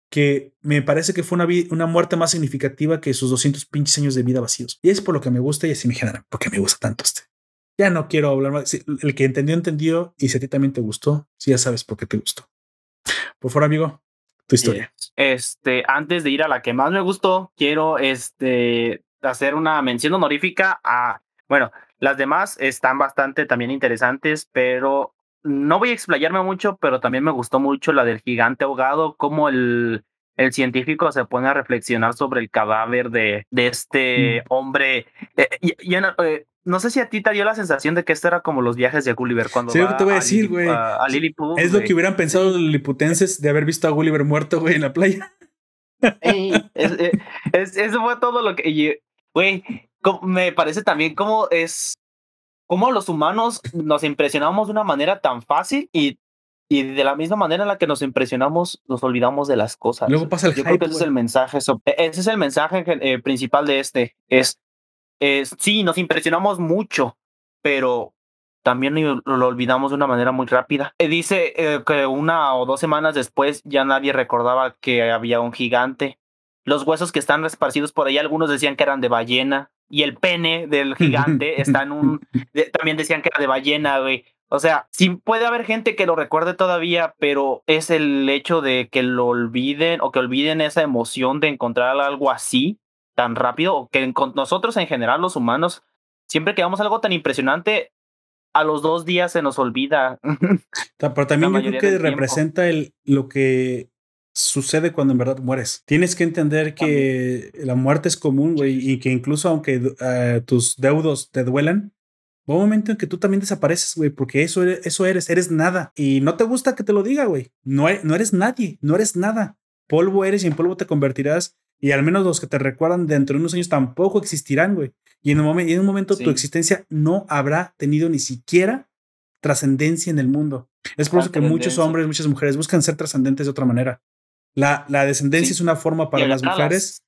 que me parece que fue una, una muerte más significativa que sus 200 pinches años de vida vacíos. Y es por lo que me gusta y así me genera, porque me gusta tanto este. Ya no quiero hablar más. El que entendió, entendió. Y si a ti también te gustó, si ya sabes por qué te gustó. Por favor, amigo, tu historia. Este, antes de ir a la que más me gustó, quiero este, hacer una mención honorífica a, bueno, las demás están bastante también interesantes, pero no voy a explayarme mucho, pero también me gustó mucho la del gigante ahogado, como el, el científico se pone a reflexionar sobre el cadáver de, de este mm. hombre. Eh, eh, no, sé si a ti te dio la sensación de que esto era como los viajes de Gulliver cuando. Sí, te voy a decir, güey. Es lo que hubieran pensado los liliputenses de haber visto a Gulliver muerto, güey, en la playa. Eh, eso fue todo lo que. Güey, me parece también como es cómo los humanos nos impresionamos de una manera tan fácil y, y de la misma manera en la que nos impresionamos, nos olvidamos de las cosas. Luego pasa el Yo creo que ese es el mensaje, e, ese es el mensaje eh, principal de este. Es, es, sí, nos impresionamos mucho, pero también lo olvidamos de una manera muy rápida. Eh, dice eh, que una o dos semanas después ya nadie recordaba que había un gigante. Los huesos que están esparcidos por ahí, algunos decían que eran de ballena, y el pene del gigante está en un. también decían que era de ballena, güey. O sea, sí puede haber gente que lo recuerde todavía, pero es el hecho de que lo olviden o que olviden esa emoción de encontrar algo así tan rápido, o que nosotros en general, los humanos, siempre que vemos algo tan impresionante, a los dos días se nos olvida. Pero también yo creo que representa el, lo que sucede cuando en verdad mueres. Tienes que entender que la muerte es común, güey, y que incluso aunque eh, tus deudos te duelan, va un momento en que tú también desapareces, güey, porque eso eres, eso eres, eres nada. Y no te gusta que te lo diga, güey. No, e, no eres nadie, no eres nada. Polvo eres y en polvo te convertirás. Y al menos los que te recuerdan dentro de unos años tampoco existirán, güey. Y en un, en un momento tu existencia no habrá tenido ni siquiera trascendencia en el mundo. Es por eso que muchos hombres, muchas mujeres buscan ser trascendentes de otra manera. La, la descendencia es una forma para las mujeres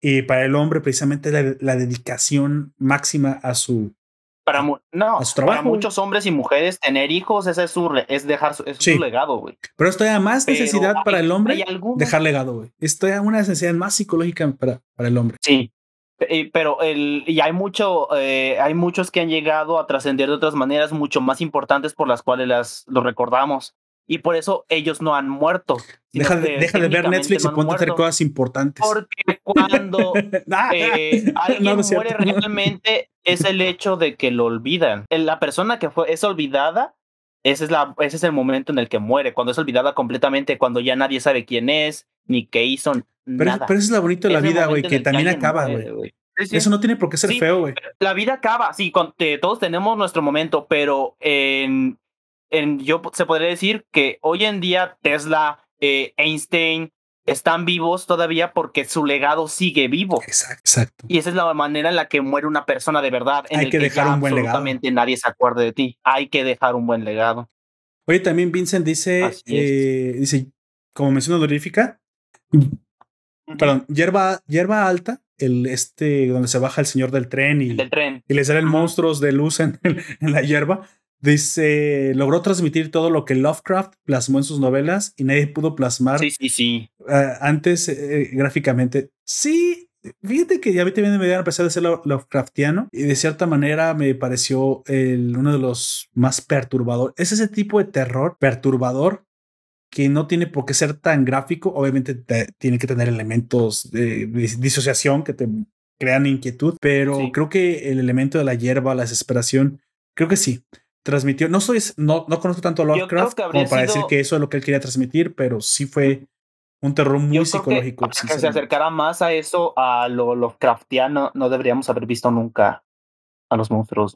y para el hombre precisamente la, la dedicación máxima a su, para, no, para muchos hombres y mujeres, tener hijos es, su, es dejar su, es su legado, güey. Pero esto hay más necesidad para el hombre dejar legado, güey. Esto es una necesidad más psicológica para, para el hombre. Sí. Pero el, y hay mucho, eh, hay muchos que han llegado a trascender de otras maneras mucho más importantes por las cuales las, los recordamos y por eso ellos no han muerto. Deja, de, deja de ver Netflix y ponte a hacer cosas importantes. Porque cuando eh, alguien muere realmente es el hecho de que lo olvidan. La persona que fue, es olvidada, ese es, la, ese es el momento en el que muere, cuando es olvidada completamente, cuando ya nadie sabe quién es, ni qué hizo, pero, nada. Pero eso es lo bonito de la vida, güey, que también acaba, güey. Eso no tiene por qué ser feo, güey. La vida acaba, sí, todos tenemos nuestro momento, pero en, en, yo se podría decir que hoy en día Tesla, eh, Einstein, están vivos todavía porque su legado sigue vivo. Exacto, Y esa es la manera en la que muere una persona de verdad. En Hay que, dejar un buen legado. Absolutamente nadie se acuerde de ti. Hay que dejar un buen legado. Oye, también Vincent dice, eh, dice, como mención honorífica, perdón, hierba, hierba alta, el este donde se baja el señor del tren y, tren. y le salen monstruos de luz en, en la hierba. Dice, logró transmitir todo lo que Lovecraft plasmó en sus novelas y nadie pudo plasmar sí, sí, sí. Uh, antes eh, gráficamente. Sí, fíjate que ya a mí también me dieron a pesar de ser Lovecraftiano y de cierta manera me pareció el, uno de los más perturbadores. Es ese tipo de terror perturbador que no tiene por qué ser tan gráfico. Obviamente tiene que tener elementos de, disociación que te crean inquietud, pero creo que el elemento de la hierba, la desesperación, creo que sí transmitió. No soy, no, no conozco tanto a Lovecraft como para decir que eso es lo que él quería transmitir, pero sí fue un terror muy psicológico. Que, que se acercara más a eso, a lo Lovecraftiano, no deberíamos haber visto nunca a los monstruos,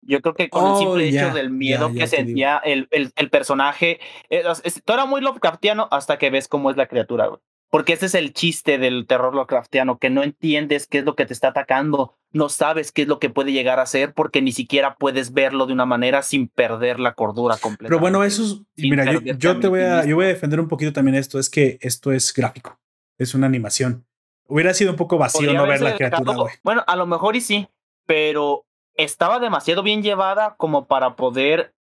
Yo creo que con el simple oh, hecho del miedo que sentía el, el, el, personaje, eh, todo era muy Lovecraftiano hasta que ves cómo es la criatura, güey. Porque ese es el chiste del terror Lovecraftiano, que no entiendes qué es lo que te está atacando, no sabes qué es lo que puede llegar a ser, porque ni siquiera puedes verlo de una manera sin perder la cordura completa. Pero bueno, eso es, mira, yo, te voy a, yo voy a defender un poquito también esto, es que esto es gráfico, es una animación. Hubiera sido un poco vacío no ver la criatura, güey. Bueno, a lo mejor y sí, pero estaba demasiado bien llevada como para poder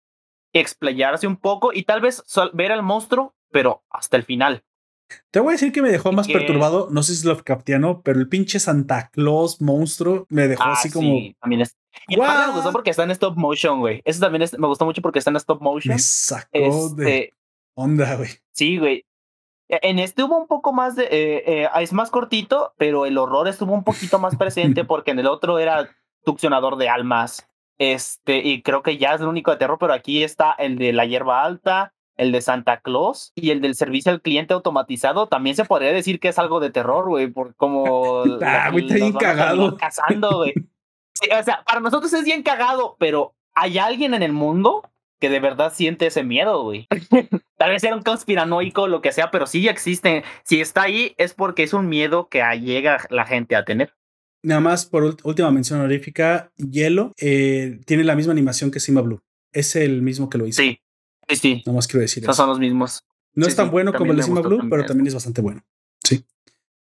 explayarse un poco y tal vez ver al monstruo, pero hasta el final. Te voy a decir que me dejó más perturbado, no sé si es Lovecraftiano, pero el pinche Santa Claus monstruo me dejó ah, así como. también es. Y me gustó porque está en stop motion, güey. Eso también me gustó mucho porque está en stop motion. Me sacó de este, onda, güey. Sí, güey. E, en este hubo un poco más de. Eh, eh, es más cortito, pero el horror estuvo un poquito más presente porque en el otro era succionador de almas. Este, y creo que ya es el único de terror, pero aquí está el de la hierba alta, el de Santa Claus y el del servicio al cliente automatizado, también se podría decir que es algo de terror, güey, por como... ah, güey, está bien cagado. Cazando, güey. o sea, para nosotros es bien cagado, pero hay alguien en el mundo que de verdad siente ese miedo, güey. Tal vez sea un conspiranoico, lo que sea, pero sí existe. Si está ahí es porque es un miedo que llega la gente a tener. Nada más por última mención honorífica, Hielo eh, tiene la misma animación que Sima Blue. Es el mismo que lo hizo. Sí, Sí, sí. Nomás quiero decir Esos son los mismos. No es tan bueno como el de Cima Blue, pero también es bastante bueno. Sí.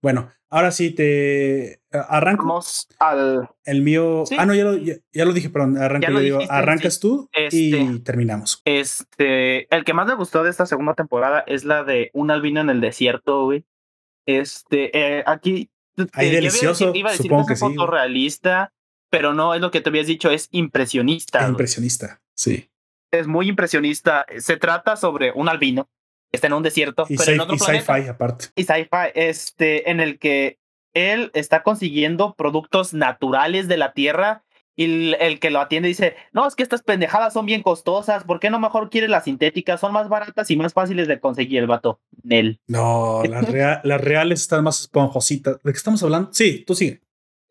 Bueno, ahora sí te eh, arranco. Vamos al. El mío. Ah, no, ya lo, ya, lo dije, perdón. Arranco, yo digo, arrancas tú y este, terminamos. Este. El que más me gustó de esta segunda temporada es la de Un albino en el desierto, güey. Este. Eh, aquí. Ahí eh, delicioso. Iba a decir, supongo que, es fotorrealista, pero no es lo que te habías dicho, es impresionista. impresionista, sí. Es muy impresionista. Se trata sobre un albino que está en un desierto, Y, pero en otro y sci-fi aparte. y sci-fi, este, en el que él está consiguiendo productos naturales de la tierra y el, el que lo atiende dice, no, es que estas pendejadas son bien costosas, ¿por qué no mejor quieres las sintéticas? Son más baratas y más fáciles de conseguir el vato. Nel. No, las, rea- las reales están más esponjositas. ¿De qué estamos hablando? Sí, tú sigue.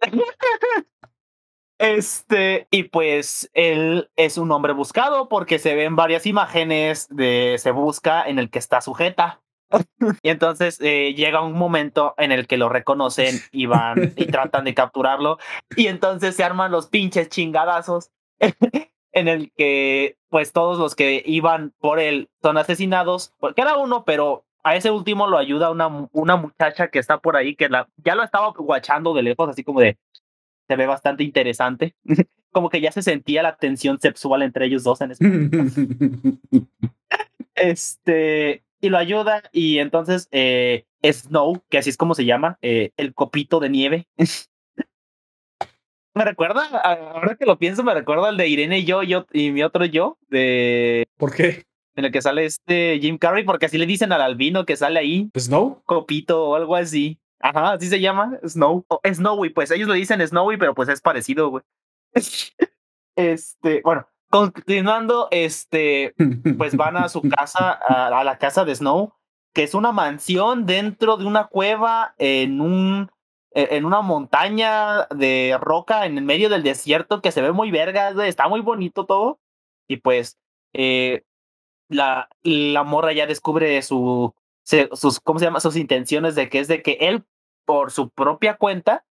Este, y pues él es un hombre buscado porque se ven varias imágenes de se busca en el que está sujeta. Y entonces eh, llega un momento en el que lo reconocen y van y tratan de capturarlo. Y entonces se arman los pinches chingadazos en el que pues todos los que iban por él son asesinados. Por cada uno, pero a ese último lo ayuda una, una muchacha que está por ahí que la, ya lo estaba guachando de lejos, así como de se ve bastante interesante. como que ya se sentía la tensión sexual entre ellos dos en ese este y lo ayuda y entonces eh, Snow, que así es como se llama, eh, el copito de nieve. me recuerda, ahora que lo pienso, me recuerda al de Irene y yo, yo y mi otro yo, de ¿Por qué? en el que sale este Jim Carrey, porque así le dicen al albino que sale ahí, no. copito o algo así. Ajá, así se llama, Snow. O Snowy, pues ellos le dicen Snowy, pero pues es parecido, güey. Este, bueno, continuando, este, pues van a su casa, a, la casa de Snow, que es una mansión dentro de una cueva en un e- en una montaña de roca en el medio del desierto que se ve muy verga, está muy bonito todo. Y pues eh, la, la morra ya descubre su, se- sus, ¿cómo se llama? Sus intenciones de que es de que él, por su propia cuenta,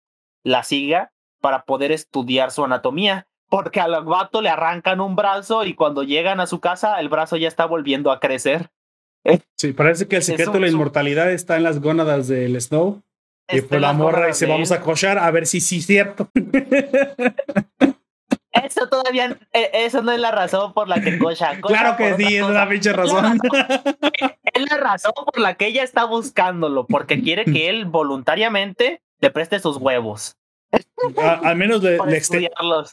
la siga para poder estudiar su anatomía. Porque al vato le arrancan un brazo y cuando llegan a su casa, el brazo ya está volviendo a crecer. Sí, parece que el secreto de la inmortalidad está en las gónadas del Snow. Y Está pues la morra dice, de vamos a cochar a ver si sí es cierto. Eso todavía, eh, eso no es la razón por la que cocha. cocha claro que sí, es una pinche razón. Es la razón por la que ella está buscándolo, porque quiere que él voluntariamente le preste sus huevos A- al menos le, le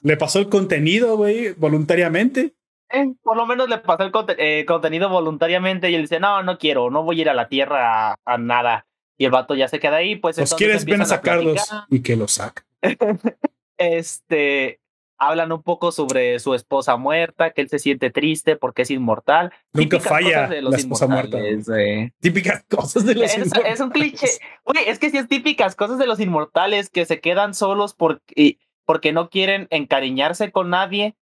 le pasó el contenido, güey, voluntariamente. Eh, por lo menos le pasó el conte- eh, contenido voluntariamente y él dice, no, no quiero, no voy a ir a la tierra a, a nada. Y el vato ya se queda ahí, pues Los quieres, ven a sacarlos y que los saca. Este, hablan un poco sobre su esposa muerta, que él se siente triste porque es inmortal. Nunca Típicas falla cosas de los la esposa muerta. Típicas cosas de los Es, inmortales. es un cliché. Güey, es que sí es típicas cosas de los inmortales que se quedan solos porque, porque no quieren encariñarse con nadie.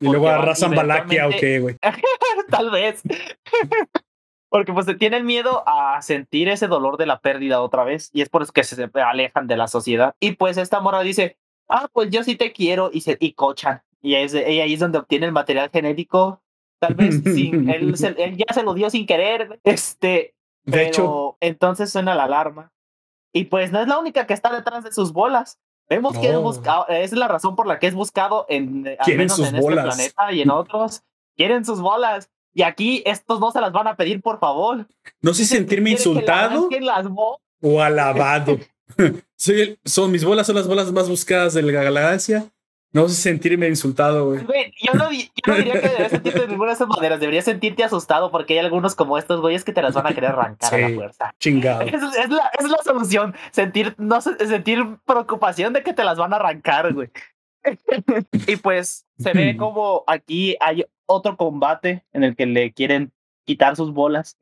Y luego arrasan Valaquia o qué, güey. Tal vez. porque pues tienen miedo a sentir ese dolor de la pérdida otra vez. Y es por eso que se alejan de la sociedad. Y pues esta morra dice, ah, pues yo sí te quiero. Y, se, y cochan. Y es, y ahí es donde obtiene el material genético. Tal vez sin, él, se- él ya se lo dio sin querer. Este, De hecho, entonces suena la alarma. Y pues no es la única que está detrás de sus bolas. Vemos que es No. buscado, es la razón por la que es buscado en, eh, al menos en bolas. este planeta y en otros. Quieren sus bolas. Y aquí estos no se las van a pedir, por favor. no sé sentirme insultado o alabado. Soy son mis bolas son las bolas más buscadas de la galaxia. No sé sentirme insultado, güey. Yo, no, di- yo no diría que deberías sentirte de ninguna de esas maneras. Deberías sentirte asustado porque hay algunos como estos güeyes que te las van a querer arrancar a la fuerza. Chingado. Es, es la, es la solución. Sentir, no sentir preocupación de que te las van a arrancar, güey. y pues se ve como aquí hay otro combate en el que le quieren quitar sus bolas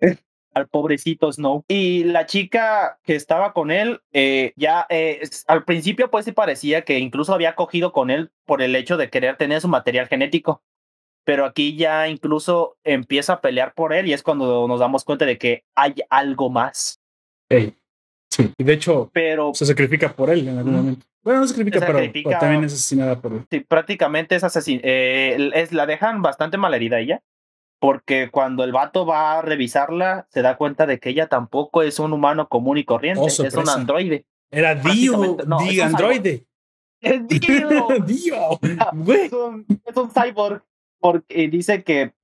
al pobrecito Snow. Y la chica que estaba con él, eh, ya eh, al principio pues sí parecía que incluso había cogido con él por el hecho de querer tener su material genético. Pero aquí ya incluso empieza a pelear por él y es cuando nos damos cuenta de que hay algo más. Ey. Sí. Y de hecho, Pero se sacrifica por él en algún momento. Bueno, no se sacrifica, Se pero, sacrifica- pero también es asesinada por él. sí, prácticamente es asesin eh, es, la dejan bastante malherida ella. Porque cuando el vato va a revisarla, se da cuenta de que ella tampoco es un humano común y corriente. Oh, es un androide. Era Dio, no, Dio androide. ¡Es Dio! Dio, es, un, es un cyborg. Porque dice que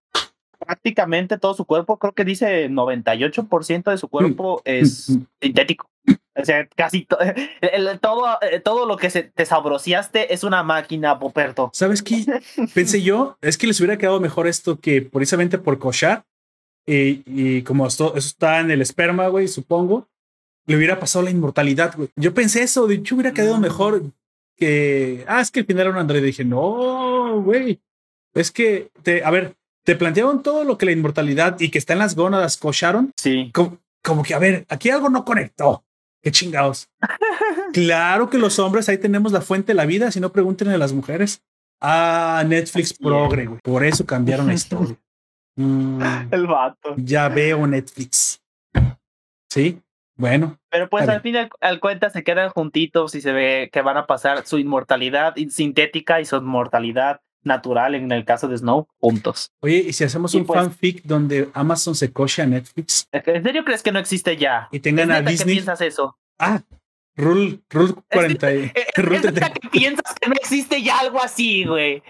prácticamente todo su cuerpo, creo que dice 98% de su cuerpo es sintético. O sea, casi to- el- todo, eh, todo lo que se, te sabrociaste es una máquina, Poperto. ¿Sabes qué? Pensé yo, es que les hubiera quedado mejor esto que precisamente por cochar. Y, y como esto, eso está en el esperma, güey, supongo, le hubiera pasado la inmortalidad, güey. Yo pensé eso, de hecho hubiera quedado Mm. mejor que, ah, es que al final era un androide. Dije, no, güey, es que, te, a ver, te plantearon todo lo que la inmortalidad y que está en las gónadas cocharon, Sí. como, como que, a ver, aquí algo no conectó. Qué chingados. claro que los hombres ahí tenemos la fuente de la vida, si no pregúntenle a las mujeres. Ah, Netflix progre, güey. Por eso cambiaron la historia. Mm, El vato. ya veo Netflix. Sí, bueno, Pero pues al fin y al, cuenta se quedan juntitos y se ve que van a pasar su inmortalidad in- sintética y su inmortalidad natural en el caso de Snow juntos. oye, y si hacemos Y un pues- fanfic donde Amazon se coche a Netflix ¿En serio crees que no existe ya? y tengan ¿Es a Disney? piensas eso? Ah, Rule, Rule 40. y- ¿Es, es Rule neta 30. que piensas que no existe ya algo así, güey?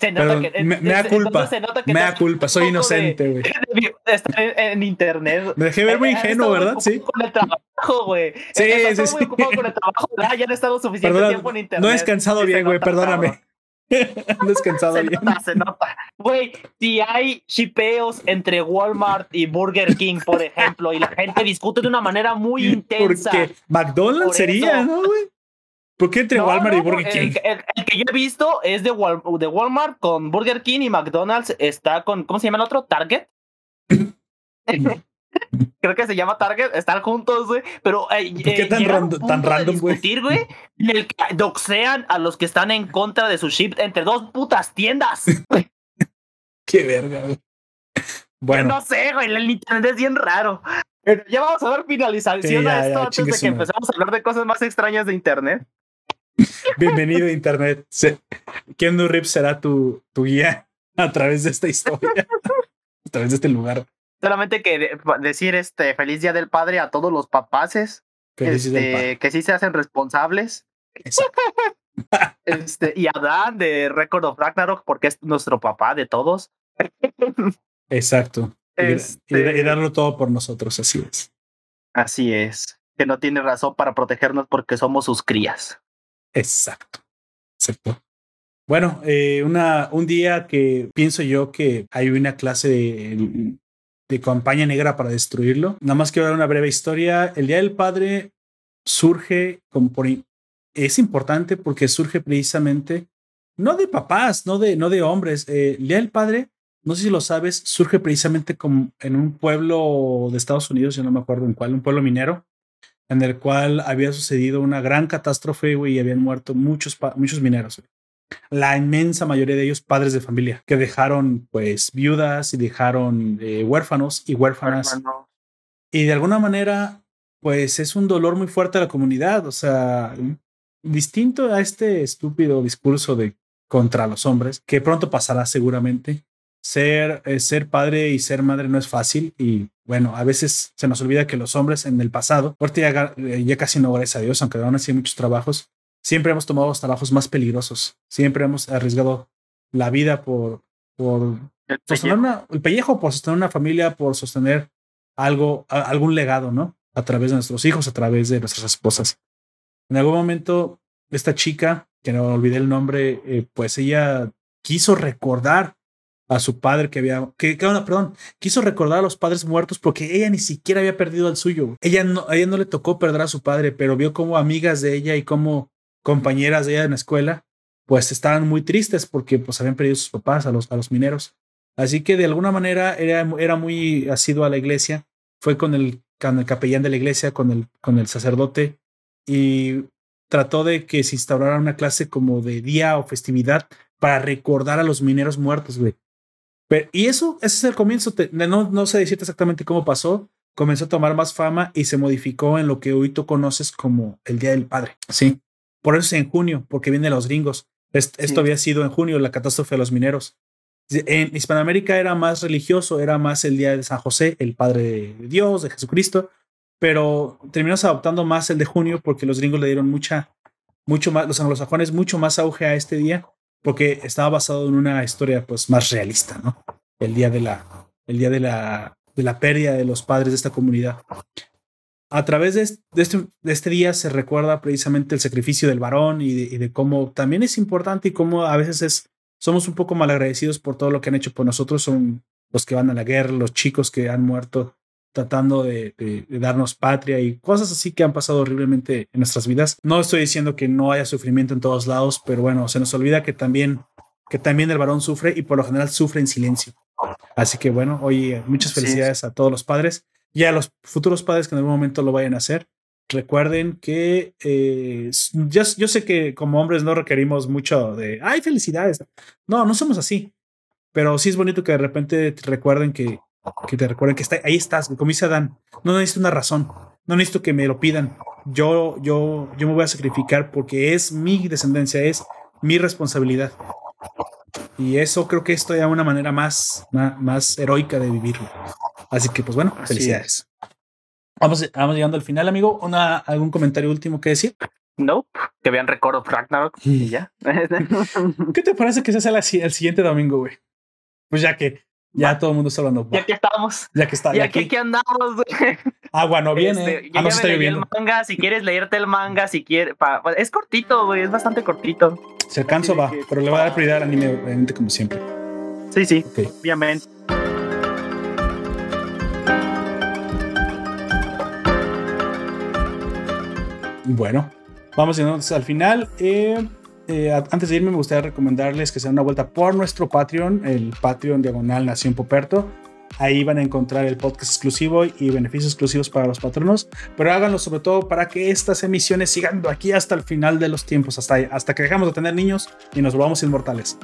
Se nota Perdón, que, me, me da culpa. se nota que Me da culpa, soy inocente, güey. estar en, en internet. Me dejé ver muy Eh, ingenuo, ¿verdad? muy Sí. Con el trabajo, güey. Sí, Eh, sí, muy sí. ocupado con el trabajo, ¿verdad? Ya han estado suficiente tiempo en internet. no he descansado bien, güey, perdóname. descansado Se bien. nota, se nota. Güey, si hay shipeos entre Walmart y Burger King, por ejemplo, y la gente discute de una manera muy intensa. Porque McDonald's Por sería, eso. ¿no, güey? ¿Por qué entre No, Walmart y Burger el, King? el- el que yo he visto es de, Wal- de Walmart con Burger King y McDonald's está con, ¿cómo se llama el otro? Target. Creo que se llama Target, están juntos, güey. Pero eh, ¿Por qué eh, tan llega un rando- punto tan random, güey? discutir, güey, en el que doxean a los que están en contra de su ship entre dos putas tiendas. Qué verga, güey. Bueno, No sé, güey, el internet es bien raro. Pero ya vamos a dar finalización Sí, ya, a esto ya, antes de que madre. empecemos a hablar de cosas más extrañas de internet. bienvenido a Internet. Keanu Reeves será tu, tu guía a través de esta historia, a través de este lugar. Solamente que de- decir este feliz día del padre a todos los papaces este, que sí se hacen responsables. Este, y a Dan de Record of Ragnarok, porque es nuestro papá de todos. Exacto. Y- Este- Y, y darlo todo por nosotros, así es. Así es. Que no tiene razón para protegernos porque somos sus crías. Exacto. Exacto. Bueno, eh, una, un día que pienso yo que hay una clase de, de campaña negra para destruirlo. Nada más quiero dar una breve historia. El Día del Padre surge como por... Es importante porque surge precisamente no de papás, no de, no de hombres. Eh, el Día del Padre, no sé si lo sabes, surge precisamente como en un pueblo de Estados Unidos, yo no me acuerdo en cuál, un pueblo minero, en el cual había sucedido una gran catástrofe, y habían muerto muchos, muchos mineros. La inmensa mayoría de ellos padres de familia, que dejaron pues viudas y dejaron eh, huérfanos y huérfanas. Y de alguna manera, pues es un dolor muy fuerte a la comunidad. O sea, distinto a este estúpido discurso de contra los hombres, que pronto pasará seguramente. Ser, eh, ser padre y ser madre no es fácil y bueno, a veces se nos olvida que los hombres en el pasado, ahorita ya, ya casi no, gracias a Dios, aunque aún así hay muchos trabajos, siempre hemos tomado los trabajos más peligrosos, siempre hemos arriesgado la vida por, por El sostener pellejo. una- el pellejo por sostener una familia, por sostener algo, a- algún legado, ¿no? A través de nuestros hijos, a través de nuestras esposas. En algún momento, esta chica, que no olvidé el nombre, eh, pues ella quiso recordar a su padre que había, que, que, no, perdón, quiso recordar a los padres muertos porque ella ni siquiera había perdido al suyo. Ella no, a ella no le tocó perder a su padre, pero vio como amigas de ella y como compañeras de ella en la escuela, pues estaban muy tristes porque pues habían perdido sus papás a los, a los mineros. Así que de alguna manera era, era muy asiduo a la iglesia. Fue con el, con el capellán de la iglesia, con el, con el sacerdote, y trató de que se instaurara una clase como de día o festividad para recordar a los mineros muertos, güey. Pero, y eso, ese es el comienzo. No, no sé decirte exactamente cómo pasó. Comenzó a tomar más fama y se modificó en lo que hoy tú conoces como el Día del Padre. Sí. Por eso es en junio, porque viene de los gringos. Est- Sí. Esto había sido en junio, la catástrofe de los mineros. En Hispanoamérica era más religioso, era más el día de San José, el Padre de Dios, de Jesucristo, pero terminamos adoptando más el de junio porque los gringos le dieron mucha, mucho más, los anglosajones mucho más auge a este día porque estaba basado en una historia pues más realista, ¿no? El día de la, el día de la, de la pérdida de los padres de esta comunidad. A través de este, de este, día se recuerda precisamente el sacrificio del varón y de, cómo también es importante y cómo a veces es, somos un poco malagradecidos por todo lo que han hecho por nosotros. Son los que van a la guerra, los chicos que han muerto tratando de, darnos patria y cosas así que han pasado horriblemente en nuestras vidas. No estoy diciendo que no haya sufrimiento en todos lados, pero bueno, se nos olvida que también, que también el varón sufre y por lo general sufre en silencio. Así que bueno, oye, muchas felicidades a todos los padres y a los futuros padres que en algún momento lo vayan a hacer. Recuerden que eh, yo, sé que como hombres no requerimos mucho de, ay, felicidades. No, no somos así. Pero sí es bonito que de repente te recuerden que, que te recuerden que está, ahí estás, como dice Adán. No necesito una razón. No necesito que me lo pidan. Yo, yo, yo me voy a sacrificar porque es mi descendencia, es mi responsabilidad. Y eso creo que es todavía una manera más, más, heroica de vivirlo. Así que, pues bueno, felicidades. Vamos, vamos llegando al final, amigo. Una, ¿Algún comentario último que decir? No, que vean Record of Ragnarok y ya. ¿Qué te parece que se haga el siguiente domingo, güey? Pues ya que ya todo el mundo está hablando. Ya que estamos. Ya que está. Ya, que aquí andamos. Güey. Agua no viene. Este, ya, ah, está lloviendo. El manga, si quieres leerte el manga, si quieres. es cortito, güey. Es bastante cortito. Se alcanza, va. Pero le va a dar prioridad al anime, obviamente, como siempre. Sí, sí. Obviamente. Bueno, vamos entonces al final. Eh, eh, antes de irme, me gustaría recomendarles que se den una vuelta por nuestro Patreon, el Patreon Diagonal Nación Poperto. Ahí van a encontrar el podcast exclusivo y beneficios exclusivos para los patronos, pero háganlo sobre todo para que estas emisiones sigan aquí hasta el final de los tiempos, hasta, hasta que dejamos de tener niños y nos volvamos inmortales.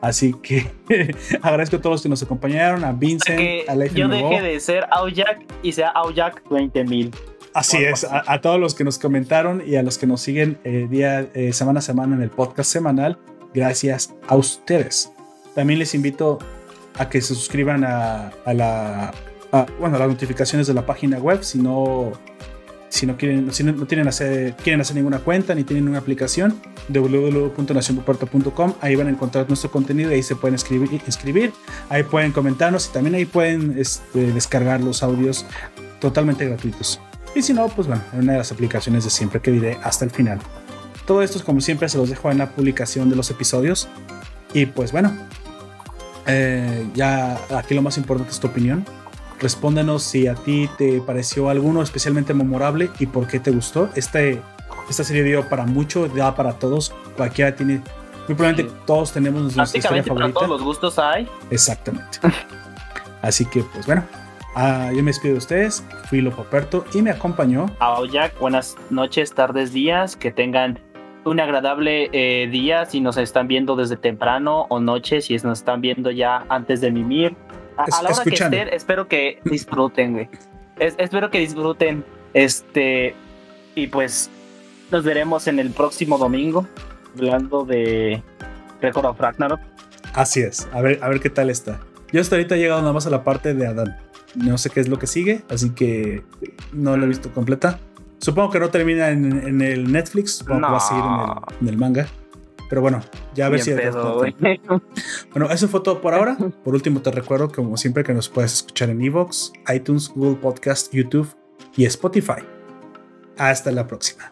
Así que agradezco a todos los que nos acompañaron, a Vincent, a Leif Yo deje de ser Aoyak y sea Aoyak 20000. Así es, a, todos los que nos comentaron y a los que nos siguen eh, día, eh, semana a semana en el podcast semanal, gracias a ustedes. También les invito a que se suscriban a, la, bueno, las notificaciones de la página web si no, si no quieren, si no, tienen hacer, quieren hacer ninguna cuenta ni tienen una aplicación, www.nacionpopuerto.com, ahí van a encontrar nuestro contenido y ahí se pueden escribir, escribir ahí pueden comentarnos y también ahí pueden este, descargar los audios totalmente gratuitos. Y si no, pues bueno, en una de las aplicaciones de siempre que diré hasta el final. Todo esto, como siempre, se los dejo en la publicación de los episodios. Y pues bueno, eh, ya aquí lo más importante es tu opinión. Respóndenos si a ti te pareció alguno especialmente memorable y por qué te gustó. Este, esta serie dio para mucho, da para todos. Cualquiera tiene. Muy probablemente todos tenemos nuestra historia favorita. Para todos los gustos hay. Exactamente. Así que, pues bueno, Ah, yo me despido de ustedes, fui Lopo Aperto y me acompañó. A Jack, buenas noches, tardes, días, que tengan un agradable eh, día si nos están viendo desde temprano o noche, si nos están viendo ya antes de mimir. A, la hora que estén, espero que disfruten, güey. espero que disfruten. Este, y pues nos veremos en el próximo domingo, hablando de Record of Ragnarok. Así es, a ver, a ver qué tal está. Yo hasta ahorita he llegado nada más a la parte de Adán. No sé qué es lo que sigue, así que no lo he visto completa. Supongo que no termina en, el Netflix, supongo que va a seguir en el, manga. Pero bueno, ya a ver si. bueno, eso fue todo por ahora. Por último, te recuerdo, como siempre, que nos puedes escuchar en Evox, iTunes, Google Podcast, YouTube y Spotify. Hasta la próxima.